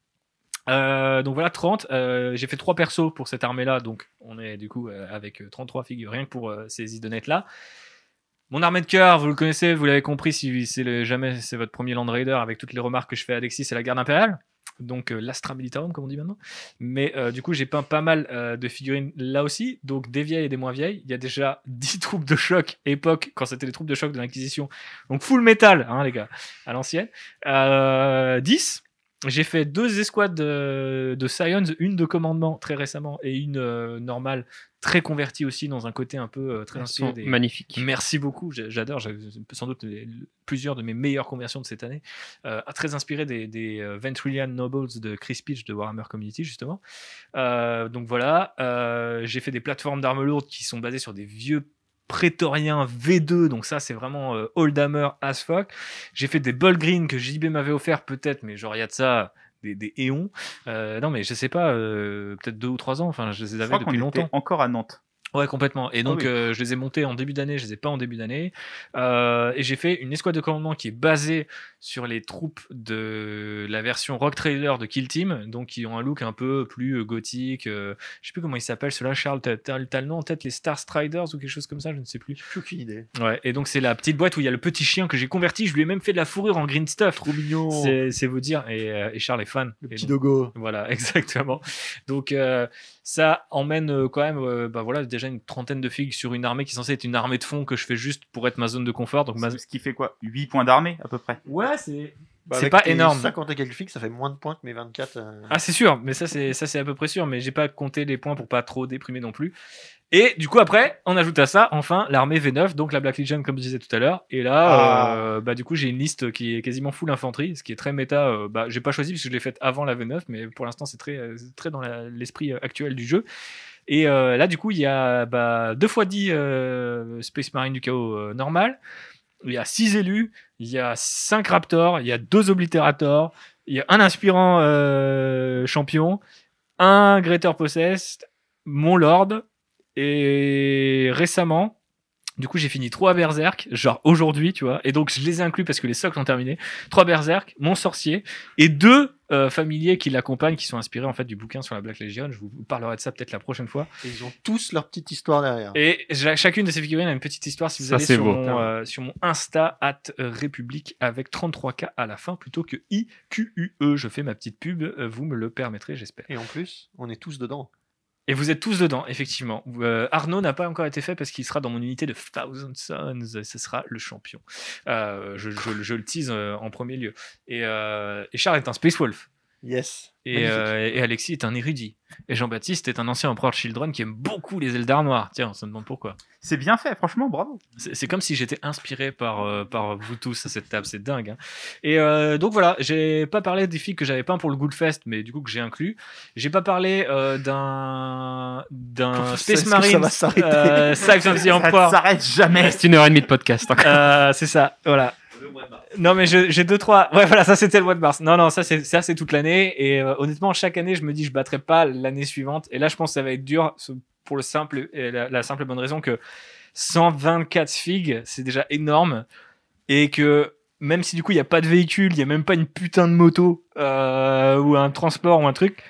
Euh, donc voilà 30 Euh, j'ai fait trois persos pour cette armée là donc on est du coup euh, avec euh, 33 figures rien que pour euh, ces idonettes là mon armée de cœur, vous le connaissez, vous l'avez compris si c'est jamais c'est votre premier Land Raider avec toutes les remarques que je fais à Alexis, c'est la garde impériale. Donc euh, l'Astra Militarum comme on dit maintenant. Mais euh, du coup j'ai peint pas mal euh, de figurines là aussi, donc des vieilles et des moins vieilles. Il y a déjà [laughs] 10 troupes de choc époque quand c'était les troupes de choc de l'Inquisition. Donc full metal hein les gars, à l'ancienne. Euh, 10. J'ai fait deux escouades de, de Scions, une de commandement très récemment et une euh, normale très convertie aussi dans un côté un peu euh, très inspiré des, magnifiques. Merci beaucoup, j'a- j'adore, j'ai sans doute plusieurs de mes meilleures conversions de cette année, euh, très inspiré des, des euh, Ventrilian Nobles de Chris Pitch de Warhammer Community justement. Euh, donc voilà, euh, j'ai fait des plateformes d'armes lourdes qui sont basées sur des vieux prétoriens V2, donc ça c'est vraiment euh, Oldhammer as fuck. J'ai fait des Ball Green que JB m'avait offert peut-être, mais genre il y a de ça des, des éons. Euh, non, mais je sais pas, euh, peut-être deux ou trois ans. Enfin, je les Je avais crois qu'on depuis était longtemps. encore à Nantes. Ouais, complètement. Et donc, oui. euh, je les ai montés en début d'année, je les ai pas en début d'année. Euh, et j'ai fait une escouade de commandement qui est basée sur les troupes de la version Rock Trader de Kill Team, donc qui ont un look un peu plus euh, gothique. euh, je sais plus comment ils s'appellent, ceux-là, Charles, t'as le nom en tête, les Star Striders ou quelque chose comme ça, je ne sais plus. Aucune idée. Ouais, et donc c'est la petite boîte où il y a le petit chien que j'ai converti, je lui ai même fait de la fourrure en green stuff. Trop mignon. C'est vous dire, et, et Charles est fan. Le Et petit donc- dogo. voilà, [laughs] exactement. Donc ça emmène quand même, bah voilà, déjà une trentaine de figues sur une armée qui est censée être une armée de fond que je fais juste pour être ma zone de confort. Donc ma... Ce qui fait quoi? 8 points d'armée à peu près. ouais, c'est Bah, c'est pas énorme. 50 et quelques fixes, ça fait moins de points que mes 24. euh. Ah c'est sûr, mais ça c'est ça c'est à peu près sûr. Mais j'ai pas compté les points pour pas trop déprimer non plus. Et du coup après, on ajoute à ça enfin l'armée V9, donc la Black Legion comme je disais tout à l'heure. Et là, Ah. euh, bah du coup j'ai une liste qui est quasiment full infanterie, ce qui est très méta. euh, bah j'ai pas choisi parce que je l'ai faite avant la V9, mais pour l'instant c'est très euh, très dans l'esprit euh, actuel du jeu. Et euh, là du coup il y a bah, 2 x 10 euh, Space Marine du chaos euh, normal. Il y a 6 élus, il y a 5 raptors, il y a 2 oblitérators, il y a un inspirant euh, champion, un Greater Possessed, mon Lord, et récemment, du coup, j'ai fini trois Berserk, genre aujourd'hui, tu vois, et donc je les ai inclus parce que les socles ont terminé. Trois Berserk, mon sorcier, et deux euh, familiers qui l'accompagnent, qui sont inspirés en fait du bouquin sur la Black Legion. Je vous parlerai de ça peut-être la prochaine fois. Et ils ont tous leur petite histoire derrière. Et chacune de ces figurines a une petite histoire. Si vous Ça, allez c'est sur beau. mon, euh, sur mon Insta, at euh, République, avec 33K à la fin, plutôt que IQUE, je fais ma petite pub, vous me le permettrez, j'espère. Et en plus, on est tous dedans. Et vous êtes tous dedans, effectivement. Euh, Arnaud n'a pas encore été fait parce qu'il sera dans mon unité de Thousand Sons. Ce sera le champion. Euh, je, le tease euh, en premier lieu. Et Charles est un Space Wolf. Yes. Et, euh, et Alexis est un érudit. Et Jean-Baptiste est un ancien empereur de Children qui aime beaucoup les Eldar noirs. Tiens, on se demande pourquoi. C'est bien fait, franchement, bravo. C'est comme si j'étais inspiré par, euh, par vous tous à cette table, c'est dingue. hein. Et euh, donc voilà, j'ai pas parlé des filles que j'avais peint pour le Goodfest, mais du coup que j'ai inclus. J'ai pas parlé euh, d'un d'un Space que ça Marine, va s'arrêter? euh, Ça ne Emperor. s'arrête jamais. C'est une heure et demie de podcast. encore. Euh, c'est ça, voilà. Non mais j'ai deux trois. Ouais voilà, ça c'était le mois de mars. Non non, ça c'est toute l'année et euh, honnêtement chaque année je me dis je battrai pas l'année suivante et là je pense que ça va être dur pour le simple la, la simple bonne raison que 124 figues c'est déjà énorme et que même si du coup il y a pas de véhicule, il y a même pas une putain de moto euh, ou un transport ou un truc.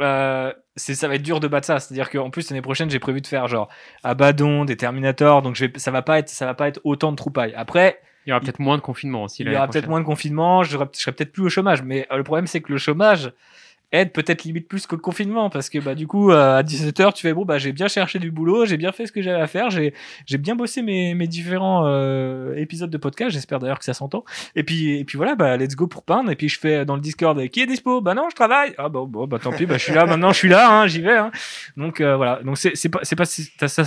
Euh, ça va être dur de battre ça c'est à dire qu'en plus l'année prochaine j'ai prévu de faire genre Abaddon des Terminators donc ça va pas être ça va pas être autant de troupailles après Il y aura peut-être moins de confinement aussi. il y aura peut-être moins de confinement, je serai, je serai peut-être plus au chômage. Mais euh, le problème, c'est que le chômage aide peut-être limite plus que le confinement. Parce que bah, du coup, euh, à 17h, tu fais bon, bah, j'ai bien cherché du boulot, j'ai bien fait ce que j'avais à faire, j'ai j'ai bien bossé mes, mes différents euh, épisodes de podcast. J'espère d'ailleurs que ça s'entend. Et puis, et puis voilà, bah, let's go pour peindre. Et puis je fais dans le Discord qui est dispo? Bah non, je travaille. Ah bon, bon bah tant pis, bah, je suis là maintenant, je suis là, hein, j'y vais. Hein. Donc euh, voilà, donc c'est c'est pas, c'est pas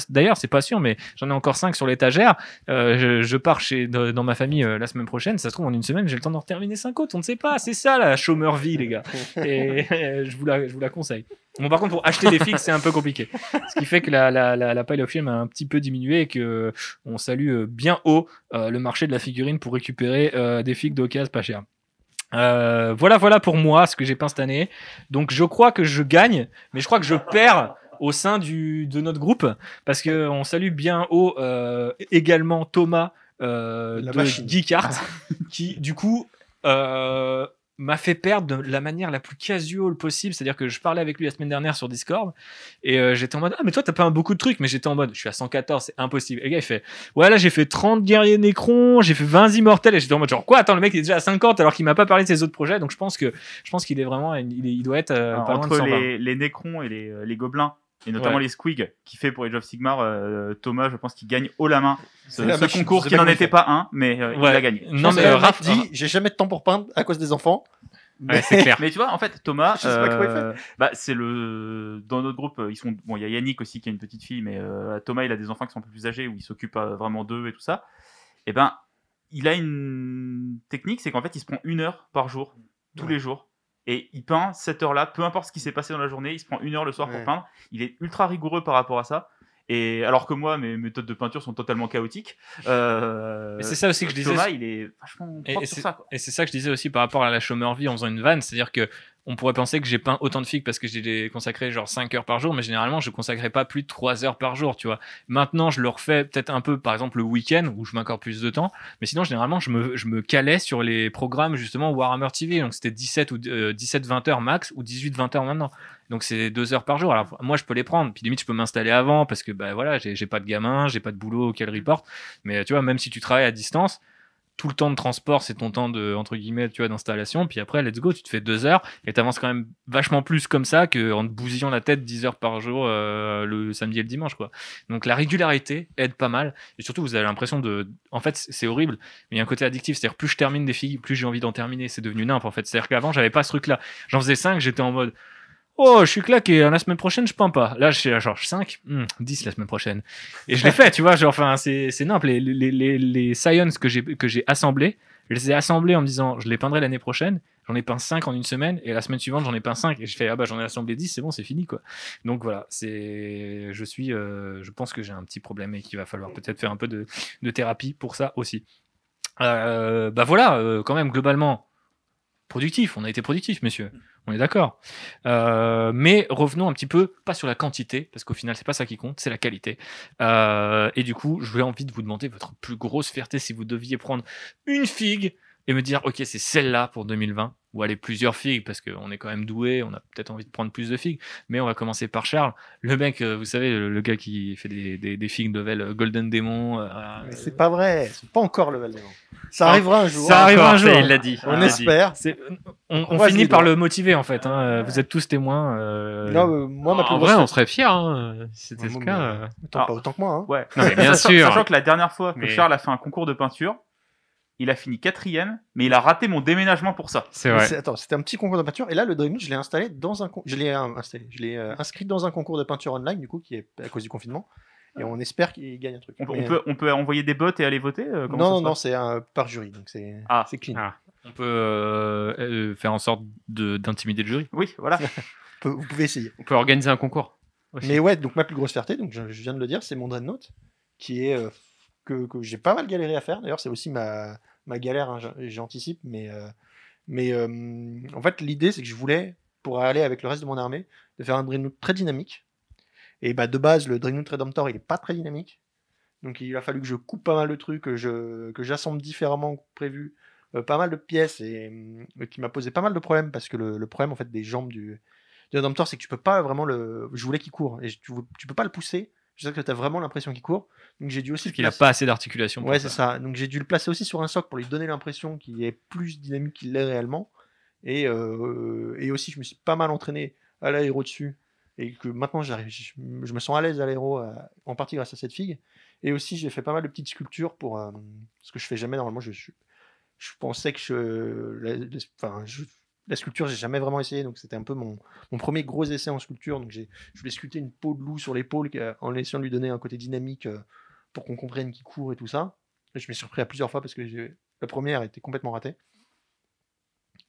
d'ailleurs, c'est pas sûr, mais j'en ai encore 5 sur l'étagère. Euh, je, je pars chez, dans ma famille euh, la semaine prochaine. Ça se trouve, en une semaine, j'ai le temps d'en terminer 5 autres. On ne sait pas. C'est ça, la chômeur vie, les gars. Je, vous la, je vous la conseille. Bon, par contre, pour acheter des fixes, c'est un peu compliqué. Ce qui fait que la, la, la, la pile of shame a un petit peu diminué et que on salue euh, bien haut euh, le marché de la figurine pour récupérer euh, des figues d'occasion pas chères. Euh, voilà, voilà pour moi ce que j'ai peint cette année. Donc, je crois que je gagne, mais je crois que je perds au sein du, de notre groupe parce que on salue bien haut euh, également Thomas euh, de qui du coup euh, m'a fait perdre de la manière la plus casual possible. C'est à dire que je parlais avec lui la semaine dernière sur Discord et euh, j'étais en mode ah mais toi t'as pas beaucoup de trucs. Mais j'étais en mode je suis à 114 c'est impossible. Et le gars il fait ouais là j'ai fait 30 guerriers nécrons j'ai fait 20 immortels. Et j'étais en mode genre quoi? Attends le mec il est déjà à 50 alors qu'il m'a pas parlé de ses autres projets. Donc je pense que je pense qu'il est vraiment il, est- il doit être euh, pas loin de Entre 120 les, les Necrons et les, euh, les Gobelins, et notamment Ouais. les Squig, qui fait pour Age of Sigmar, euh, Thomas, je pense qu'il gagne haut la main ce, concours qui n'en était pas un, mais euh, il l'a gagné. non mais Raph dit j'ai jamais de temps pour peindre à cause des enfants. Ouais, c'est clair. Mais tu vois, en fait, Thomas, Je sais pas comment il euh, bah, c'est le dans notre groupe, ils sont bon, il y a Yannick aussi qui a une petite fille, mais euh, Thomas, il a des enfants qui sont un peu plus âgés où il s'occupe euh, vraiment d'eux et tout ça. Et ben, il a une technique, c'est qu'en fait, il se prend une heure par jour, tous Ouais. les jours, et il peint cette heure-là, peu importe ce qui s'est passé dans la journée, il se prend une heure le soir Ouais. pour peindre. Il est ultra rigoureux par rapport à ça. Et alors que moi, mes méthodes de peinture sont totalement chaotiques. Euh, c'est ça aussi que je disais. Thomas, il est vachement Et- propre et sur c'est- ça. Quoi. Et c'est ça que je disais aussi par rapport à la chômeur vie en faisant une vanne, c'est-à-dire que on pourrait penser que j'ai peint autant de figues parce que j'ai consacré genre 5 heures par jour, mais généralement, je consacrais pas plus de 3 heures par jour, tu vois. Maintenant, je le refais peut-être un peu, par exemple, le week-end où je encore plus de temps, mais sinon, généralement, je me, je me calais sur les programmes justement Warhammer TV, donc c'était 17 ou 17-20 heures max ou 18-20 heures maintenant. Donc c'est 2 heures par jour. Alors moi, je peux les prendre, puis limite, je peux m'installer avant parce que bah voilà, j'ai pas de gamin, j'ai pas de boulot auquel report, mais tu vois, même si tu travailles à distance, tout le temps de transport, c'est ton temps de entre guillemets, tu vois, d'installation. Puis après, let's go, tu te fais deux heures et t'avances quand même vachement plus comme ça qu'en te bousillant la tête 10 heures par jour euh, le samedi et le dimanche, quoi. Donc la régularité aide pas mal et surtout vous avez l'impression de, en fait, c'est horrible, mais il y a un côté addictif, c'est-à-dire plus je termine des filles, plus j'ai envie d'en terminer. C'est devenu nimp en fait. C'est-à-dire qu'avant j'avais pas ce truc-là. J'en faisais 5, j'étais en mode Oh, je suis claqué, la semaine prochaine, je peins pas. Là, je suis genre 5, 10 la semaine prochaine. Et je l'ai fait, tu vois, genre, enfin, c'est, c'est nimp. Les, les, les, les science que j'ai assemblés, je les ai assemblés en me disant, je les peindrai l'année prochaine. J'en ai peint 5 en une semaine, et la semaine suivante, j'en ai peint 5. Et je fais, ah bah, j'en ai assemblé 10, c'est bon, c'est fini, quoi. Donc voilà, c'est, je suis, euh, je pense que j'ai un petit problème et qu'il va falloir peut-être faire un peu de, de thérapie pour ça aussi. Euh, bah voilà, euh, quand même, globalement, productif. On a été productif, messieurs. On est d'accord. Euh, mais revenons un petit peu, pas sur la quantité, parce qu'au final, c'est pas ça qui compte, c'est la qualité. Euh, et du coup, je vais envie de vous demander votre plus grosse fierté si vous deviez prendre une figue et me dire, ok, c'est celle-là pour 2020 ou aller plusieurs figues parce qu'on est quand même doué, on a peut-être envie de prendre plus de figues. Mais on va commencer par Charles, le mec, euh, vous savez, le, gars qui fait des, des, des figues level euh, Golden Demon. Euh, c'est pas vrai, c'est pas encore level Demon. Ça arrivera un jour. Ça arrivera un jour. il l'a dit. On espère. On, on, finit par le motiver en fait. Hein. Vous êtes tous témoins. Non, moi, ma plus en vrai, on serait fiers. Hein, si c'était le cas. Attends, pas autant que moi. Hein. Ouais. Non, mais bien [laughs] sachant, sûr. Sachant que la dernière fois que Mais- Charles a fait un concours de peinture, il a fini quatrième, mais il a raté mon déménagement pour ça. C'est vrai. Attends, c'était un petit concours de peinture. Et là, le Dreamwood, je l'ai installé dans un, je l'ai euh, installé, je l'ai euh, inscrit dans un concours de peinture online, du coup, qui est à cause du confinement. Et on espère qu'il gagne un truc. On, peut- Mais, on peut, on peut envoyer des bots et aller voter euh, non, ça non, non, c'est par jury, donc c'est Ah. c'est clean. Ah. On peut euh, euh, faire en sorte de- d'intimider le jury. Oui, voilà. [laughs] Vous pouvez essayer. On peut organiser un concours. aussi. Mais ouais, donc ma plus grosse fierté, donc je, je viens de le dire, c'est mon Dreadnought, qui est euh, que, j'ai pas mal galéré à faire. D'ailleurs, c'est aussi ma, ma galère, hein, j'an- j'anticipe, mais euh, mais euh, en fait, l'idée, c'est que je voulais, pour aller avec le reste de mon armée, de faire un Dreadnought très dynamique. Et bah de base, le Dreadnought Redemptor, il est pas très dynamique. Donc il a fallu que je coupe pas mal de trucs, que j'assemble différemment prévu, euh, pas mal de pièces et qui m'a posé pas mal de problèmes parce que le, problème en fait des jambes du, du Redemptor, c'est que tu peux pas vraiment le. Je voulais qu'il court et tu, tu peux pas le pousser. Je sais que tu as vraiment l'impression qu'il court. Donc j'ai dû aussi. Parce qu'il a placer- pas assez d'articulation. Ouais, c'est ça. Donc j'ai dû le placer aussi sur un socle pour lui donner l'impression qu'il est plus dynamique qu'il l'est réellement. Et, euh, et aussi, je me suis pas mal entraîné à l'aéro dessus. Et que maintenant, j'arrive, je, je me sens à l'aise à l'aéro, euh, en partie grâce à cette figue. Et aussi, j'ai fait pas mal de petites sculptures pour. euh, ce que je fais jamais normalement. Je, je, je pensais que je. La, la- enfin, je- la sculpture, j'ai jamais vraiment essayé. Donc c'était un peu mon, premier gros essai en sculpture. Donc j'ai, je voulais sculpter une peau de loup sur l'épaule en essayant de lui donner un côté dynamique euh, pour qu'on comprenne qu'il court et tout ça. Je m'ai surpris à plusieurs fois parce que la première était complètement ratée.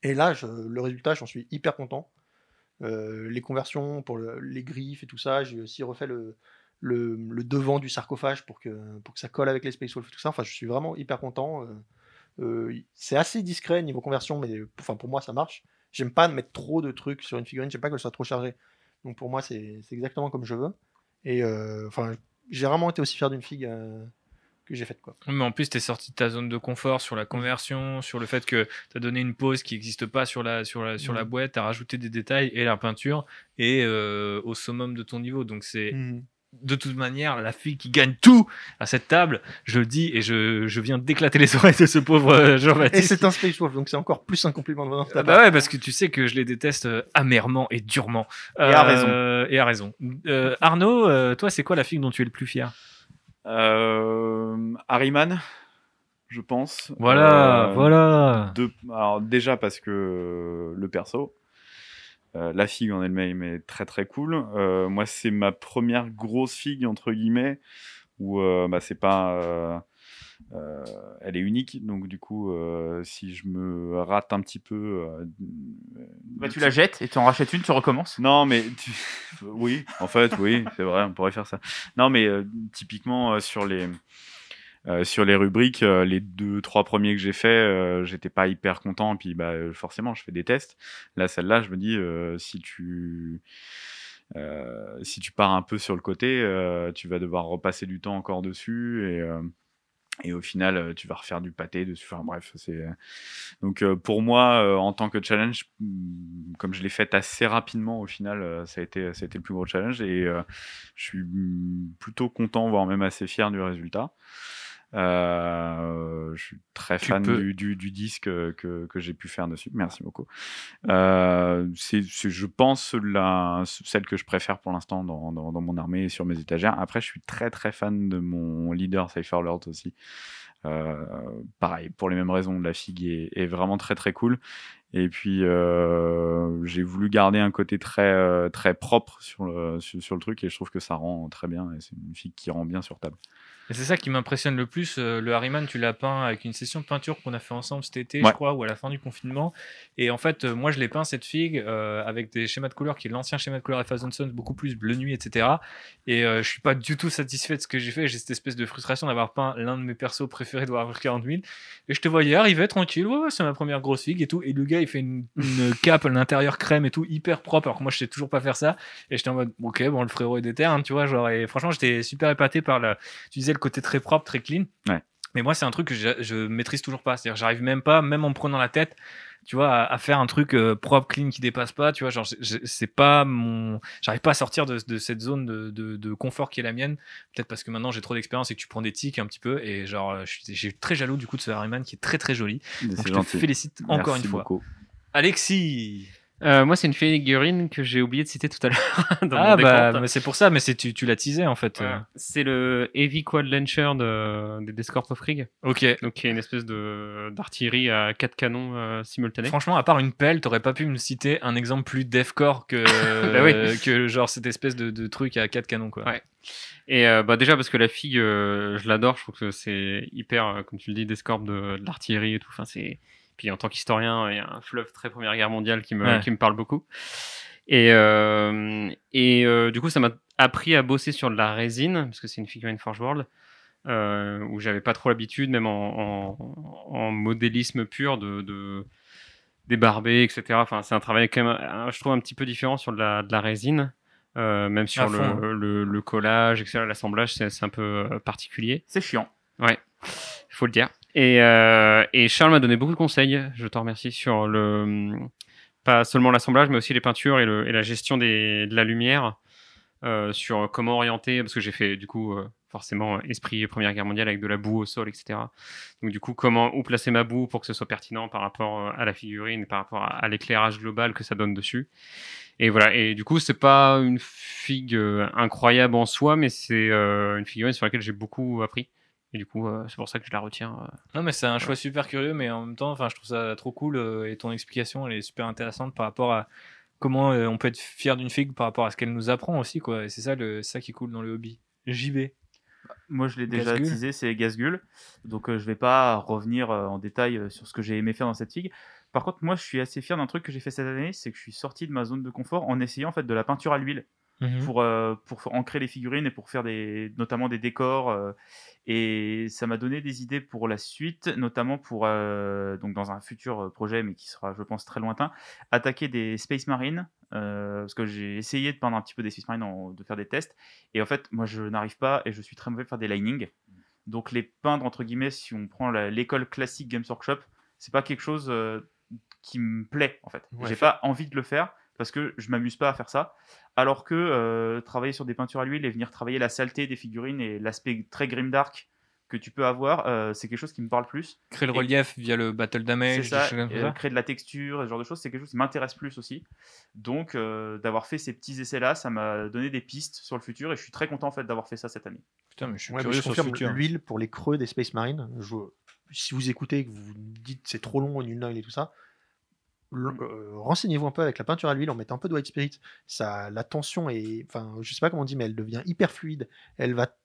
Et là, le résultat, j'en suis hyper content. Euh, les conversions pour le- les griffes et tout ça, j'ai aussi refait le, devant du sarcophage pour que, pour que ça colle avec les Space Wolf et tout ça. Enfin, je suis vraiment hyper content. Euh, c'est assez discret niveau conversion, mais enfin, pour moi, ça marche. J'aime pas mettre trop de trucs sur une figurine, j'aime pas qu'elle soit trop chargée. Donc pour moi, c'est exactement comme je veux. Et euh, enfin, j'ai vraiment été aussi fier d'une figue euh, que j'ai faite. Quoi. Mais en plus, tu es sorti de ta zone de confort sur la conversion, sur le fait que tu as donné une pose qui n'existe pas sur la, sur la, sur la Mhm. boîte, tu as rajouté des détails et la peinture est euh, au summum de ton niveau. Donc, c'est de toute manière la fille qui gagne tout à cette table. Je le dis et je, je viens d'éclater les oreilles de ce pauvre euh, Et Jean-Baptiste. c'est un Space Wolf, donc c'est encore plus un compliment de votre Ah part. bah ouais, parce que tu sais que je les déteste euh, amèrement et durement. Et à raison. Euh, Et à raison. Euh, Arnaud, toi, c'est quoi la fille dont tu es le plus fier? Euh, Harryman, je pense. Voilà, Euh, voilà. de- alors déjà parce que le perso, euh, la figue en elle-même est très très cool. Euh, moi, c'est ma première grosse figue entre guillemets où euh, bah, c'est pas, elle est unique. Donc du coup, si je me rate un petit peu, Bah, tu la jettes et tu en rachètes une, tu recommences. non, mais tu- [laughs] oui, en fait, oui, c'est vrai, on pourrait faire ça. Non, mais typiquement sur les Euh, sur les rubriques, euh, les deux, trois premiers que j'ai fait, euh, j'étais pas hyper content. Puis, bah, euh, forcément, je fais des tests. Là, celle-là, je me dis, si tu. si tu pars un peu sur le côté, tu vas devoir repasser du temps encore dessus et, au final, tu vas refaire du pâté dessus. Enfin bref, donc pour moi, en tant que challenge, mm, comme je l'ai fait assez rapidement, au final, ça a été ça a été le plus gros challenge et je suis plutôt content, voire même assez fier du résultat. Euh, je suis très Tu fan peux- du, du, du disque euh, que, que j'ai pu faire dessus. Merci beaucoup. Euh, c'est, je pense, la, celle que je préfère pour l'instant dans, dans, dans mon armée et sur mes étagères. Après, je suis très très fan de mon leader Cypher Lord aussi. Euh, pareil, pour les mêmes raisons, la figue est, est vraiment très très cool. Et puis, euh, j'ai voulu garder un côté très, très propre sur le, sur, sur le truc et je trouve que ça rend très bien. Et c'est une figue qui rend bien sur table. C'est ça qui m'impressionne le plus. euh, le Harryman, tu l'as peint avec une session de peinture qu'on a fait ensemble cet été, je crois, ou à la fin du confinement. Et en fait, euh, moi, je l'ai peint cette figue euh, avec des schémas de couleurs qui est l'ancien schéma de couleur F Sons, beaucoup plus bleu nuit, etc. Et euh, je suis pas du tout satisfait de ce que j'ai fait. J'ai cette espèce de frustration d'avoir peint l'un de mes persos préférés de Warhammer 40 000. Et je te voyais arriver tranquille, ouais, ouais, c'est ma première grosse figue et tout. Et le gars, il fait une, une [laughs] cape à l'intérieur crème et tout, hyper propre, alors que moi, je sais toujours pas faire ça. Et j'étais en mode, ok, bon, le frérot est déter, hein, tu vois, genre, et franchement, j'étais super épaté par la, tu disais le côté très propre, très clean. Ouais. Mais moi, c'est un truc que je, je maîtrise toujours pas. C'est-à-dire, j'arrive même pas, même en me prenant la tête, tu vois, à, à faire un truc euh, propre, clean, qui dépasse pas. Tu vois, genre, c'est pas mon. J'arrive pas à sortir de, de cette zone de, de- de confort qui est la mienne. Peut-être parce que maintenant j'ai trop d'expérience et que tu prends des tics un petit peu. Et genre, je suis très jaloux du coup de ce Harryman qui est très très joli. Donc, je te félicite encore Merci une fois. beaucoup. Alexis Euh, moi, c'est une figurine que j'ai oublié de citer tout à l'heure. [laughs] Ah, bah, c'est pour ça, mais c'est tu, tu l'as teasé en fait. C'est le Heavy Quad Launcher de, des Descorp of. Euh, Ok. Donc, qui est une espèce d'artillerie à quatre canons euh, simultanés. Franchement, à part une pelle, t'aurais pas pu me citer un exemple plus deathcore que, [laughs] Bah oui. [laughs] que genre cette espèce de, de truc à quatre canons quoi. Ouais. Et euh, bah déjà parce que la figue, euh, je l'adore, je trouve que c'est hyper, comme tu le dis, Descorp de, de l'artillerie et tout. Enfin, c'est puis en tant qu'historien, il y a un fleuve très Première Guerre mondiale qui me, Ouais. qui me parle beaucoup. Et, euh, et euh, du coup, ça m'a appris à bosser sur de la résine, parce que c'est une figurine Forge World, euh, où j'avais pas trop l'habitude, même en, en, en modélisme pur, de, de débarber, etc. Enfin, c'est un travail quand même, je trouve, un petit peu différent sur de la, de la résine. euh, même sur le, le, le collage, etc. L'assemblage, c'est un peu particulier. C'est chiant. Ouais, il faut le dire. Et, euh, et Charles m'a donné beaucoup de conseils, je t'en remercie, sur pas seulement l'assemblage, mais aussi les peintures et, la gestion de la lumière, euh, sur comment orienter, parce que j'ai fait du coup euh, forcément esprit Première Guerre mondiale avec de la boue au sol, etc. Donc du coup, comment, où placer ma boue pour que ce soit pertinent par rapport à la figurine, par rapport à, l'éclairage global que ça donne dessus. Et voilà, et du coup, c'est pas une figue incroyable en soi, mais c'est une figurine sur laquelle j'ai beaucoup appris. Et du coup, euh, c'est pour ça que je la retiens. euh. Non mais c'est un choix super curieux, mais en même temps, enfin, je trouve ça trop cool euh, et ton explication elle est super intéressante par rapport à comment euh, on peut être fier d'une figue par rapport à ce qu'elle nous apprend aussi quoi. Et c'est ça le ça qui est cool dans le hobby. JB. Moi, je l'ai déjà Gazgul. teasé, c'est Gazgul. Donc, euh, je vais pas revenir euh, en détail euh, sur ce que j'ai aimé faire dans cette figue. Par contre, moi, je suis assez fier d'un truc que j'ai fait cette année, c'est que je suis sorti de ma zone de confort en essayant en fait de la peinture à l'huile Mhm. pour, euh, pour ancrer les figurines et pour faire des, notamment des décors. euh, et ça m'a donné des idées pour la suite, notamment pour, euh, donc dans un futur projet, mais qui sera, je pense, très lointain, attaquer des Space Marines. parce que j'ai essayé de peindre un petit peu des Space Marines, en- de faire des tests. Et en fait, moi, je n'arrive pas et je suis très mauvais pour faire des linings. Donc, les peindre, entre guillemets, si on prend l'école classique Games Workshop, c'est pas quelque chose qui me plaît, en fait. Ouais, j'ai pas envie de le faire parce que je m'amuse pas à faire ça. Alors que euh, travailler sur des peintures à l'huile et venir travailler la saleté des figurines et l'aspect très grimdark que tu peux avoir, euh, c'est quelque chose qui me parle plus. Créer le Et- relief via le battle damage, ça, euh, créer de la texture, ce genre de choses, c'est quelque chose qui m'intéresse plus aussi. Donc, euh, d'avoir fait ces petits essais-là, ça m'a donné des pistes sur le futur et je suis très content en fait d'avoir fait ça cette année. Putain, mais je suis Ouais, curieux je sur futur. l'huile pour les creux des Space Marines. je- si vous écoutez et que vous dites c'est trop long, nul et tout ça, renseignez-vous un peu avec la peinture à l'huile en mettant un peu de white spirit. Ça, la tension est, enfin, je sais pas comment on dit, mais elle devient hyper fluide. Elle va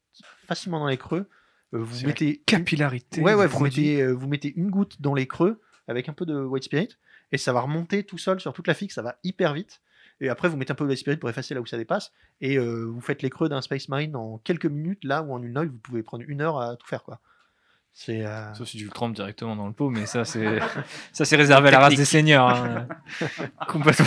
facilement dans les creux. Euh, vous la mettez Capillarité. Ouais, ouais, vous mettez, euh, vous mettez une goutte dans les creux avec un peu de white spirit et ça va remonter tout seul sur toute la figue, ça va hyper vite. Et après, vous mettez un peu de white spirit pour effacer là où ça dépasse et euh, vous faites les creux d'un Space Marine en quelques minutes, là où en une oil, vous pouvez prendre une heure à tout faire. quoi. C'est euh, Sauf si tu le trempes directement dans le pot, mais ça, c'est [laughs] ça c'est réservé à la race des seigneurs. hein. [laughs] Complètement.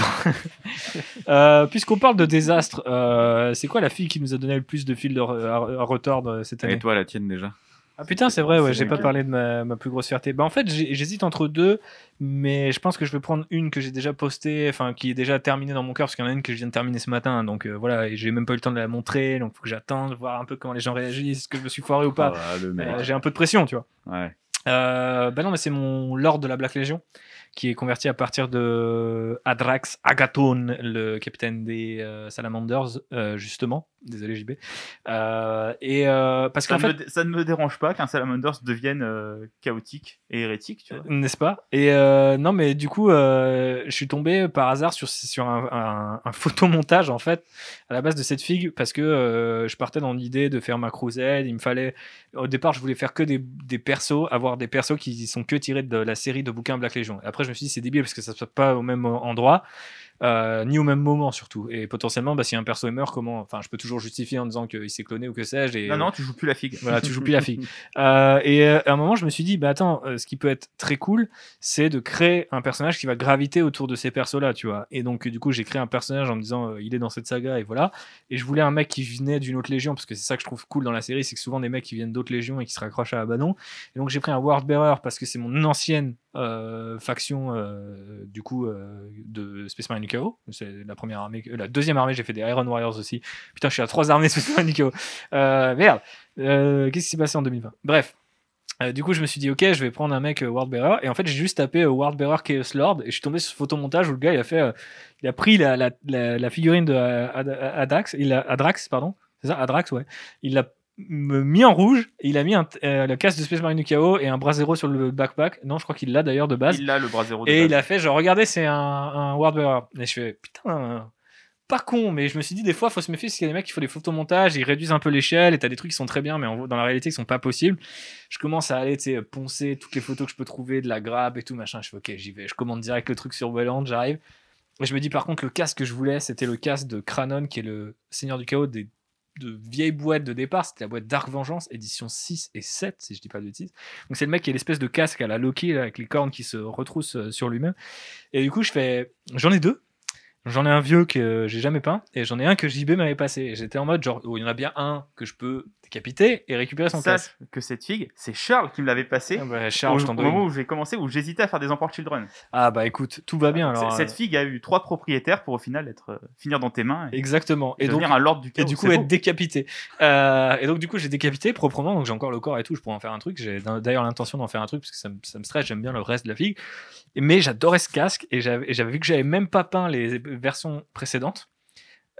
Euh, Puisqu'on parle de désastre, euh, c'est quoi la fille qui nous a donné le plus de fil de re- à, à retordre cette année? Et toi, la tienne déjà? Ah putain, c'est vrai, ouais, j'ai pas parlé de ma, ma plus grosse fierté. Bah en fait, j'hésite entre deux, mais je pense que je vais prendre une que j'ai déjà postée, enfin qui est déjà terminée dans mon cœur, parce qu'il y en a une que je viens de terminer ce matin, donc euh, voilà, et j'ai même pas eu le temps de la montrer, donc faut que j'attende, voir un peu comment les gens réagissent, est-ce que je me suis foiré ou pas. Ah. Euh, j'ai un peu de pression, tu vois. Ouais. Euh, bah non, mais c'est mon Lord de la Black Legion qui est converti à partir de Adrax Agathon, le capitaine des Salamanders, justement. Désolé, JB. Euh, et euh, parce Ça, fait, me, ça ne me dérange pas qu'un Salamanders devienne euh, chaotique et hérétique, tu vois. N'est-ce pas? Et non, mais du coup, je suis tombé par hasard sur, sur un, un- un photomontage, en fait, à la base de cette figue, parce que je partais dans l'idée de faire ma crusade. Il me fallait. Au départ, je voulais faire que des, des persos, avoir des persos qui sont que tirés de la série de bouquins Black Legion. Après, je me suis dit, c'est débile parce que ça se passe pas au même endroit. Euh, ni au même moment surtout et potentiellement bah, si un perso meurt comment enfin je peux toujours justifier en disant qu'il s'est cloné ou que sais-je et Non, non, tu joues plus la figue. voilà, tu joues plus la fille. [laughs] Euh, et euh, à un moment, je me suis dit, bah attends, ce qui peut être très cool, c'est de créer un personnage qui va graviter autour de ces persos-là, tu vois. Et donc, du coup, j'ai créé un personnage en me disant, euh, il est dans cette saga, et voilà. Et je voulais un mec qui venait d'une autre légion, parce que c'est ça que je trouve cool dans la série, c'est que souvent des mecs qui viennent d'autres légions et qui se raccrochent à Abaddon. Et donc, j'ai pris un Wordbearer parce que c'est mon ancienne faction, du coup, de Space Marine UKO. C'est la première armée, euh, la deuxième armée, j'ai fait des Iron Warriors aussi. Putain, je suis à trois armées Space Marine UKO. Euh, merde. Euh, Qu'est-ce qui s'est passé en 2020 Bref. Euh, du coup, je me suis dit, ok, je vais prendre un mec euh, Wordbearer. Et en fait, j'ai juste tapé Wordbearer Chaos Lord. Et je suis tombé sur ce photomontage où le gars, il a fait. il a pris la, la, figurine de euh, Ad- Adax. Il a, Adrax, pardon. C'est ça Adrax, ouais. Il l'a mis en rouge. Et il a mis un, euh, le casque de Space Marine du Chaos et un bras zéro sur le backpack. Non, je crois qu'il l'a d'ailleurs de base. Il a le bras zéro de Et base. il a fait, genre, regardez, c'est un, un. Et je fais, putain, pas con, mais je me suis dit, des fois, faut se méfier parce qu'il y a des mecs qui font des photomontages, ils réduisent un peu l'échelle, et t'as des trucs qui sont très bien, mais en- dans la réalité, qui sont pas possibles. Je commence à aller, tu poncer toutes les photos que je peux trouver, de la grab et tout, machin. Je fais, ok, j'y vais. Je commande direct le truc sur Wayland, j'arrive. Et je me dis, par contre, le casque que je voulais, c'était le casque de Kranon, qui est le seigneur du chaos des de vieilles boîtes de départ, c'était la boîte Dark Vengeance, édition 6 et 7, si je dis pas de bêtises. Donc c'est le mec qui a l'espèce de casque à la Loki, là, avec les cornes qui se retroussent euh, sur lui-même. Et du coup, je fais, j'en ai deux. J'en ai un vieux que j'ai jamais peint, et j'en ai un que JB m'avait passé. Et J'étais en mode, genre, oh, il y en a bien un que je peux décapiter et récupérer son casque. Que cette figue, c'est Charles qui me l'avait passé Ah bah, Charles, au, au moment où j'ai commencé, où j'hésitais à faire des Emport Children. Ah bah écoute, tout va bien alors. Cette euh, figue a eu trois propriétaires pour au final être, euh, finir dans tes mains et, Exactement. et Et donc, devenir un lord du et chaos. du coup être beau. décapité. Euh, et donc du coup j'ai décapité proprement, donc j'ai encore le corps et tout, je pourrais en faire un truc. J'ai d'ailleurs l'intention d'en faire un truc parce que ça me, ça me stresse, j'aime bien le reste de la figue. Et- Mais j'adorais ce casque et et j'avais vu que j'avais même pas peint les versions précédentes.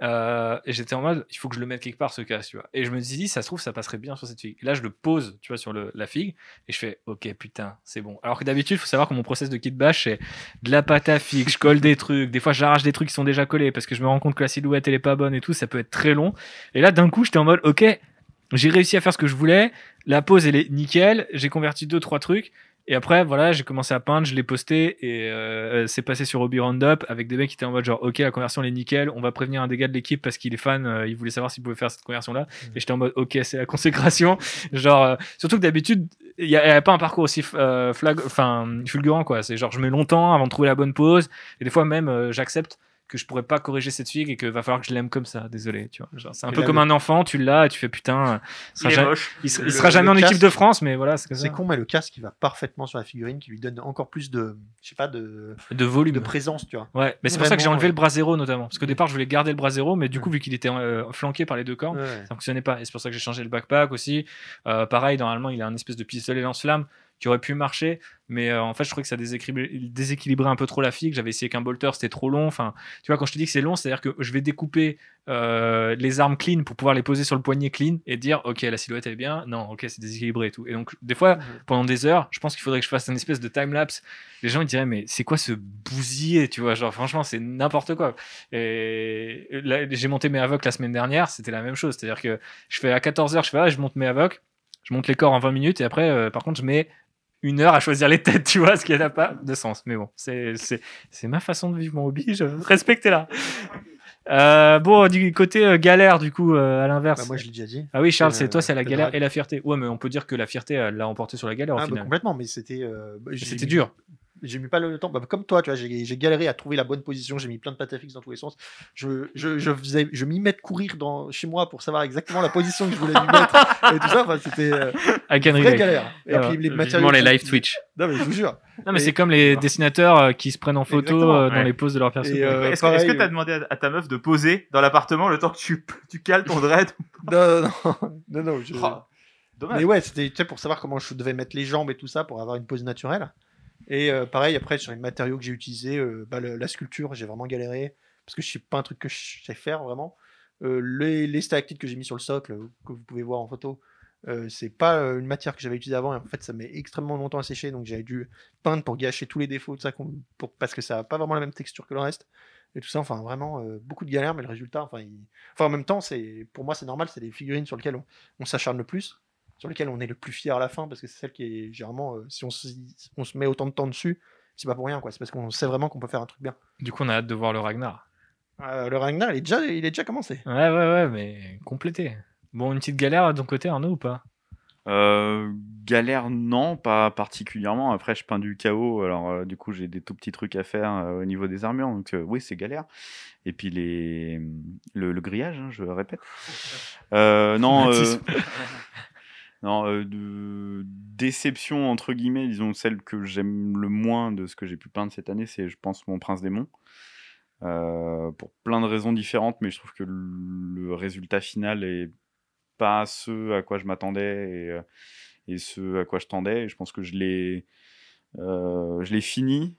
Euh, et j'étais en mode, il faut que je le mette quelque part ce casque, tu vois. Et je me suis dit, ça se trouve, ça passerait bien sur cette figue. Là, je le pose, tu vois, sur la figue, et je fais, ok, putain, c'est bon. Alors que d'habitude, il faut savoir que mon process de kit bash, c'est de la pâte à figue, je colle des trucs, des fois j'arrache des trucs qui sont déjà collés parce que je me rends compte que la silhouette elle est pas bonne et tout, ça peut être très long. Et là, d'un coup, j'étais en mode, ok, j'ai réussi à faire ce que je voulais, la pose elle est nickel, j'ai converti deux trois trucs. Et après, voilà, j'ai commencé à peindre, je l'ai posté et euh, c'est passé sur Hobby Roundup avec des mecs qui étaient en mode genre, ok, la conversion elle est nickel, on va prévenir un gars de l'équipe parce qu'il est fan, euh, il voulait savoir s'il pouvait faire cette conversion là. Et j'étais en mode, ok, c'est la consécration. [laughs] genre, euh, surtout que d'habitude, il n'y a, il y a pas un parcours aussi euh, flag, enfin, fulgurant quoi. C'est genre, je mets longtemps avant de trouver la bonne pose et des fois même, euh, j'accepte que je pourrais pas corriger cette figue et que va falloir que je l'aime comme ça. Désolé, tu vois. Genre, c'est un Et peu là, comme le- un enfant, tu l'as et tu fais putain. Il sera, Il est ja- moche. il sera- il Le- sera jamais le en équipe de France, mais voilà, c'est que ça. C'est con, mais le casque, il va parfaitement sur la figurine, qui lui donne encore plus de, je sais pas, de, De volume. de présence, tu vois. Ouais, mais c'est pour ça que j'ai enlevé ouais. le bras zéro notamment. Parce qu'au départ, je voulais garder le bras zéro, mais du coup, vu qu'il était euh, flanqué par les deux cornes, Ouais. ça fonctionnait pas. Et c'est pour ça que j'ai changé le backpack aussi. Euh, pareil, normalement, il a un espèce de pistolet lance-flamme qui aurait pu marcher, mais euh, en fait, je trouvais que ça déséquilibrait, un peu trop la figue. J'avais essayé qu'un bolter, c'était trop long. Enfin, tu vois, quand je te dis que c'est long, c'est-à-dire que je vais découper euh, les armes clean pour pouvoir les poser sur le poignet clean et dire, ok, la silhouette est bien. Non, ok, c'est déséquilibré et tout. Et donc, des fois, Mhm. pendant des heures, je pense qu'il faudrait que je fasse une espèce de time lapse. Les gens ils diraient mais c'est quoi ce bousillé, tu vois? Genre franchement c'est n'importe quoi. Et j'ai monté mes avocs la semaine dernière, c'était la même chose. C'est-à-dire que je fais à 14h, je fais ah, je monte mes avocs, je monte les corps en 20 minutes et après euh, par contre je mets une heure à choisir les têtes, tu vois, ce qui n'a pas de sens. Mais bon, c'est ma façon de vivre mon hobby, je [laughs] respectez-la. Euh, bon, du côté euh, galère, du coup, euh, à l'inverse. Bah, moi, je l'ai déjà dit. Ah oui, Charles, Euh, c'est toi, c'est la galère et la fierté. Ouais, mais on peut dire que la fierté, elle l'a emporté sur la galère au Ah, bah, final. complètement, mais c'était. bah, C'était dur. J'ai mis pas le temps. Bah, comme toi, tu vois, j'ai galéré à trouver la bonne position. J'ai mis plein de pâtes à fixe dans tous les sens. Je, je, je faisais, je m'y mettre courir dans, chez moi pour savoir exactement la position que je voulais lui mettre [laughs] et tout ça. Enfin, c'était euh, relate. galère. Et Ah, puis les matériaux. les live Twitch. Non, mais je vous jure. Non, mais c'est comme les dessinateurs euh, qui se prennent en photo euh, dans ouais. les poses de leur perso. Et, euh, Est-ce que- tu as demandé à, à ta meuf de poser dans l'appartement le temps que tu, tu cales ton dread Non, non, non, non, non, je- Oh, Dommage. Mais ouais, c'était tu sais, pour savoir comment je devais mettre les jambes et tout ça pour avoir une pose naturelle. Et euh, pareil, après, sur les matériaux que j'ai utilisés, euh, bah, la sculpture, j'ai vraiment galéré parce que c'est pas un truc que je sais faire vraiment. Euh, les, les stalactites que j'ai mis sur le socle, que vous pouvez voir en photo, euh, c'est pas une matière que j'avais utilisée avant. Et en fait, ça met extrêmement longtemps à sécher, donc j'avais dû peindre pour gâcher tous les défauts de ça, pour, parce que ça a pas vraiment la même texture que le reste. Et tout ça, enfin, vraiment, beaucoup de galères, mais le résultat, enfin, enfin en même temps, pour moi, c'est normal, c'est les figurines sur lesquelles on s'acharne le plus sur lesquelles on est le plus fier à la fin, parce que c'est celle qui est généralement, euh, si on se, on se met autant de temps dessus, c'est pas pour rien, quoi. C'est parce qu'on sait vraiment qu'on peut faire un truc bien. Du coup, on a hâte de voir le Ragnar. Euh, le Ragnar, il est déjà, il est déjà commencé. Ouais, ouais, ouais, mais complété. Bon, une petite galère de ton côté, Arnaud, ou pas? Euh, galère, non, pas particulièrement. Après, je peins du chaos, alors euh, du coup, j'ai des tout petits trucs à faire euh, au niveau des armures, donc euh, oui, c'est galère. Et puis les... le, le grillage, hein, je répète. Euh, non, euh. [laughs] non euh, de déception, entre guillemets, disons celle que j'aime le moins de ce que j'ai pu peindre cette année, c'est, je pense, Mon Prince Démon. Euh, pour plein de raisons différentes, mais je trouve que le résultat final est pas ce à quoi je m'attendais et, euh, ce à quoi je tendais. Je pense que je l'ai, je l'ai fini,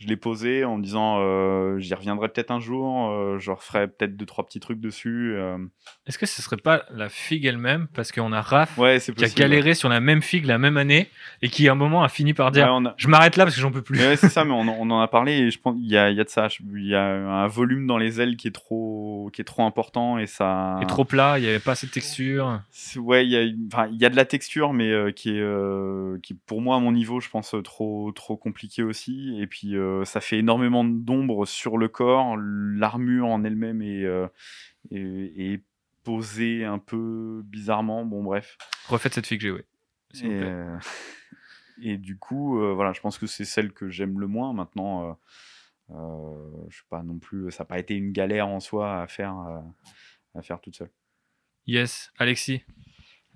je l'ai posé en me disant euh, j'y reviendrai peut-être un jour, euh, je referai peut-être deux trois petits trucs dessus. euh. Est-ce que ce serait pas la figue elle-même? Parce qu'on a Raph Ouais, c'est qui a possible. galéré sur la même figue la même année et qui à un moment a fini par dire Ouais, on a- Je m'arrête là parce que j'en peux plus. Ouais, c'est ça, [laughs] mais on, en- on en a parlé et je pense qu'il y a, il y a de ça. Je- Il y a un volume dans les ailes qui est trop, qui est trop important et ça. Et trop plat, il n'y avait pas assez de texture. C'est- Ouais, il y, a, enfin, il y a de la texture, mais euh, qui, est, euh, qui est pour moi à mon niveau, je pense, euh, trop, trop compliqué aussi. Et puis euh, ça fait énormément d'ombre sur le corps. L'armure en elle-même est, euh, est, est posée un peu bizarrement. Bon, bref. Refaites cette figue, j'ai ouais. vous Et, plaît. euh, [laughs] et du coup, euh, voilà, je pense que c'est celle que j'aime le moins. Maintenant, euh, euh, je sais pas non plus, ça n'a pas été une galère en soi à faire, euh, à faire toute seule. Yes, Alexis.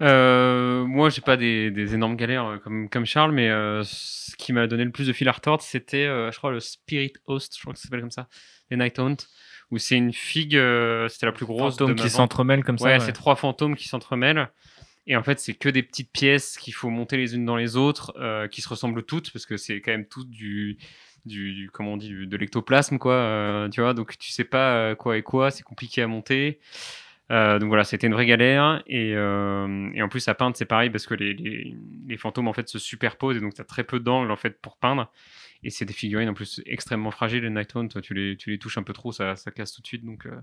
Euh, moi, j'ai pas des, des énormes galères euh, comme, comme Charles, mais euh, ce qui m'a donné le plus de fil à retordre, c'était, euh, je crois, le Spirit Host, je crois que ça s'appelle comme ça, les Night Haunt, où c'est une figue, c'était la plus grosse Fantôme de qui s'entremêlent comme ça. Ouais, ouais. c'est trois fantômes qui s'entremêlent. Et en fait, c'est que des petites pièces qu'il faut monter les unes dans les autres, qui se ressemblent toutes, parce que c'est quand même tout du, du, du- comment on dit, du- de l'ectoplasme, quoi. tu vois, donc tu sais pas quoi et quoi, c'est compliqué à monter. Euh, donc voilà, c'était une vraie galère. Et, euh, et en plus, à peindre, c'est pareil, parce que les, les, les fantômes, en fait, se superposent, et donc tu as très peu d'angles, en fait, pour peindre. Et c'est des figurines, en plus, extrêmement fragiles, les Night. Tu les, tu les touches un peu trop, ça, ça casse tout de suite. Donc euh,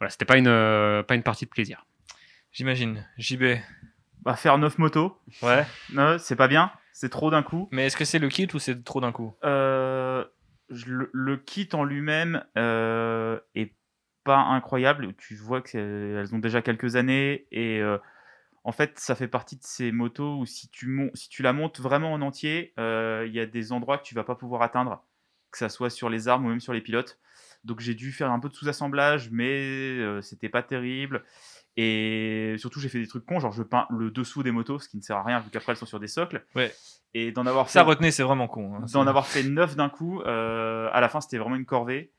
voilà, c'était pas une, euh, pas une partie de plaisir. J'imagine. JB. Bah, faire 9 motos, Ouais. [laughs] non, c'est pas bien, c'est trop d'un coup. Mais est-ce que c'est le kit ou c'est trop d'un coup? Euh, je- le, le kit en lui-même euh, est pas incroyable. Tu vois qu'elles ont déjà quelques années et euh, en fait, ça fait partie de ces motos où si tu, mon- si tu la montes vraiment en entier, euh, il y a des endroits que tu vas pas pouvoir atteindre, que ça soit sur les armes ou même sur les pilotes. Donc j'ai dû faire un peu de sous-assemblage, mais euh, c'était pas terrible. Et surtout, j'ai fait des trucs cons, genre je peins le dessous des motos, ce qui ne sert à rien vu qu'après elles sont sur des socles. Ouais. Et d'en avoir Ça, fait retenez, c'est vraiment con. hein. d'en avoir fait neuf d'un coup, euh, à la fin c'était vraiment une corvée.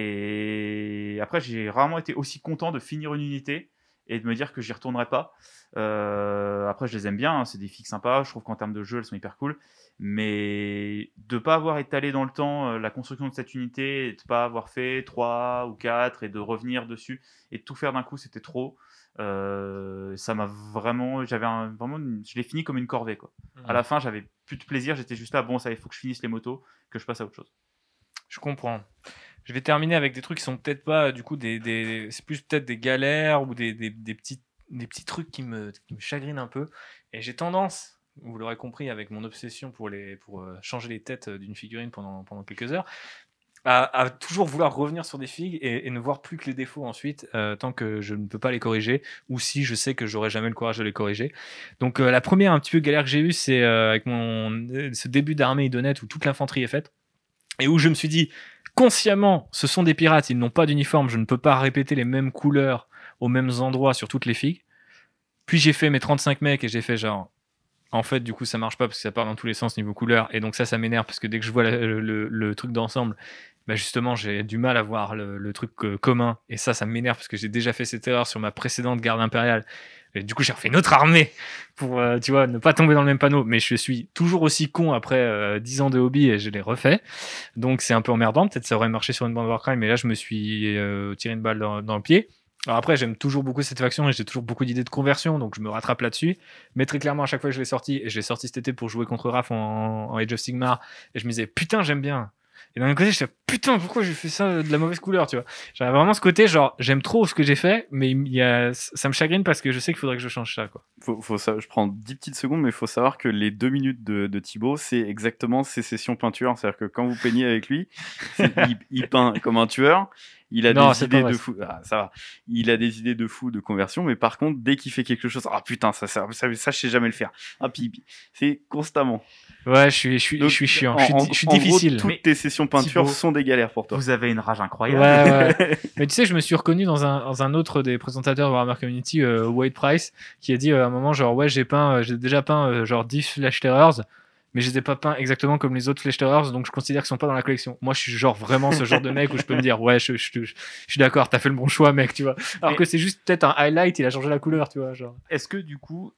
Et après j'ai rarement été aussi content de finir une unité et de me dire que j'y retournerai pas. Euh, après je les aime bien, hein, c'est des figues sympas, je trouve qu'en termes de jeu elles sont hyper cool. Mais de pas avoir étalé dans le temps euh, la construction de cette unité, et de pas avoir fait 3 ou 4 et de revenir dessus et de tout faire d'un coup c'était trop. Euh, ça m'a vraiment, j'avais un- vraiment, une- je l'ai fini comme une corvée quoi. À la fin, j'avais plus de plaisir, j'étais juste là, bon, ça, il faut que je finisse les motos, que je passe à autre chose. Je comprends. Je vais terminer avec des trucs qui sont peut-être pas, du coup, des, c'est plus peut-être des galères ou des, des, petits, des petits trucs qui me, chagrinent un peu. Et j'ai tendance, vous l'aurez compris avec mon obsession pour, les, pour euh, changer les têtes euh, d'une figurine pendant, pendant quelques heures, à, toujours vouloir revenir sur des figues et, ne voir plus que les défauts ensuite, euh, tant que je ne peux pas les corriger, ou si je sais que j'aurai jamais le courage de les corriger. Donc euh, la première un petit peu galère que j'ai eue, c'est euh, avec mon euh, ce début d'armée idonette où toute l'infanterie est faite, et où je me suis dit, consciemment, ce sont des pirates, ils n'ont pas d'uniforme, je ne peux pas répéter les mêmes couleurs aux mêmes endroits sur toutes les figues. Puis j'ai fait mes 35 mecs et j'ai fait genre, en fait, du coup, ça marche pas parce que ça part dans tous les sens niveau couleur. Et donc, ça, ça m'énerve parce que dès que je vois le, truc d'ensemble, bah justement, j'ai du mal à voir le, le truc euh, commun. Et ça, ça m'énerve parce que j'ai déjà fait cette erreur sur ma précédente garde impériale. Et du coup, j'ai refait une autre armée pour, euh, tu vois, ne pas tomber dans le même panneau. Mais je suis toujours aussi con après euh, 10 ans de hobby et je l'ai refait. Donc, c'est un peu emmerdant. Peut-être ça aurait marché sur une bande Warcry, mais là, je me suis euh, tiré une balle dans, le pied. Alors après, j'aime toujours beaucoup cette faction et j'ai toujours beaucoup d'idées de conversion, donc je me rattrape là-dessus. Mais très clairement, à chaque fois que je l'ai sorti, et je l'ai sorti cet été pour jouer contre Raph en, en Age of Sigmar, et je me disais, putain, j'aime bien. Et d'un côté, je disais, putain, pourquoi j'ai fait ça de la mauvaise couleur, tu vois? J'avais vraiment ce côté, genre, j'aime trop ce que j'ai fait, mais il y a, ça me chagrine parce que je sais qu'il faudrait que je change ça, quoi. Faut, faut sa- je prends 10 petites secondes, mais il faut savoir que les deux minutes de, de Thibaut, c'est exactement ses sessions peinture. C'est-à-dire que quand vous peignez avec lui, il peint comme un tueur. Il a Non, des idées de fou. Ah, ça va. Il a des idées de fou de conversion, mais par contre, dès qu'il fait quelque chose, ah putain, ça, ça, ça, ça, je sais jamais le faire. Ah, puis, c'est constamment. Ouais, je suis, je suis, je Donc, suis chiant, en- je suis, je suis en gros, difficile. toutes Mais tes sessions peinture Thibaut, sont des galères pour toi. Vous avez une rage Ouais, incroyable. ouais. [laughs] Mais tu sais, je me suis reconnu dans un, dans un autre des présentateurs de Warhammer Community, euh, Wade Price, qui a dit euh, à un moment, genre, ouais, j'ai peint, euh, j'ai déjà peint euh, genre 10 Flash Terrors, mais je les ai pas peints exactement comme les autres Flash Terrors, donc je considère qu'ils sont pas dans la collection. Moi, je suis genre vraiment ce genre de mec où je peux me dire, ouais, je, je, je, je suis d'accord, t'as fait le bon choix, mec, tu vois. Alors Mais- que c'est juste peut-être un highlight, il a changé la couleur, tu vois, genre. Est-ce que du coup,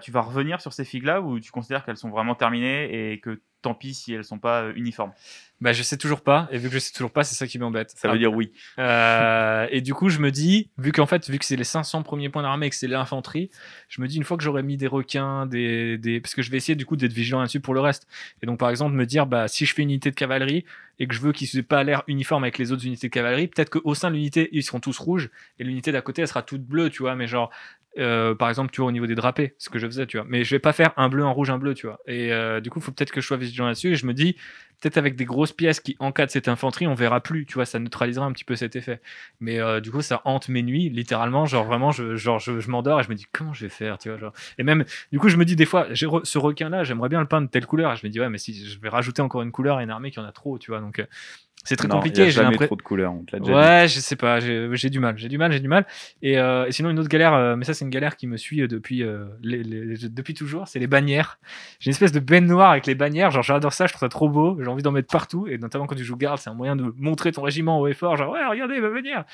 tu vas revenir sur ces figues-là ou tu considères qu'elles sont vraiment terminées et que tant pis si elles sont pas euh, uniformes? Bah, je sais toujours pas, et vu que je sais toujours pas, c'est ça qui m'embête. Ça veut dire oui. Euh, et du coup, je me dis, vu qu'en fait, vu que c'est les 500 premiers points d'armée et que c'est l'infanterie, je me dis, une fois que j'aurai mis des requins, des, des, parce que je vais essayer du coup d'être vigilant là-dessus pour le reste. Et donc, par exemple, me dire, bah, si je fais une unité de cavalerie et que je veux qu'ils n'aient pas l'air uniforme avec les autres unités de cavalerie, peut-être qu'au sein de l'unité, ils seront tous rouges et l'unité d'à côté, elle sera toute bleue, tu vois, mais genre, euh, par exemple, tu vois, au niveau des drapés, ce que je faisais, tu vois. Mais je vais pas faire un bleu, un rouge, un bleu, tu vois. Et euh, du coup, faut peut-être que je sois vigilant là-dessus. Et je me dis, peut-être avec des grosses pièces qui encadrent cette infanterie, on verra plus, tu vois, ça neutralisera un petit peu cet effet. Mais euh, du coup, ça hante mes nuits, littéralement. Genre, vraiment, je, genre, je, m'endors et je me dis, comment je vais faire, tu vois. Et même, du coup, je me dis des fois, j'ai ce requin-là, j'aimerais bien le peindre de telle couleur. Je me dis, ouais, mais si je vais rajouter encore une couleur à une armée qui en a trop, tu vois. Donc, c'est très Non, il y compliqué. a J'ai jamais trop de couleurs. On te l'a déjà dit. Ouais, je sais pas, j'ai du mal, j'ai du mal, j'ai du mal. Et, euh, et sinon, une autre galère, euh, mais ça, c'est une galère qui me suit euh, depuis, euh, les, les- depuis toujours, c'est les bannières. J'ai une espèce de benne noire avec les bannières, genre j'adore ça, je trouve ça trop beau, j'ai envie d'en mettre partout, et notamment quand tu joues garde, c'est un moyen de montrer ton régiment haut et fort, genre ouais, regardez ma bannière.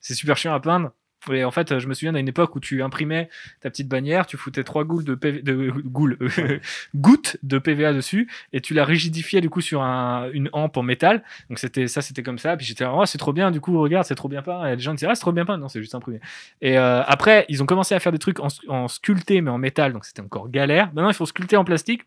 C'est super chiant à peindre. Et en fait, je me souviens d'une époque où tu imprimais ta petite bannière, tu foutais trois goules de, PV de [laughs] goules, [laughs] gouttes de PVA dessus, et tu la rigidifiais du coup sur un, une hampe en métal. Donc c'était ça, c'était comme ça. Puis j'étais là, oh, c'est trop bien. Du coup, regarde, c'est trop bien peint. Et les gens disaient, ah, c'est trop bien peint. Non, c'est juste imprimé. Et euh, après, ils ont commencé à faire des trucs en, en sculpté, mais en métal. Donc c'était encore galère. Maintenant, il faut sculpter en plastique.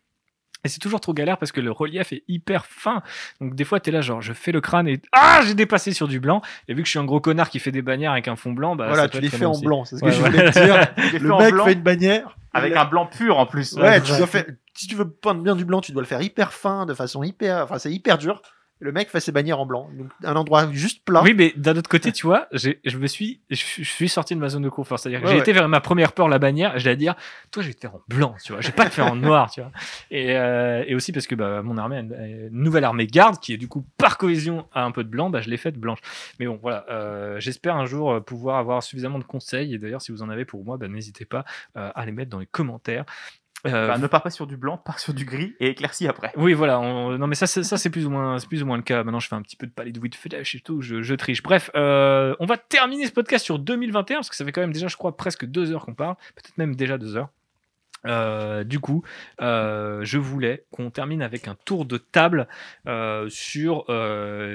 Et c'est toujours trop galère parce que le relief est hyper fin. Donc des fois, t'es là, genre, je fais le crâne et ah, j'ai dépassé sur du blanc. Et vu que je suis un gros connard qui fait des bannières avec un fond blanc, bah voilà, tu les fais en aussi. blanc, c'est ce Ouais, que je voulais te dire. [laughs] Le mec blanc fait une bannière. avec un blanc pur en plus. Ouais, Ouais, tu dois faire... si tu veux peindre bien du blanc, tu dois le faire hyper fin, de façon hyper. Enfin, c'est hyper dur. Le mec fait ses bannières en blanc. Donc, un endroit juste plat. Oui, mais d'un autre côté, tu vois, je me suis, je, je suis sorti de ma zone de confort. C'est-à-dire que Ouais, j'ai ouais. été vers ma première peur, la bannière. Je l'ai dire, toi, je vais te faire en blanc, tu vois. Je vais pas te faire en noir, tu vois. Et, euh, et aussi parce que bah, mon armée, une, nouvelle armée garde qui est du coup par cohésion a un peu de blanc, bah, je l'ai faite blanche. Mais bon, voilà. euh, J'espère un jour euh, pouvoir avoir suffisamment de conseils. Et d'ailleurs, si vous en avez pour moi, bah, n'hésitez pas euh, à les mettre dans les commentaires. Euh, ne pars pas sur du blanc, [laughs] pars sur du gris et éclaircis après. oui, voilà. on- Non, mais ça, c'est- ça c'est plus ou moins, c'est plus ou moins le cas. Maintenant, je fais un petit peu de palette de flash et tout. Je, je triche. Bref, euh, on va terminer ce podcast sur 2021 parce que ça fait quand même déjà, je crois, presque deux heures qu'on parle, peut-être même déjà deux heures. Euh, du coup, euh, je voulais qu'on termine avec un tour de table euh, sur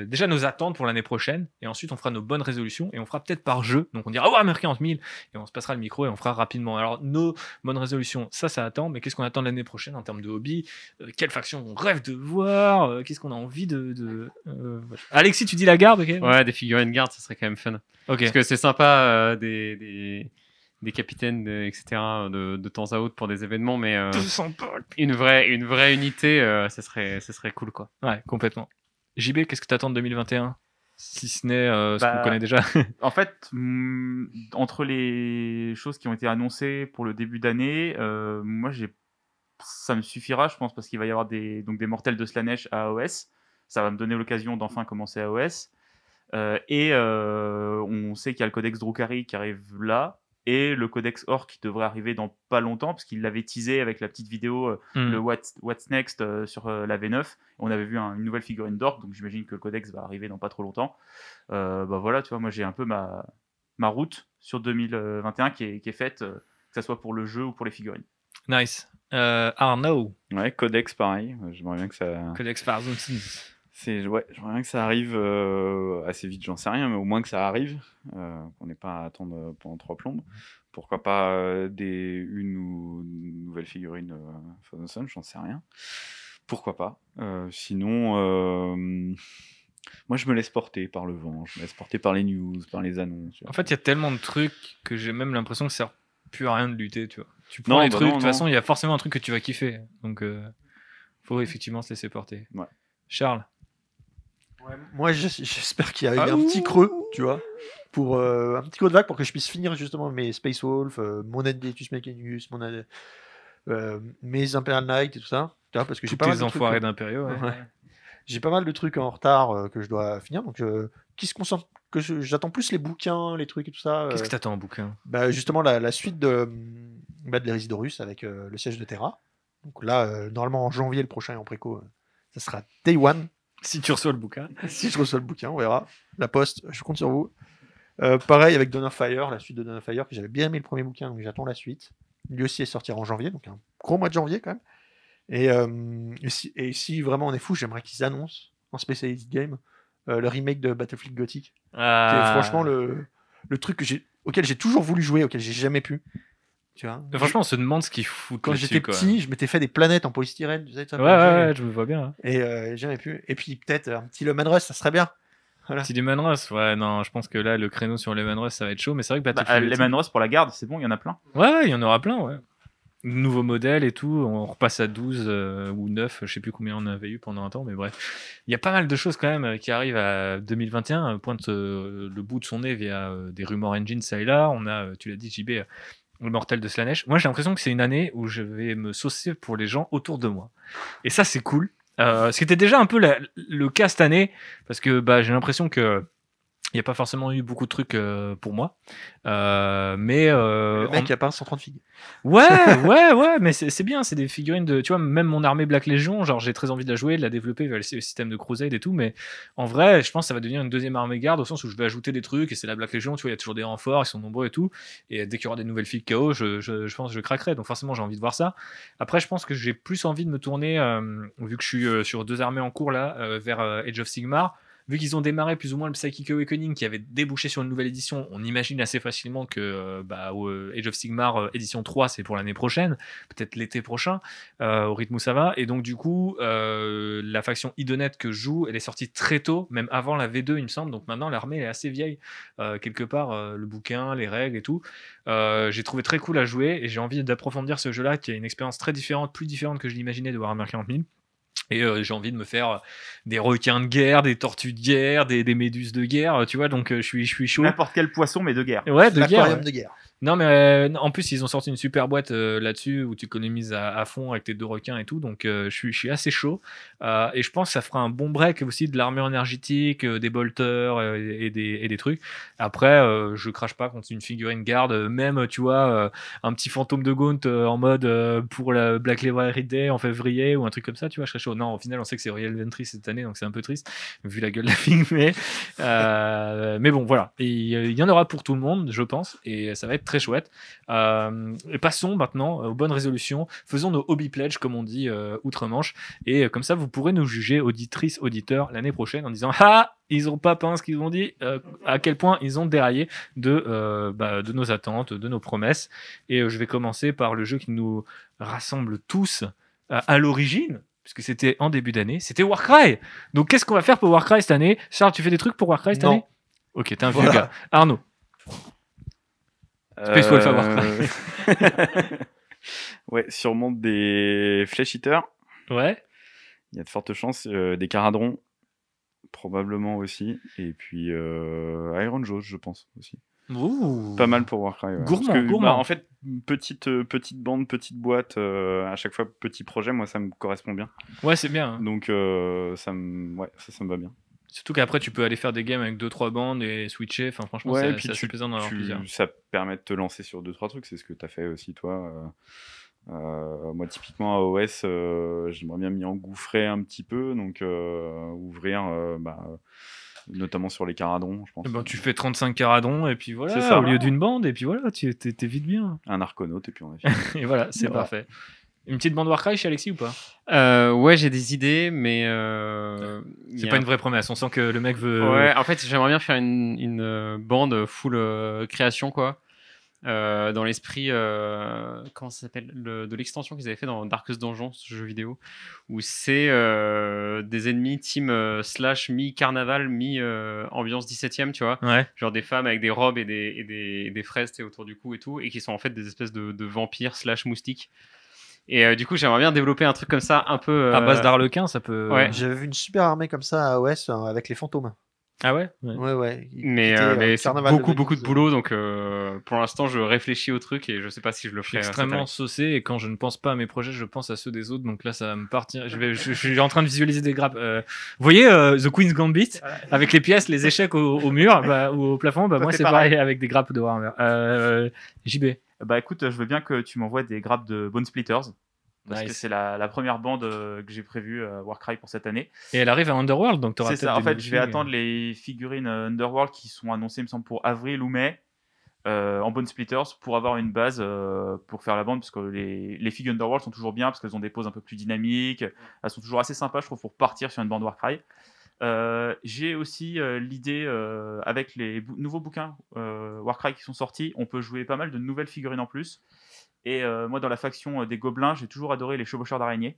déjà nos attentes pour l'année prochaine, et ensuite on fera nos bonnes résolutions, et on fera peut-être par jeu. Donc on dira, oh, American 1000, et on se passera le micro et on fera rapidement. Alors, nos bonnes résolutions, ça, ça attend, mais qu'est-ce qu'on attend de l'année prochaine en termes de hobby? Quelle faction on rêve de voir? Qu'est-ce qu'on a envie de. de voilà. Alexis, tu dis la garde, ok? Ouais, des figurines garde, ça serait quand même fun. Parce que c'est sympa, des, des, des capitaines, de- etc. De, de temps à autre pour des événements, mais euh, 200 balles. une vraie, une vraie unité, euh, ça serait, ça serait cool quoi. Ouais, complètement. JB, qu'est-ce que t'attends de 2021 Si ce n'est euh, ce Bah, qu'on connaît déjà. [laughs] En fait, hmm, entre les choses qui ont été annoncées pour le début d'année, euh, moi, j'ai, ça me suffira, je pense, parce qu'il va y avoir des, donc des mortels de Slanesh à AOS. Ça va me donner l'occasion d'enfin commencer AOS. Euh, et euh, on sait qu'il y a le codex Drukhari qui arrive là, et le codex Orc qui devrait arriver dans pas longtemps, parce qu'il l'avait teasé avec la petite vidéo euh, le What's, What's Next euh, sur euh, la V9. On avait vu un- une nouvelle figurine d'Orc, donc j'imagine que le codex va arriver dans pas trop longtemps. Euh, bah voilà, tu vois, moi j'ai un peu ma, ma route sur 2021 qui est, qui est faite, euh, que ce soit pour le jeu ou pour les figurines. Nice. Euh, Arnaud, Ouais, Codex pareil. J'aimerais bien que ça. Codex Farzonsis. C'est ouais, j'aimerais bien que ça arrive euh, assez vite, j'en sais rien, mais au moins que ça arrive, euh, qu'on n'ait pas à attendre euh, pendant trois plombes. Pourquoi pas euh, des une ou une nouvelle figurine Frozen Sun, j'en sais rien. Pourquoi pas Sinon, moi je me laisse porter par le vent, je me laisse porter par les news, par les annonces. En fait, il y a tellement de trucs que j'ai même l'impression que ça sert plus à rien de lutter, tu vois. Tu prends Non, les bah trucs, de toute façon, il y a forcément un truc que tu vas kiffer. Donc, faut effectivement se laisser porter. Ouais. Charles? Moi, j'es- j'espère qu'il y a eu Ah, un petit creux, tu vois, pour euh, un petit creux de vague pour que je puisse finir justement mes Space Wolf, euh, mon Adietus Mechanus, mon Ad- euh, mes Imperial Knight et tout ça. Tu vois, parce que j'ai Tous pas mal tes de trucs, enfoirés euh, d'impériaux. ouais. Ouais. J'ai pas mal de trucs en retard euh, que je dois finir, donc euh, qui se concentre que j'attends plus les bouquins, les trucs et tout ça. Qu'est-ce euh, que t'attends en bouquin? Bah, justement la, la suite de, bah, de avec euh, le siège de Terra. Donc là, euh, normalement en janvier le prochain en préco, euh, ça sera Day One. Si tu reçois le bouquin. [laughs] si je reçois le bouquin, on verra. La poste, je compte sur vous. Euh, pareil avec Dawn of Fire, la suite de Dawn of Fire, que j'avais bien aimé le premier bouquin, donc j'attends la suite. Lui aussi est sortir en janvier, donc un gros mois de janvier quand même. Et, euh, et, si, et si vraiment on est fou, j'aimerais qu'ils annoncent en Specialist Game euh, le remake de Battlefield Gothic. qui est Ah. franchement le, le truc que auquel j'ai toujours voulu jouer, auquel j'ai jamais pu. Tu vois Mais Franchement, on se demande ce qu'ils foutent. quand j'étais petit, je m'étais fait des planètes en polystyrène. tu sais, ça, Ouais, ouais, je me vois bien. hein. Et euh, jamais pu. Et puis peut-être un petit Rush, ça serait bien. Petit Lemon Russ, ouais, non, je pense que là, le créneau sur Lemon Russ, ça va être chaud, mais c'est vrai que Bah, Battlefield. les Manros pour la garde, c'est bon, il y en a plein. Ouais, ouais, il y en aura plein, ouais. Nouveaux modèles et tout, on repasse à 12 euh, ou 9, je sais plus combien on avait eu pendant un temps, mais bref. Il y a pas mal de choses quand même qui arrivent à 2021, euh, pointe euh, le bout de son nez via euh, des rumeurs engine ça et là. On a, euh, tu l'as dit, JB, mortel de Slanesh. Moi, j'ai l'impression que c'est une année où je vais me saucer pour les gens autour de moi. Et ça, c'est cool. Euh, ce qui était déjà un peu le cas cette année, parce que bah, j'ai l'impression que il n'y a pas forcément eu beaucoup de trucs euh, pour moi. Euh, mais euh, le mec en- qui a pas 130 figues. Ouais, [laughs] ouais, ouais, mais c'est bien, c'est des figurines de. Tu vois, même mon armée Black Legion, genre j'ai très envie de la jouer, de la développer le sy- système de Crusade et tout, mais en vrai, je pense que ça va devenir une deuxième armée garde au sens où je vais ajouter des trucs et c'est la Black Legion, tu vois, il y a toujours des renforts, ils sont nombreux et tout, et dès qu'il y aura des nouvelles filles KO, je, je, je pense que je craquerai, donc forcément j'ai envie de voir ça. Après, je pense que j'ai plus envie de me tourner, vu que je suis sur deux armées en cours là, vers Age of Sigmar. Vu qu'ils ont démarré plus ou moins le Psychic Awakening qui avait débouché sur une nouvelle édition, on imagine assez facilement que euh, bah, euh, Age of Sigmar euh, édition 3 c'est pour l'année prochaine, peut-être l'été prochain, au rythme où ça va. Et donc du coup, la faction Idonet que je joue, elle est sortie très tôt, même avant la V2 il me semble, donc maintenant l'armée est assez vieille, quelque part, le bouquin, les règles et tout. J'ai trouvé très cool à jouer et j'ai envie d'approfondir ce jeu-là qui a une expérience très différente, plus différente que je l'imaginais de Warhammer 40 000. Et euh, j'ai envie de me faire des requins de guerre, des tortues de guerre, des, des méduses de guerre, tu vois, donc euh, je suis, je suis chaud. N'importe quel poisson, mais de guerre. Ouais, de guerre. Ouais. de guerre. Non, mais euh, en plus, ils ont sorti une super boîte euh, là-dessus où tu économises à, fond avec tes deux requins et tout. Donc, euh, je, suis, assez chaud. Et je pense que ça fera un bon break aussi de l'armure énergétique, des bolters et, des, trucs. Après, je crache pas contre une figurine garde. Même, tu vois, un petit fantôme de Gaunt en mode pour la Black Library Day en février ou un truc comme ça, tu vois, je serais chaud. Non, au final, on sait que c'est Royal Ventry cette année, donc c'est un peu triste vu la gueule de la figue. Mais, mais bon, voilà. Il y en aura pour tout le monde, je pense. Et ça va être très chouette. Euh, et passons maintenant aux bonnes résolutions. Faisons nos hobby pledges, comme on dit euh, outre-Manche. Et euh, comme ça, vous pourrez nous juger, auditrices, auditeurs, l'année prochaine en disant Ah, ils ont pas peint ce qu'ils ont dit, euh, à quel point ils ont déraillé de, euh, bah, de nos attentes, de nos promesses. Et euh, je vais commencer par le jeu qui nous rassemble tous euh, à l'origine. Puisque c'était en début d'année, c'était Warcry. Donc qu'est-ce qu'on va faire pour Warcry cette année? Charles, tu fais des trucs pour Warcry cette Non. année? Ok, t'es un vieux Voilà. gars. Arnaud. Space Wolf à Warcry. ouais, sûrement des Flesh Eaters. Ouais. Il y a de fortes chances. euh, des Caradrons, probablement aussi. Et puis euh, Iron Jaws, je pense aussi. Ouh. Pas mal pour Warcry. ouais. Gourmand, Parce que, gourmand. bah, en fait, petite, euh, petite bande, petite boîte, euh, à chaque fois petit projet, moi ça me correspond bien. Ouais, c'est bien. hein. Donc euh, ça, me... ouais, ça, ça me va bien. Surtout qu'après, tu peux aller faire des games avec 2-3 bandes et switcher. Enfin, franchement, Ouais, c'est assez plaisant d'en avoir Tu- plusieurs. ça permet de te lancer sur deux trois trucs c'est ce que tu as fait aussi toi Euh, euh, moi typiquement à OS euh, j'aimerais bien m'y engouffrer un petit peu donc euh, ouvrir bah, notamment sur les caradrons je pense Eh ben, tu fais 35 caradons et puis voilà, ça. au lieu d'une bande, et puis voilà, tu t'es vite bien. un arconaute et puis on a [laughs] fini Et voilà, c'est Voilà. parfait. Une petite bande Warcry chez Alexis ou pas? Euh, ouais, j'ai des idées, mais. euh, C'est pas a- une vraie promesse, on sent que le mec veut. Ouais, en fait, j'aimerais bien faire une, une, euh, bande full euh, création, quoi. Euh, dans l'esprit, euh, comment ça s'appelle? Le- De l'extension qu'ils avaient fait dans Darkest Dungeon, ce jeu vidéo, où c'est euh, des ennemis team euh, slash mi-carnaval, mi-ambiance 17ème, tu vois. Ouais. Genre des femmes avec des robes et des, et des, et des fraises autour du cou et tout, et qui sont en fait des espèces de, de vampires slash moustiques. Et euh, du coup, j'aimerais bien développer un truc comme ça, un peu. À base euh, d'arlequin, ça peut. ouais. J'avais vu une super armée comme ça à OS euh, avec les fantômes. Ah ouais, Ouais. Ouais, Mais, était, euh, euh, mais c'est beaucoup, de beaucoup de boulot, donc euh, pour l'instant, je réfléchis au truc et je sais pas si je le Je suis ferai. euh, extrêmement saucé et quand je ne pense pas à mes projets, je pense à ceux des autres. Donc là, ça va me partir. Je, vais, je, je suis en train de visualiser des grappes. Euh, vous voyez euh, The Queen's Gambit avec les pièces, les échecs au, au mur bah, ou au plafond bah, Moi, c'est c'est pareil. pareil avec des grappes de Warhammer. Euh, JB. Bah écoute, je veux bien que tu m'envoies des grappes de Bone Splitters. Parce que c'est la, la première bande euh, que j'ai prévue à Warcry pour cette année. Et elle arrive à Underworld, donc tu auras C'est ça, en fait, je vais euh. attendre les figurines euh, Underworld qui sont annoncées, il me semble, pour avril ou mai euh, en Bone Splitters pour avoir une base euh, pour faire la bande. Parce que les, les figues Underworld sont toujours bien parce qu'elles ont des poses un peu plus dynamiques. Elles sont toujours assez sympas, je trouve, pour partir sur une bande Warcry. Euh, j'ai aussi euh, l'idée, euh, avec les bou- nouveaux bouquins Warcry qui sont sortis, on peut jouer pas mal de nouvelles figurines en plus. Et moi, dans la faction des gobelins, j'ai toujours adoré les chevaucheurs d'araignées.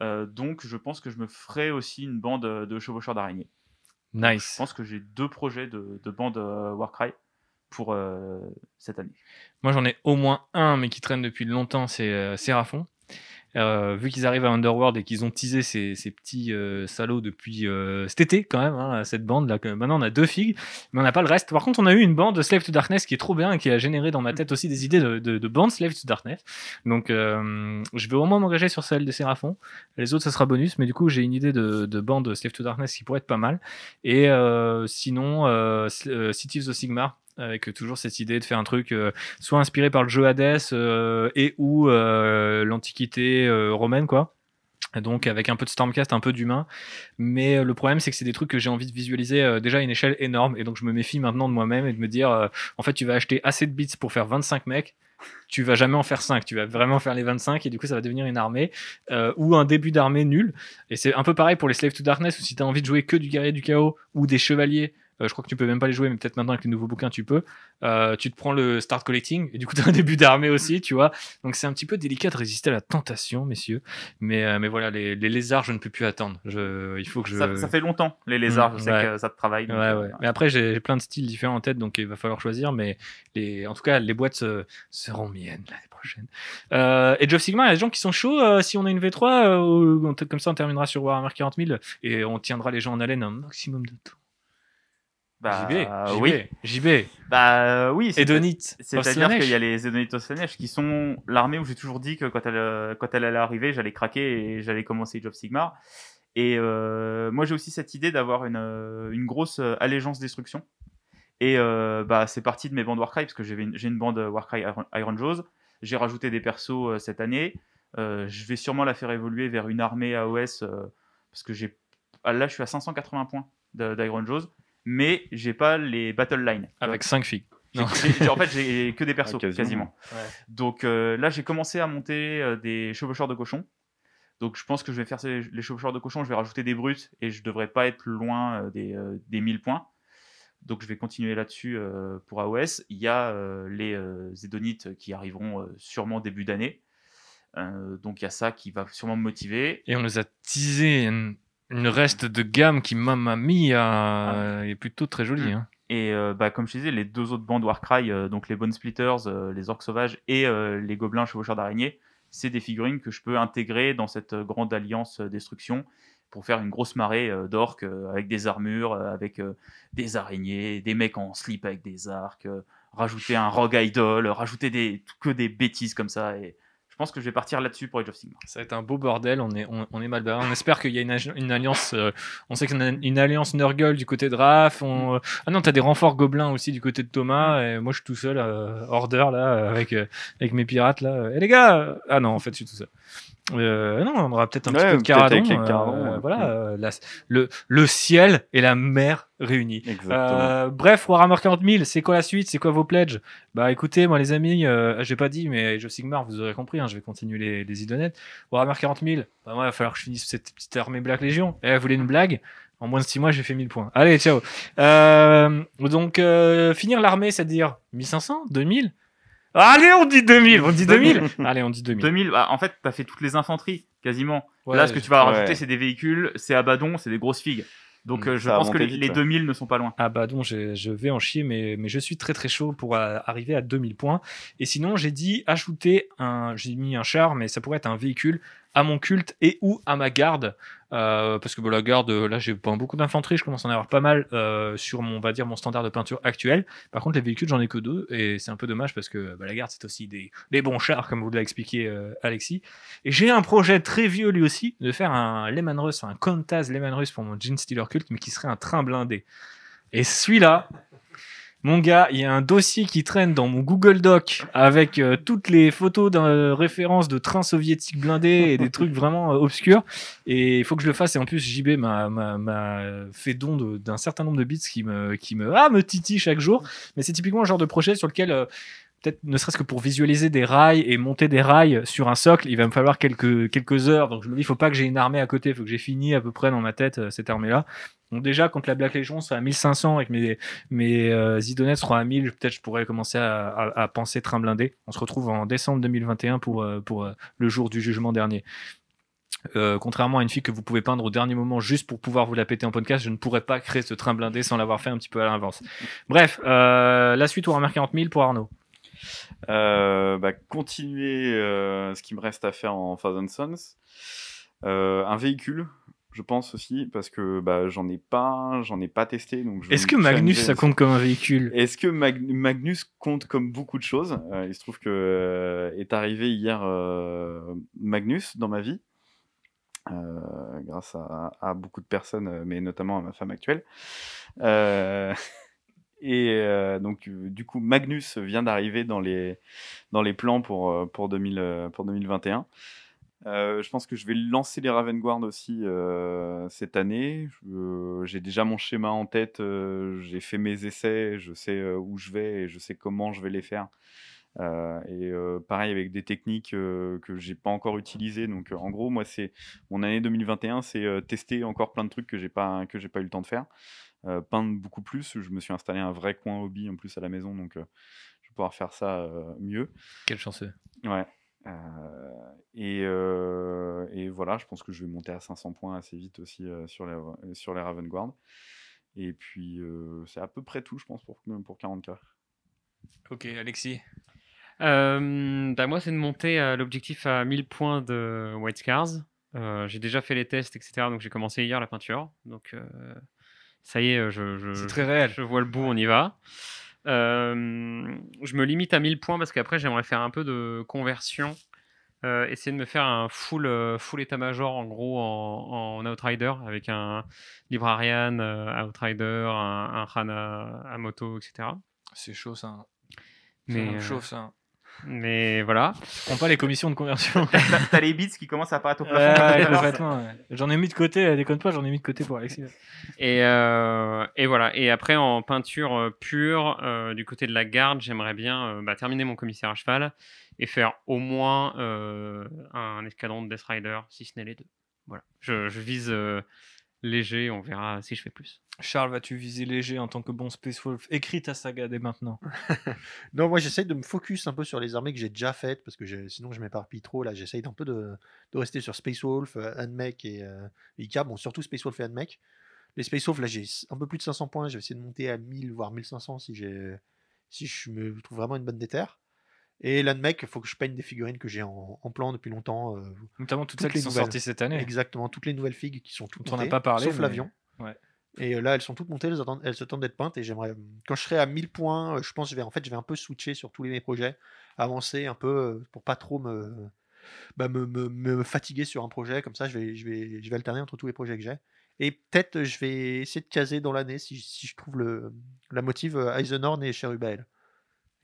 Donc, je pense que je me ferai aussi une bande de chevaucheurs d'araignées. Je Nice. pense que j'ai deux projets de, de bande Warcry pour cette année. Moi, j'en ai au moins un, mais qui traîne depuis longtemps, c'est Séraphon. Euh, vu qu'ils arrivent à Underworld et qu'ils ont teasé ces, ces petits euh, salauds depuis euh, cet été quand même, hein, cette bande là. Maintenant on a deux figues, mais on n'a pas le reste. Par contre, on a eu une bande Slave to Darkness qui est trop bien et qui a généré dans ma tête aussi des idées de, de, de bande Slave to Darkness. Donc je vais au moins m'engager sur celle de Séraphon. Les autres, ça sera bonus, mais du coup j'ai une idée de, de bande Slave to Darkness qui pourrait être pas mal. Et sinon, City of the Sigmar. Avec toujours cette idée de faire un truc euh, soit inspiré par le jeu Hades euh, et ou euh, l'antiquité romaine quoi. Donc avec un peu de Stormcast, un peu d'humain. Mais le problème c'est que c'est des trucs que j'ai envie de visualiser déjà à une échelle énorme. Et donc je me méfie maintenant de moi-même et de me dire en fait tu vas acheter assez de bits pour faire 25 mecs. Tu vas jamais en faire 5, tu vas vraiment faire les 25 et du coup ça va devenir une armée ou un début d'armée nul. Et c'est un peu pareil pour les Slave to Darkness où si tu as envie de jouer que du guerrier du chaos ou des chevaliers, je crois que tu peux même pas les jouer, mais peut-être maintenant avec les nouveaux bouquins tu peux. Euh, tu te prends le start collecting et du coup [laughs] tu as un début d'armée aussi, tu vois. Donc c'est un petit peu délicat de résister à la tentation, messieurs. Mais, euh, mais voilà, les, les lézards, je ne peux plus attendre. Je, il faut que je. Ça, ça fait longtemps, les lézards, Mm, je sais ouais. que ça te travaille. donc, Ouais, euh, ouais. Mais après, j'ai plein de styles différents en tête, donc il va falloir choisir. Mais les, en tout cas, les boîtes euh, seront miennes l'année prochaine. Euh, et Geoff Sigma, il y a des gens qui sont chauds. euh, si on a une V3, euh, comme ça, on terminera sur Warhammer 40 000 et on tiendra les gens en haleine un maximum de temps. Bah, JB, JB, oui. JB, Bah oui, c'est- Edonite, C'est-à-dire qu'il y a les Zédonites Slanesh qui sont l'armée où j'ai toujours dit que quand elle, euh, quand elle allait arriver, j'allais craquer et j'allais commencer Age of Sigmar. Et euh, moi, j'ai aussi cette idée d'avoir une, euh, une grosse euh, allégeance destruction. Et euh, bah, c'est parti de mes bandes Warcry, parce que j'avais une- j'ai une bande Warcry Iron, Iron Jaws. J'ai rajouté des persos euh, cette année. Euh, je vais sûrement la faire évoluer vers une armée AOS, euh, parce que j'ai ah, là, je suis à 580 points d'Iron Jaws, mais j'ai pas les battle lines. avec 5 filles. Non. en fait, j'ai [laughs] que des persos, Ah, quasiment. quasiment. Donc euh, là, j'ai commencé à monter euh, des chevaucheurs de cochons. Donc je pense que je vais faire les chevaucheurs de cochons, je vais rajouter des brutes et je devrais pas être loin euh, des, euh, des 1000 points. Donc je vais continuer là-dessus euh, pour AOS. Il y a euh, les euh, Zédonites qui arriveront euh, sûrement début d'année. Euh, donc il y a ça qui va sûrement me motiver. Et on nous a teasé une, une reste de gamme qui, mamma mia, est plutôt très jolie. Mm. hein. Et euh, bah, comme je disais, les deux autres bandes Warcry, euh, donc les Bone Splitters, euh, les Orques Sauvages et les Gobelins Chevaucheurs d'Araignées, c'est des figurines que je peux intégrer dans cette grande alliance destruction pour faire une grosse marée d'orques avec des armures, avec des araignées, des mecs en slip avec des arcs, rajouter un rogue idol, rajouter des, que des bêtises comme ça. Et pense que je vais partir là-dessus pour Age of Sigmar. Ça va être un beau bordel, on est, on, on est mal barré. On espère qu'il y a une, alliance. euh, on sait qu'il y a une, une alliance Nurgle du côté de Raph. On, euh, ah non, t'as des renforts gobelins aussi du côté de Thomas. Et moi, je suis tout seul, euh, Order, là, avec, euh, avec mes pirates, là. Et les gars Ah non, en fait, je suis tout seul. Euh, non, on aura peut-être un Ouais, petit peu de caradon. ouais. voilà, euh, la- le, le ciel et la mer réunis. Exactement. Euh, bref, Warhammer 40 000, c'est quoi la suite? C'est quoi vos pledges? Bah écoutez, moi les amis, euh, j'ai pas dit, mais Age of Sigmar, vous aurez compris, hein, je vais continuer les, les idonettes. Warhammer 40 000, bah moi, il va falloir que je finisse cette petite armée Black Legion. Et vous voulez une blague? En moins de 6 mois, j'ai fait 1000 points. Allez, ciao euh, Donc, euh, finir l'armée, c'est-à-dire 1500 2000 Allez, on dit 2000 On dit 2000 [laughs] Allez, on dit 2000. 2000, bah, en fait, tu as fait toutes les infanteries, quasiment. Ouais, Là, ce que tu vas ouais. rajouter, c'est des véhicules, c'est Abaddon, c'est des grosses figues. Donc, Mm. euh, je pense que les, vite, les ouais. 2000 ne sont pas loin. Ah bah donc je, je vais en chier, mais, mais je suis très très chaud pour euh, arriver à 2000 points. Et sinon, j'ai dit ajouter un, j'ai mis un char, mais ça pourrait être un véhicule à mon culte et ou à ma garde. Euh, parce que bon, la garde, là j'ai pas beaucoup d'infanterie, je commence à en avoir pas mal euh, sur mon, on va dire, mon standard de peinture actuel. Par contre, les véhicules, j'en ai que deux, et c'est un peu dommage parce que bah, la garde, c'est aussi des, des bons chars, comme vous l'a expliqué euh, Alexis. Et j'ai un projet très vieux lui aussi, de faire un Lehman Russ, un Contaz Lehman Russ pour mon Gene Stealer culte, mais qui serait un train blindé. Et celui-là, mon gars, il y a un dossier qui traîne dans mon Google Doc avec euh, toutes les photos de références de trains soviétiques blindés et des trucs vraiment euh, obscurs. Et il faut que je le fasse. Et en plus, JB m'a, fait don d'un certain nombre de bits qui me, qui me, ah, me titille chaque jour. Mais c'est typiquement le genre de projet sur lequel, euh, peut-être ne serait-ce que pour visualiser des rails et monter des rails sur un socle, il va me falloir quelques, quelques heures. Donc je me dis, il faut pas que j'ai une armée à côté. Il faut que j'ai fini à peu près dans ma tête euh, cette armée-là. Donc déjà, quand la Black Legion sera à 1500 et que mes, mes euh, Zidonettes seront à 1000, peut-être je pourrais commencer à, à- penser train blindé. On se retrouve en décembre 2021 pour, euh, pour euh, le jour du jugement dernier. Euh, contrairement à une fille que vous pouvez peindre au dernier moment juste pour pouvoir vous la péter en podcast, je ne pourrais pas créer ce train blindé sans l'avoir fait un petit peu à l'avance. Bref, la suite Warhammer 40 000 pour Arnaud. Euh, bah, continuer euh, ce qui me reste à faire en Thousand Sons. Euh, un véhicule, je pense aussi, parce que bah, j'en ai pas, j'en ai pas testé. donc Est-ce que Magnus ça compte comme un véhicule? Est-ce que Mag- Magnus compte comme beaucoup de choses? Euh, Il se trouve que euh, est arrivé hier euh, Magnus dans ma vie, grâce à, à beaucoup de personnes, mais notamment à ma femme actuelle. [laughs] Et euh, donc, euh, du coup, Magnus vient d'arriver dans les, dans les plans pour, euh, pour, 2000, euh, pour 2021. Euh, je pense que je vais lancer les Ravenguard aussi euh, cette année. J'ai déjà mon schéma en tête, j'ai fait mes essais, je sais où je vais et je sais comment je vais les faire. Et pareil avec des techniques euh, que j'ai pas encore utilisées. Donc en gros, moi c'est mon année 2021, c'est tester encore plein de trucs que j'ai pas que j'ai pas eu le temps de faire. Euh, peindre beaucoup plus. Je me suis installé un vrai coin hobby en plus à la maison, donc euh, je vais pouvoir faire ça euh, mieux. Quel chanceux. Ouais. Et, et voilà, je pense que je vais monter à 500 points assez vite aussi sur, les, sur les Ravenguard. Et puis, c'est à peu près tout, je pense, pour, pour 40k. Ok, Alexis. Euh, bah, moi, c'est de monter euh, l'objectif à 1000 points de White Scars. Euh, j'ai déjà fait les tests, etc. Donc, j'ai commencé hier la peinture. Donc, ça y est, euh, je, je, C'est très réel. je vois le bout, on y va. Euh, je me limite à 1000 points parce qu'après, j'aimerais faire un peu de conversion. Euh, essayer de me faire un full, full état-major en gros en, en Outrider avec un Librarian euh, Outrider, un, un Hana à moto, etc. C'est chaud ça. hein. Mais, C'est chaud ça. Mais voilà. Prends pas les commissions de conversion. [laughs] T'as les bits qui commencent à apparaître au plafond. ouais. J'en ai mis de côté, euh, déconne pas, j'en ai mis de côté pour Alexis. Et, euh, et voilà. Et après, en peinture euh, pure, euh, du côté de la garde, j'aimerais bien euh, bah, terminer mon commissaire à cheval et faire au moins euh, un escadron de Death Rider, si ce n'est les deux. Voilà. Je, je vise euh, léger, on verra si je fais plus. Charles, vas-tu viser léger en tant que bon Space Wolf? Écris ta saga dès maintenant. [laughs] Non, moi j'essaye de me focus un peu sur les armées que j'ai déjà faites parce que sinon je m'éparpille trop. Là, j'essaye un peu de, de rester sur Space Wolf, euh, Unmech et euh, Ika. Bon, surtout Space Wolf et Unmech. Les Space Wolf, là, j'ai un peu plus de 500 points. Je vais essayer de monter à 1000, voire 1500 si, si je me trouve vraiment une bonne déterre. Et l'Anmec, il faut que je peigne des figurines que j'ai en, en plan depuis longtemps. euh, Notamment toutes, Toutes celles les qui sont sorties cette année. Exactement, toutes les nouvelles figues qui sont toutes Dont on n'a montées, pas parlé, sauf mais- l'avion. ouais. Et euh, là, elles sont toutes montées, elles attendent, elles attendent d'être peintes. Et j'aimerais, quand je serai à 1000 points, euh, je pense que je vais, en fait, je vais un peu switcher sur tous les mes projets, avancer un peu pour pas trop me, bah, me, me- me fatiguer sur un projet. Comme ça, je vais, je vais, je vais alterner entre tous les projets que j'ai. Et peut-être je vais essayer de caser dans l'année si, si je trouve le, la motive Eisenhorn et Cherubael.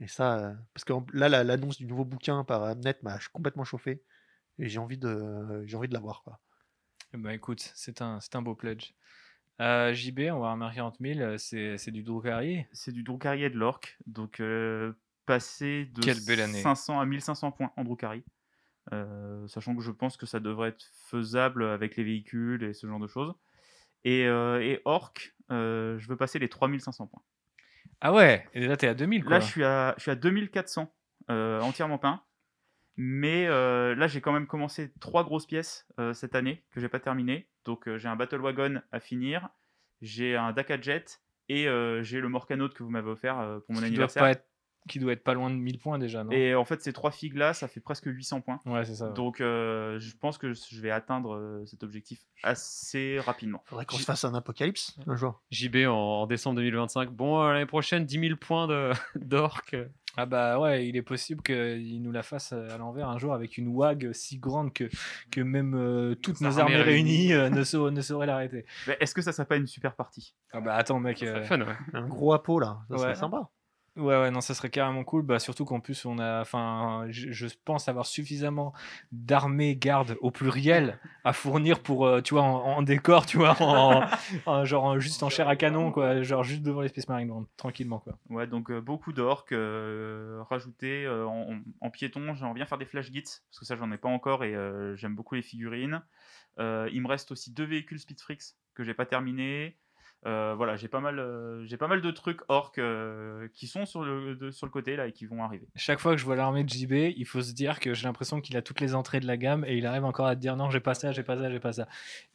Et ça, parce que là, la- l'annonce du nouveau bouquin par Amnet m'a complètement chauffé. Et j'ai envie de, j'ai envie de l'avoir. quoi. Eh ben, écoute, c'est un, c'est un beau pledge. Euh, JB, on va remarquer 40 000, euh, c'est c'est du Drukhari. C'est du Drukhari et de l'Orc. Donc, euh, passer de Quelle belle année. 500 à 1500 points en Drukhari. Euh, sachant que je pense que ça devrait être faisable avec les véhicules et ce genre de choses. Et, euh, et Orc, euh, je veux passer les 3500 points. Ah ouais, et là t'es à 2000 quoi. Là, je suis à, je suis à 2400 euh, entièrement peint. Mais euh, là, j'ai quand même commencé trois grosses pièces euh, cette année que j'ai pas terminées. Donc, j'ai un Battle Wagon à finir, j'ai un Daka Jet et j'ai le Morcanote que vous m'avez offert pour mon qui, doit anniversaire. pas être, qui doit être pas loin de 1000 points déjà, non? Et en fait, ces trois figues là, ça fait presque 800 points. Ouais, c'est ça. ouais. Donc, euh, je pense que je vais atteindre euh, cet objectif assez rapidement. Faudrait qu'on se fasse un apocalypse un jour. JB en, en décembre 2025. Bon, euh, l'année prochaine, 10 000 points de- [laughs] d'orc. Ah bah ouais, il est possible qu'il nous la fasse à l'envers un jour avec une WAG si grande que, que même euh, toutes nos armées réunies euh, ne, sau- ne sauraient l'arrêter. Est-ce que ça serait pas une super partie? Ah bah attends mec, C'est euh, fun, ouais. Un gros apo là, ça serait Ouais. sympa. Ouais, ouais, non, ça serait carrément cool. Bah, surtout qu'en plus, on a, enfin, je, je pense avoir suffisamment d'armées gardes au pluriel à fournir pour, euh, tu vois, en, en décor, tu vois, en, [laughs] en- genre en- juste en chair à canon, quoi, genre juste devant les Space Marines, donc, tranquillement, quoi. Ouais, donc euh, beaucoup d'orques euh, rajoutés en, en piéton. J'aimerais bien faire des flash gits parce que ça, j'en ai pas encore et j'aime beaucoup les figurines. Il me reste aussi deux véhicules Speedfrix que j'ai pas terminés. Euh, voilà, j'ai pas mal, euh, j'ai pas mal de trucs orques euh, qui sont sur le, sur le côté là et qui vont arriver. Chaque fois que je vois l'armée de JB, il faut se dire que j'ai l'impression qu'il a toutes les entrées de la gamme et il arrive encore à te dire non, j'ai pas ça, j'ai pas ça, j'ai pas ça.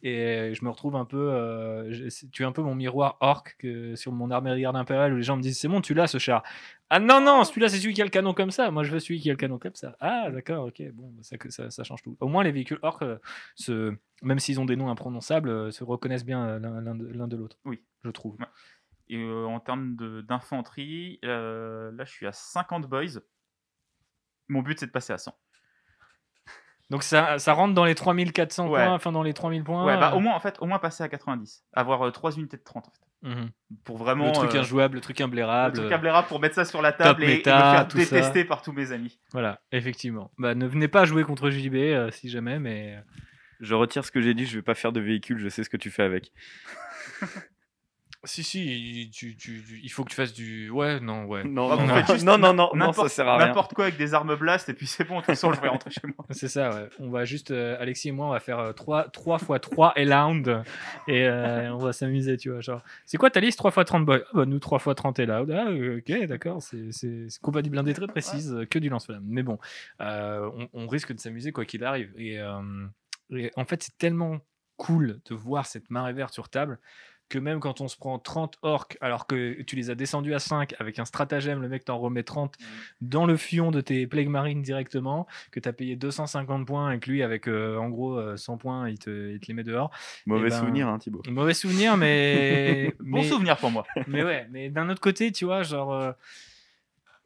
Et je me retrouve un peu, tu es un peu mon miroir orc que sur mon armée de garde impériale où les gens me disent c'est bon, tu l'as ce char. Ah non, non, celui-là c'est celui qui a le canon comme ça. Moi je veux celui qui a le canon comme ça. Ah d'accord, ok, bon, bah, ça, ça, ça change tout. Au moins les véhicules orc, euh, se, même s'ils ont des noms imprononçables, euh, se reconnaissent bien euh, l'un de, l'autre. Oui. Je trouve. Et euh, en termes d'infanterie, euh, là, je suis à 50 boys. Mon but, c'est de passer à 100. Donc ça, ça rentre dans les 3400 Ouais. points, enfin dans les 3000 points. Ouais, bah euh, au moins, en fait, au moins passer à 90. Avoir 3 unités de 30 en fait. Mhm. Pour vraiment. le truc euh, injouable, le truc le imblairable. truc câblera pour mettre ça sur la table et, et méta, me faire tout ça. détester par tous mes amis. Voilà, effectivement. Bah, ne venez pas jouer contre JB euh, si jamais, mais Je retire ce que j'ai dit, je vais pas faire de véhicule, je sais ce que tu fais avec. [laughs] si si, tu, tu- tu- il faut que tu fasses du. Ouais, non, ouais. Non, non, non, non, [laughs] non, non, non, n'importe- ça sert à rien. N'importe quoi avec des armes blast et puis c'est bon, de toute façon, je vais rentrer chez moi. C'est ça, ouais. On va juste, euh, Alexis et moi, on va faire 3, 3 x 3 Elound et euh, on va s'amuser, tu vois. Genre, c'est quoi ta liste x 30 boys? Ah, bah, nous 3 x 30 Elound. Ah, euh, ok, d'accord, c'est c'est- c'est compatible blindé très précise, que du lance-flamme. Mais bon, euh, on, on risque de s'amuser quoi qu'il arrive. Et, euh, et en fait, c'est tellement cool de voir cette marée verte sur table que même quand on se prend 30 orques alors que tu les as descendus à 5 avec un stratagème, le mec t'en remet 30 dans le fion de tes plagues marines directement, que tu as payé 250 points et que lui, avec euh, en gros euh, 100 points, il te, il te les met dehors. Mauvais Eh ben, souvenir, hein, Thibaut. Mauvais souvenir, mais. [laughs] Bon souvenir pour moi. mais ouais, mais d'un autre côté, tu vois, genre. euh,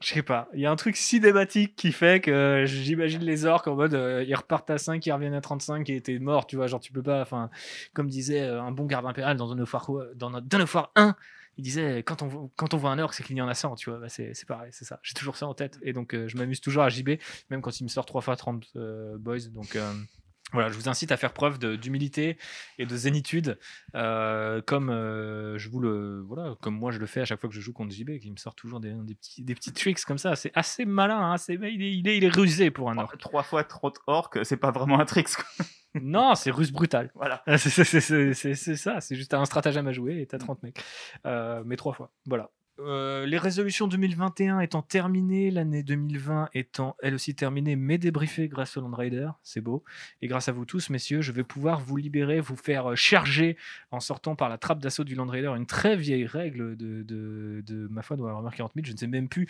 je sais pas, il y a un truc cinématique qui fait que j'imagine les orques en mode euh, ils repartent à 5, ils reviennent à 35 et t'es mort, tu vois, genre tu peux pas, enfin, comme disait euh, un bon garde impérial dans Dawn of dans of War 1, il disait quand on, quand on voit un orc, c'est qu'il y en a 100, tu vois, bah, c'est pareil, c'est ça, j'ai toujours ça en tête. Et donc euh, je m'amuse toujours à JB, même quand il me sort 3 fois 30 euh, boys, donc. Voilà, je vous incite à faire preuve d'humilité et de zénitude, euh, comme euh, je vous le, voilà, comme moi je le fais à chaque fois que je joue contre JB, qui me sort toujours des, des petits, des petits tricks comme ça. C'est assez malin, hein, c'est, il, est, il, est, il est rusé pour un orc. 3 fois 30 orques, c'est pas vraiment un trick. [laughs] non, c'est russe brutal. Voilà. [laughs] C'est, ça, c'est juste un stratagème à jouer et t'as 30 mecs. Euh, mais trois fois, voilà. Euh, les résolutions 2021 étant terminées, l'année 2020 étant elle aussi terminée, mais débriefée grâce au Land Rider, c'est beau. Et grâce à vous tous, messieurs, je vais pouvoir vous libérer, vous faire euh, charger en sortant par la trappe d'assaut du Land Rider, une très vieille règle de, de, ma foi de Warhammer 40 000. Je ne sais même plus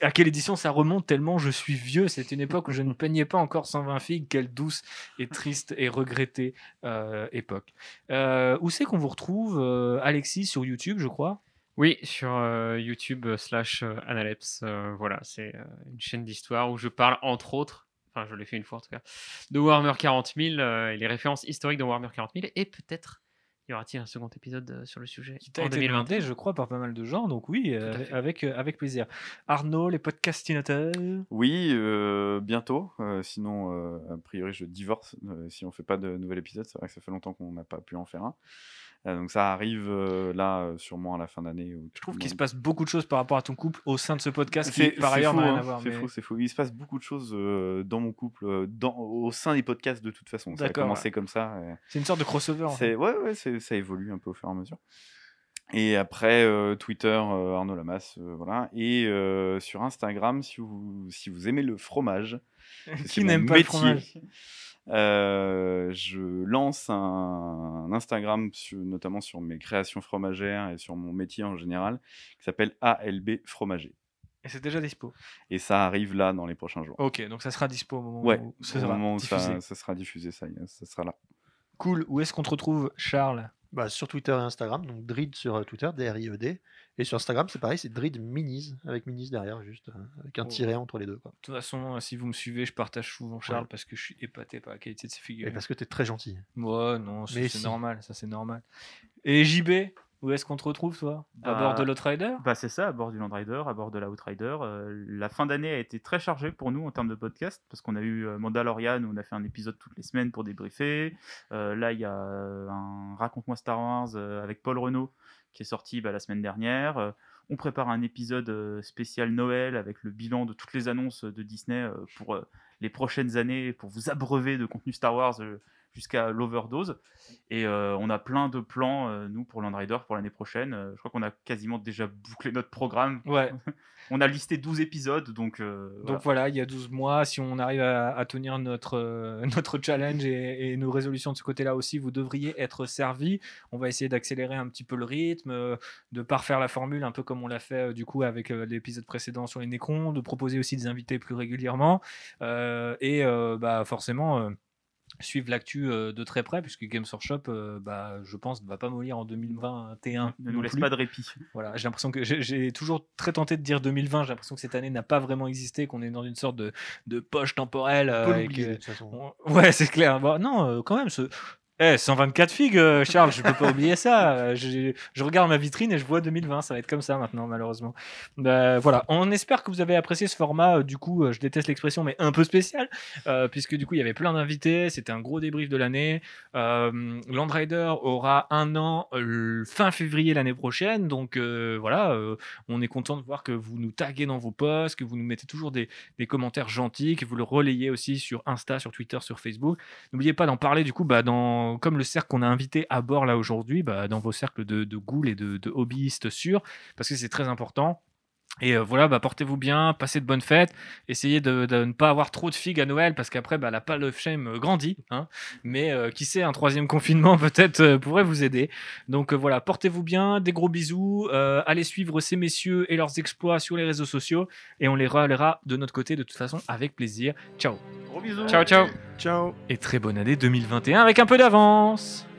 à quelle édition ça remonte tellement je suis vieux. C'est une époque où je ne peignais pas encore 120 figues. Quelle douce et triste et regrettée euh, époque. Où c'est qu'on vous retrouve, Alexis, sur YouTube, je crois? Oui, sur euh, YouTube euh, slash euh, Analeps. euh, voilà, c'est euh, une chaîne d'histoire où je parle entre autres, enfin je l'ai fait une fois en tout cas, de Warhammer 40 000 euh, et les références historiques de Warhammer 40 000 et peut-être y aura-t-il un second épisode sur le sujet qui t'a en été 2020. demandé, je crois, par pas mal de gens. Donc oui, euh, avec, euh, avec plaisir. Arnaud, les podcastinateurs Oui, euh, bientôt. euh, sinon, euh, a priori, je divorce euh, si on fait pas de nouvel épisode. C'est vrai que ça fait longtemps qu'on n'a pas pu en faire un. Euh, donc ça arrive euh, là, euh, sûrement à la fin d'année. Je trouve le qu'il se passe beaucoup de choses par rapport à ton couple au sein de ce podcast qui, par ailleurs, n'a rien hein, à voir. C'est mais- fou, c'est fou. Il se passe beaucoup de choses dans mon couple, dans, au sein des podcasts de toute façon. Ça a commencé comme ça. et C'est une sorte de crossover. en fait. c'est ouais, ouais, ça évolue un peu au fur et à mesure. Et après euh, Twitter, euh, Arnaud Lamas, euh, voilà. Et sur Instagram, si vous si vous aimez le fromage, [laughs] Qui n'aime pas le métier, fromage? Euh, je lance un, un Instagram, sur- notamment sur mes créations fromagères et sur mon métier en général, qui s'appelle ALB Fromager. Et c'est déjà dispo. Et ça arrive là dans les prochains jours. Ok, donc ça sera dispo au moment Ouais, où ce au sera moment où ça, sera diffusé, ça, y est, ça sera là. Cool. Où est-ce qu'on te retrouve, Charles? Bah, sur Twitter et Instagram, donc Drid sur euh, Twitter, D-R-I-E-D. Et sur Instagram, c'est pareil, c'est Drid Minis, avec Minis derrière, juste euh, avec un Oh. tiret entre les deux. Quoi. De toute façon, euh, si vous me suivez, je partage souvent Charles parce que je suis épaté par la qualité de ses Et figures. parce que t'es très gentil. Ouais, non, c'est si. normal, ça c'est normal. Et JB, où est-ce qu'on te retrouve, toi? À Bah, bord de l'Outrider Bah c'est ça, à bord du Land Rider, à bord de la Outrider. Euh, la fin d'année a été très chargée pour nous en termes de podcast, parce qu'on a eu euh, Mandalorian où on a fait un épisode toutes les semaines pour débriefer. Euh, là, il y a un Raconte-moi Star Wars euh, avec Paul Renault qui est sorti bah, la semaine dernière. Euh, on prépare un épisode euh, spécial Noël avec le bilan de toutes les annonces de Disney euh, pour euh, les prochaines années, pour vous abreuver de contenu Star Wars euh, jusqu'à l'overdose. Et euh, on a plein de plans, euh, nous, pour Land Rider pour l'année prochaine. Euh, je crois qu'on a quasiment déjà bouclé notre programme. Ouais, [laughs] On a listé 12 épisodes, donc, voilà. donc voilà, il y a 12 mois, si on arrive à, à tenir notre, [laughs] notre challenge et, et nos résolutions de ce côté-là aussi, vous devriez être servis. On va essayer d'accélérer un petit peu le rythme, de parfaire la formule, un peu comme on l'a fait du coup avec l'épisode précédent sur les Nécrons, de proposer aussi des invités plus régulièrement. Et bah, forcément. Suivre l'actu euh, de très près puisque Games Workshop euh, bah, je pense ne va pas mollir en 2021 ne nous laisse plus. pas de répit. Voilà, j'ai l'impression que j'ai- toujours très tenté de dire 2020. J'ai l'impression que cette année n'a pas vraiment existé, qu'on est dans une sorte de, de poche temporelle. On euh, peut et l'oublier que- de toute façon. on- Ouais, c'est clair. Bon, non, quand même, ce. Eh, 124 figues, euh, Charles, je peux pas oublier ça. Euh, Je, regarde ma vitrine et je vois 2020. Ça va être comme ça maintenant, malheureusement. Bah, voilà, on espère que vous avez apprécié ce format. euh, Du coup, je déteste l'expression, mais un peu spécial, puisque du coup, il y avait plein d'invités. C'était un gros débrief de l'année. Euh, Land Rider aura un an fin février l'année prochaine. Donc voilà, on est content de voir que vous nous taguez dans vos posts, que vous nous mettez toujours des, des commentaires gentils, que vous le relayez aussi sur Insta, sur Twitter, sur Facebook. N'oubliez pas d'en parler du coup, bah, dans, comme le cercle qu'on a invité à bord là aujourd'hui, bah, dans vos cercles de, de ghouls et de, de hobbyistes sûrs, parce que c'est très important. Et euh, voilà, bah, portez-vous bien, passez de bonnes fêtes, essayez de, de ne pas avoir trop de figues à Noël, parce qu'après, bah, la pile of shame euh, grandit. Hein, mais euh, qui sait, un troisième confinement [laughs] peut-être euh, pourrait vous aider. Donc voilà, portez-vous bien, des gros bisous, allez suivre ces messieurs et leurs exploits sur les réseaux sociaux, et on les relaiera de notre côté de toute façon avec plaisir. Ciao Gros bisous. Ciao, ciao Ciao et très bonne année 2021 avec un peu d'avance.